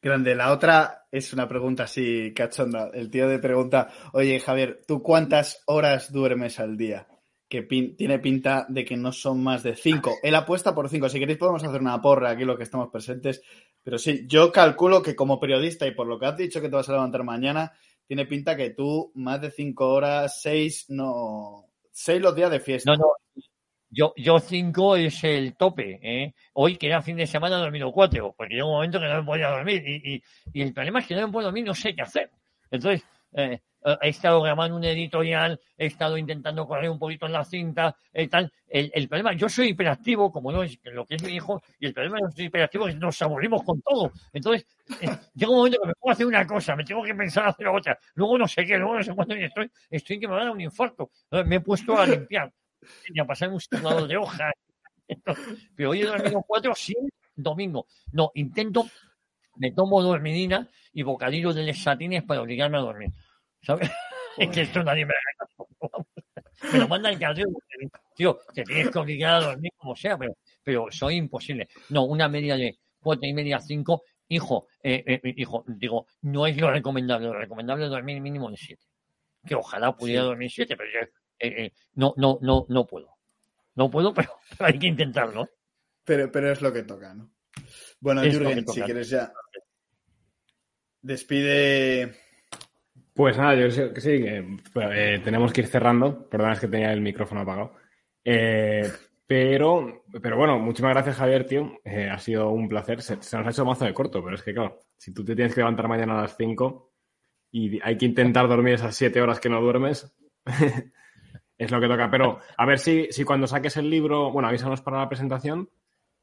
Grande. La otra es una pregunta así cachonda. El tío de pregunta, oye Javier, ¿tú cuántas horas duermes al día? Que tiene pinta de que no son más de cinco. Él apuesta por cinco. Si queréis podemos hacer una porra aquí lo que estamos presentes pero sí, yo calculo que como periodista y por lo que has dicho que te vas a levantar mañana, tiene pinta que tú más de cinco horas, seis, no. Seis los días de fiesta. No, no. Yo, yo cinco es el tope. ¿eh? Hoy, que era fin de semana, he dormido cuatro, porque llega un momento que no me podía dormir. Y, y, y el problema es que no me puedo dormir, no sé qué hacer. Entonces, eh, he estado grabando un editorial, he estado intentando correr un poquito en la cinta, y tal. El, problema, yo soy hiperactivo, como no es lo que es mi hijo, y el problema de soy hiperactivo es que nos aburrimos con todo. Entonces, eh, llega un momento que me puedo hacer una cosa, me tengo que pensar hacer otra, luego no sé qué, luego no sé cuándo estoy, estoy que me va a dar un infarto. Me he puesto a limpiar y a pasar un lado de hojas. pero hoy he dormido cuatro, sí, domingo. No, intento, me tomo dormidina y bocadillos de lesatines para obligarme a dormir. ¿Sabes? Es que esto nadie me Me lo manda el cardio. Tío, te tienes que obligar a dormir como sea, pero, pero soy imposible. No, una media de cuatro y media, cinco. Hijo, eh, eh, eh, hijo, digo, no es lo recomendable. Lo recomendable es dormir mínimo de siete. Que ojalá pudiera dormir siete, pero no, no, no, no puedo. No puedo, pero, hay que intentarlo. Pero, pero es lo que toca, ¿no? Bueno, Jürgen, si quieres ya. Despide pues nada, yo creo que sí, eh, tenemos que ir cerrando. Perdona, es que tenía el micrófono apagado. Eh, pero, pero bueno, muchísimas gracias, Javier, tío. Eh, ha sido un placer. Se, nos ha hecho mazo de corto, pero es que, claro, si tú te tienes que levantar mañana a las 5 y hay que intentar dormir esas 7 horas que no duermes, es lo que toca. Pero a ver si, si cuando saques el libro, bueno, avísanos para la presentación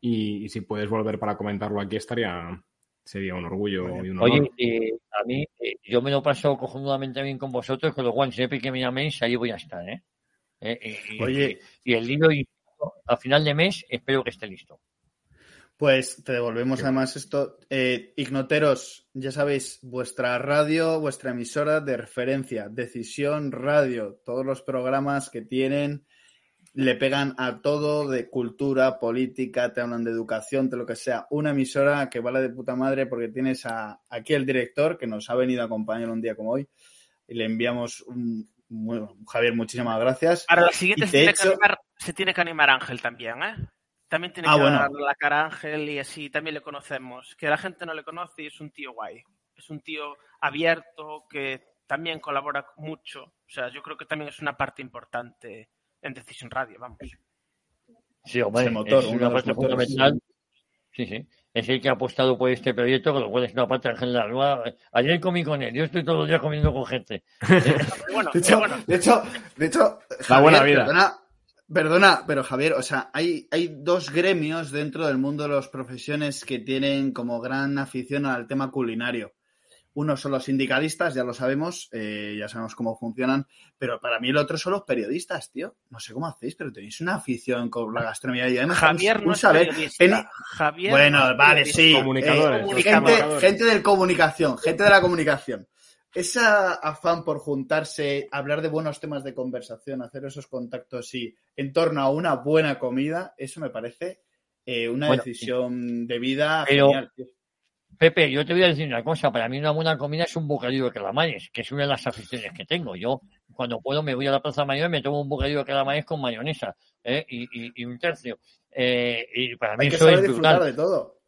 y si puedes volver para comentarlo aquí, estaría, sería un orgullo y un honor. Oye, eh, a mí, eh, yo me lo paso cojonudamente bien con vosotros, con lo cual siempre que me llaméis, ahí voy a estar, ¿eh? eh y, Oye. Y, el libro, a final de mes, espero que esté listo. Pues te devolvemos además esto. Ignoteros, ya sabéis, vuestra radio, vuestra emisora de referencia, Decisión Radio, todos los programas que tienen le pegan a todo de cultura, política, te hablan de educación, de lo que sea. Una emisora que vale de puta madre porque tienes a, aquí el director que nos ha venido a acompañar un día como hoy y le enviamos un, Javier, muchísimas gracias. Para la siguiente se, tiene que animar Ángel también, ¿eh? También tiene ah, que dar la cara a Ángel y así también le conocemos. Que la gente no le conoce y es un tío guay. Es un tío abierto que también colabora mucho. O sea, yo creo que también es una parte importante en Decisión Radio, vamos. Sí, hombre, Ese motor, es una parte fundamental. Sí, sí. Es el que ha apostado por este proyecto, con lo cual es una parte en general. Ayer comí con él, yo estoy todos los días comiendo con gente. Bueno, De hecho, bueno, de hecho, de hecho, La buena vida. Perdona, perdona, pero Javier, o sea, hay, hay dos gremios dentro del mundo de las profesiones que tienen como gran afición al tema culinario. Uno son los sindicalistas, ya lo sabemos, eh, ya sabemos cómo funcionan, pero para mí el otro son los periodistas, tío. No sé cómo hacéis, pero tenéis una afición con la gastronomía y además Javier un no es saber. periodista. Peni- Javier Bueno, no vale, sí. Comunicadores, eh, los gente, comunicadores. gente de comunicación, gente de la comunicación. Esa afán por juntarse, hablar de buenos temas de conversación, hacer esos contactos y en torno a una buena comida, eso me parece eh, una Bueno, decisión de vida pero- genial. tío. Pepe, yo te voy a decir una cosa. Para mí una buena comida es un bocadillo de calamares, que es una de las aficiones que tengo. Yo, cuando puedo, me voy a la Plaza Mayor y me tomo un bocadillo de calamares con mayonesa ¿eh? y, y- y un tercio. Eh, y para mí Hay que eso saber es disfrutar brutal. de todo.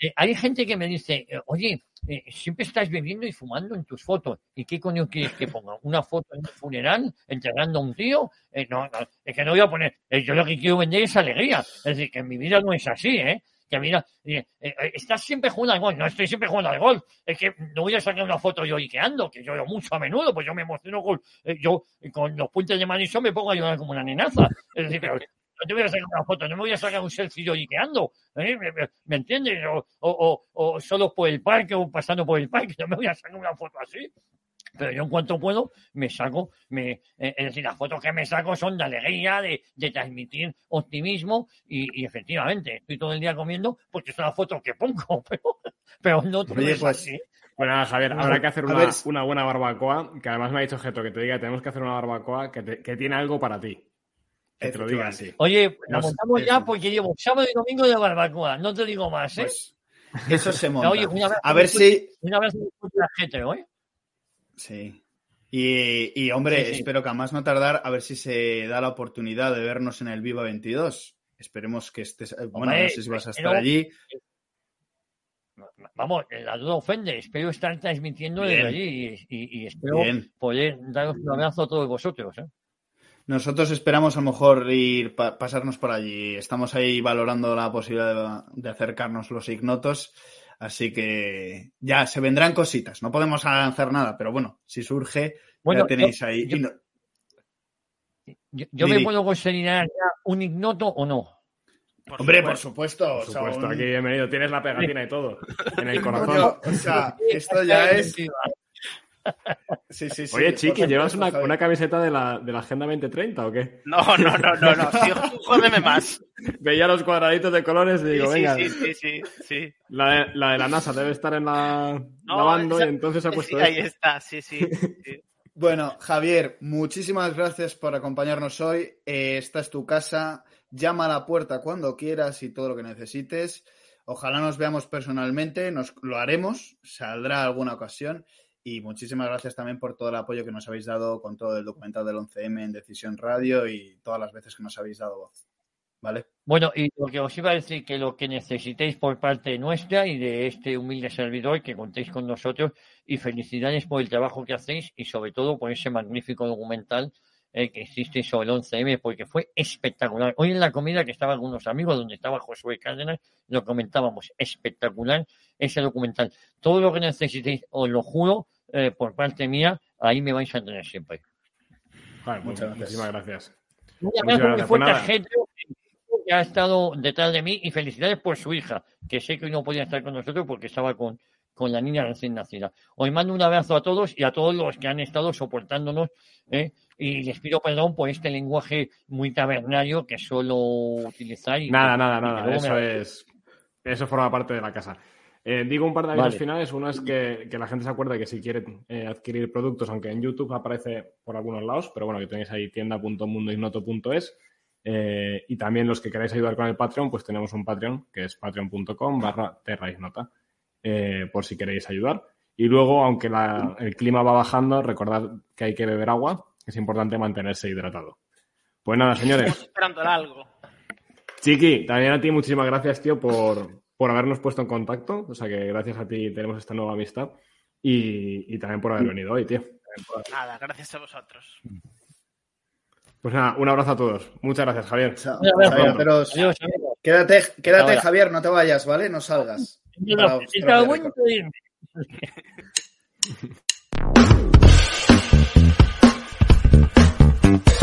Eh, hay gente que me dice, eh, oye, eh, siempre estás bebiendo y fumando en tus fotos. ¿Y qué coño quieres que ponga? ¿Una foto en un funeral entregando a un tío? Eh, no, no, es que no voy a poner. yo lo que quiero vender es alegría. Es decir, que en mi vida no es así, ¿eh? Que mira, eh, eh, estás siempre jugando al golf. No estoy siempre jugando al golf. Es que no voy a sacar una foto yo iqueando, que lloro mucho a menudo, pues yo me emociono con, eh, yo con los puentes de Marisol me pongo a llorar como una nenaza. Es decir, pero no te voy a sacar una foto, no me voy a sacar un selfie yo iqueando. ¿eh? ¿Me, entiendes? O, o, o solo por el parque o pasando por el parque, no me voy a sacar una foto así. Pero yo en cuanto puedo, me saco, me, eh, es decir, las fotos que me saco son de alegría, de, de transmitir optimismo y, y efectivamente, estoy todo el día comiendo porque son las fotos que pongo, pero, pero no todo Oye, es pues, así. Bueno, nada, Javier, habrá que hacer una, una buena barbacoa, que además me ha dicho Geto que te diga, tenemos que hacer una barbacoa que, te- que tiene algo para ti. Que te lo diga así. Oye, la Nos- montamos ya porque llevo sábado y domingo de barbacoa, no te digo más, ¿eh? Pues eso se monta. Oye, una vez- a ver si. Una vez la gente, ¿eh? Sí. Y, y, hombre, Sí, sí. espero que a más no tardar, a ver si se da la oportunidad de vernos en el Viva 22. Esperemos que estés. eh, Bueno, no sé si vas a estar pero- allí. Vamos, la duda ofende. Espero estar transmitiendo Bien. desde allí y, y- y espero Bien. poder daros un abrazo a todos vosotros. ¿eh? Nosotros esperamos a lo mejor ir pa- pasarnos por allí. Estamos ahí valorando la posibilidad de, de acercarnos los ignotos. Así que ya se vendrán cositas. No podemos avanzar nada, pero bueno, si surge, Bueno, ya tenéis ahí. yo- Y no- Yo, yo Di, me puedo considerar ya un ignoto o no. por hombre, por supuesto. supuesto. Por o sea, supuesto, un- aquí bienvenido. Tienes la pegatina y todo en el corazón. o sea, esto ya es. Sí, sí, sí. Oye, Chiqui, ¿llevas una, una camiseta de la, de la Agenda 2030 o qué? No, no, no, no, no. Sí, jódeme más. Veía los cuadraditos de colores y Sí, digo, sí, venga, sí, sí, sí, sí. La, de, la de la NASA debe estar en la No, lavando esa- y entonces ha Sí, puesto ahí esto. está, sí, sí. sí. Bueno, Javier, muchísimas gracias por acompañarnos hoy. Eh, esta es tu casa. Llama a la puerta cuando quieras y todo lo que necesites. Ojalá nos veamos personalmente, nos lo haremos, saldrá alguna ocasión. Y muchísimas gracias también por todo el apoyo que nos habéis dado con todo el documental del 11M en Decisión Radio y todas las veces que nos habéis dado voz. ¿Vale? Bueno, y lo que os iba a decir, que lo que necesitéis por parte nuestra y de este humilde servidor, que contéis con nosotros, y felicidades por el trabajo que hacéis y sobre todo por ese magnífico documental eh, que existe sobre el 11M, porque fue espectacular. Hoy en la comida que estaba con unos amigos, donde estaba Josué Cárdenas, lo comentábamos, espectacular ese documental. Todo lo que necesitéis, os lo juro, eh, por parte mía, ahí me vais a tener siempre. Vale, Muchas gracias. Muchísimas gracias. Un Muchas abrazo muy fuerte Pues a nada. gente que ha estado detrás de mí y felicidades por su hija, que sé que hoy no podía estar con nosotros porque estaba con, con la niña recién nacida. Os mando un abrazo a todos y a todos los que han estado soportándonos ¿eh? y les pido perdón por este lenguaje muy tabernario que suelo utilizar. Y Nada, que- nada, y nada. Eso me- es. Eso forma parte de la casa. Eh, digo un par de avisos Vale. finales. Uno es que, que la gente se acuerde que si quiere eh, adquirir productos, aunque en YouTube aparece por algunos lados, pero bueno, que tenéis ahí tienda.mundoignoto.es. Eh, y también los que queráis ayudar con el Patreon, pues tenemos un Patreon que es patreon.com barra terraignota, eh, por si queréis ayudar. Y luego, aunque la- el clima va bajando, recordad que hay que beber agua, que es importante mantenerse hidratado. Pues nada, señores. Estamos esperando algo. Chiqui, también a ti muchísimas gracias, tío, por, por habernos puesto en contacto. O sea que gracias a ti tenemos esta nueva amistad y, también por haber venido hoy, tío. Nada, gracias a vosotros. Pues nada, un abrazo a todos. Muchas gracias, Javier. Chao. Quédate, quédate Javier, no te vayas, ¿vale? No salgas. No, no,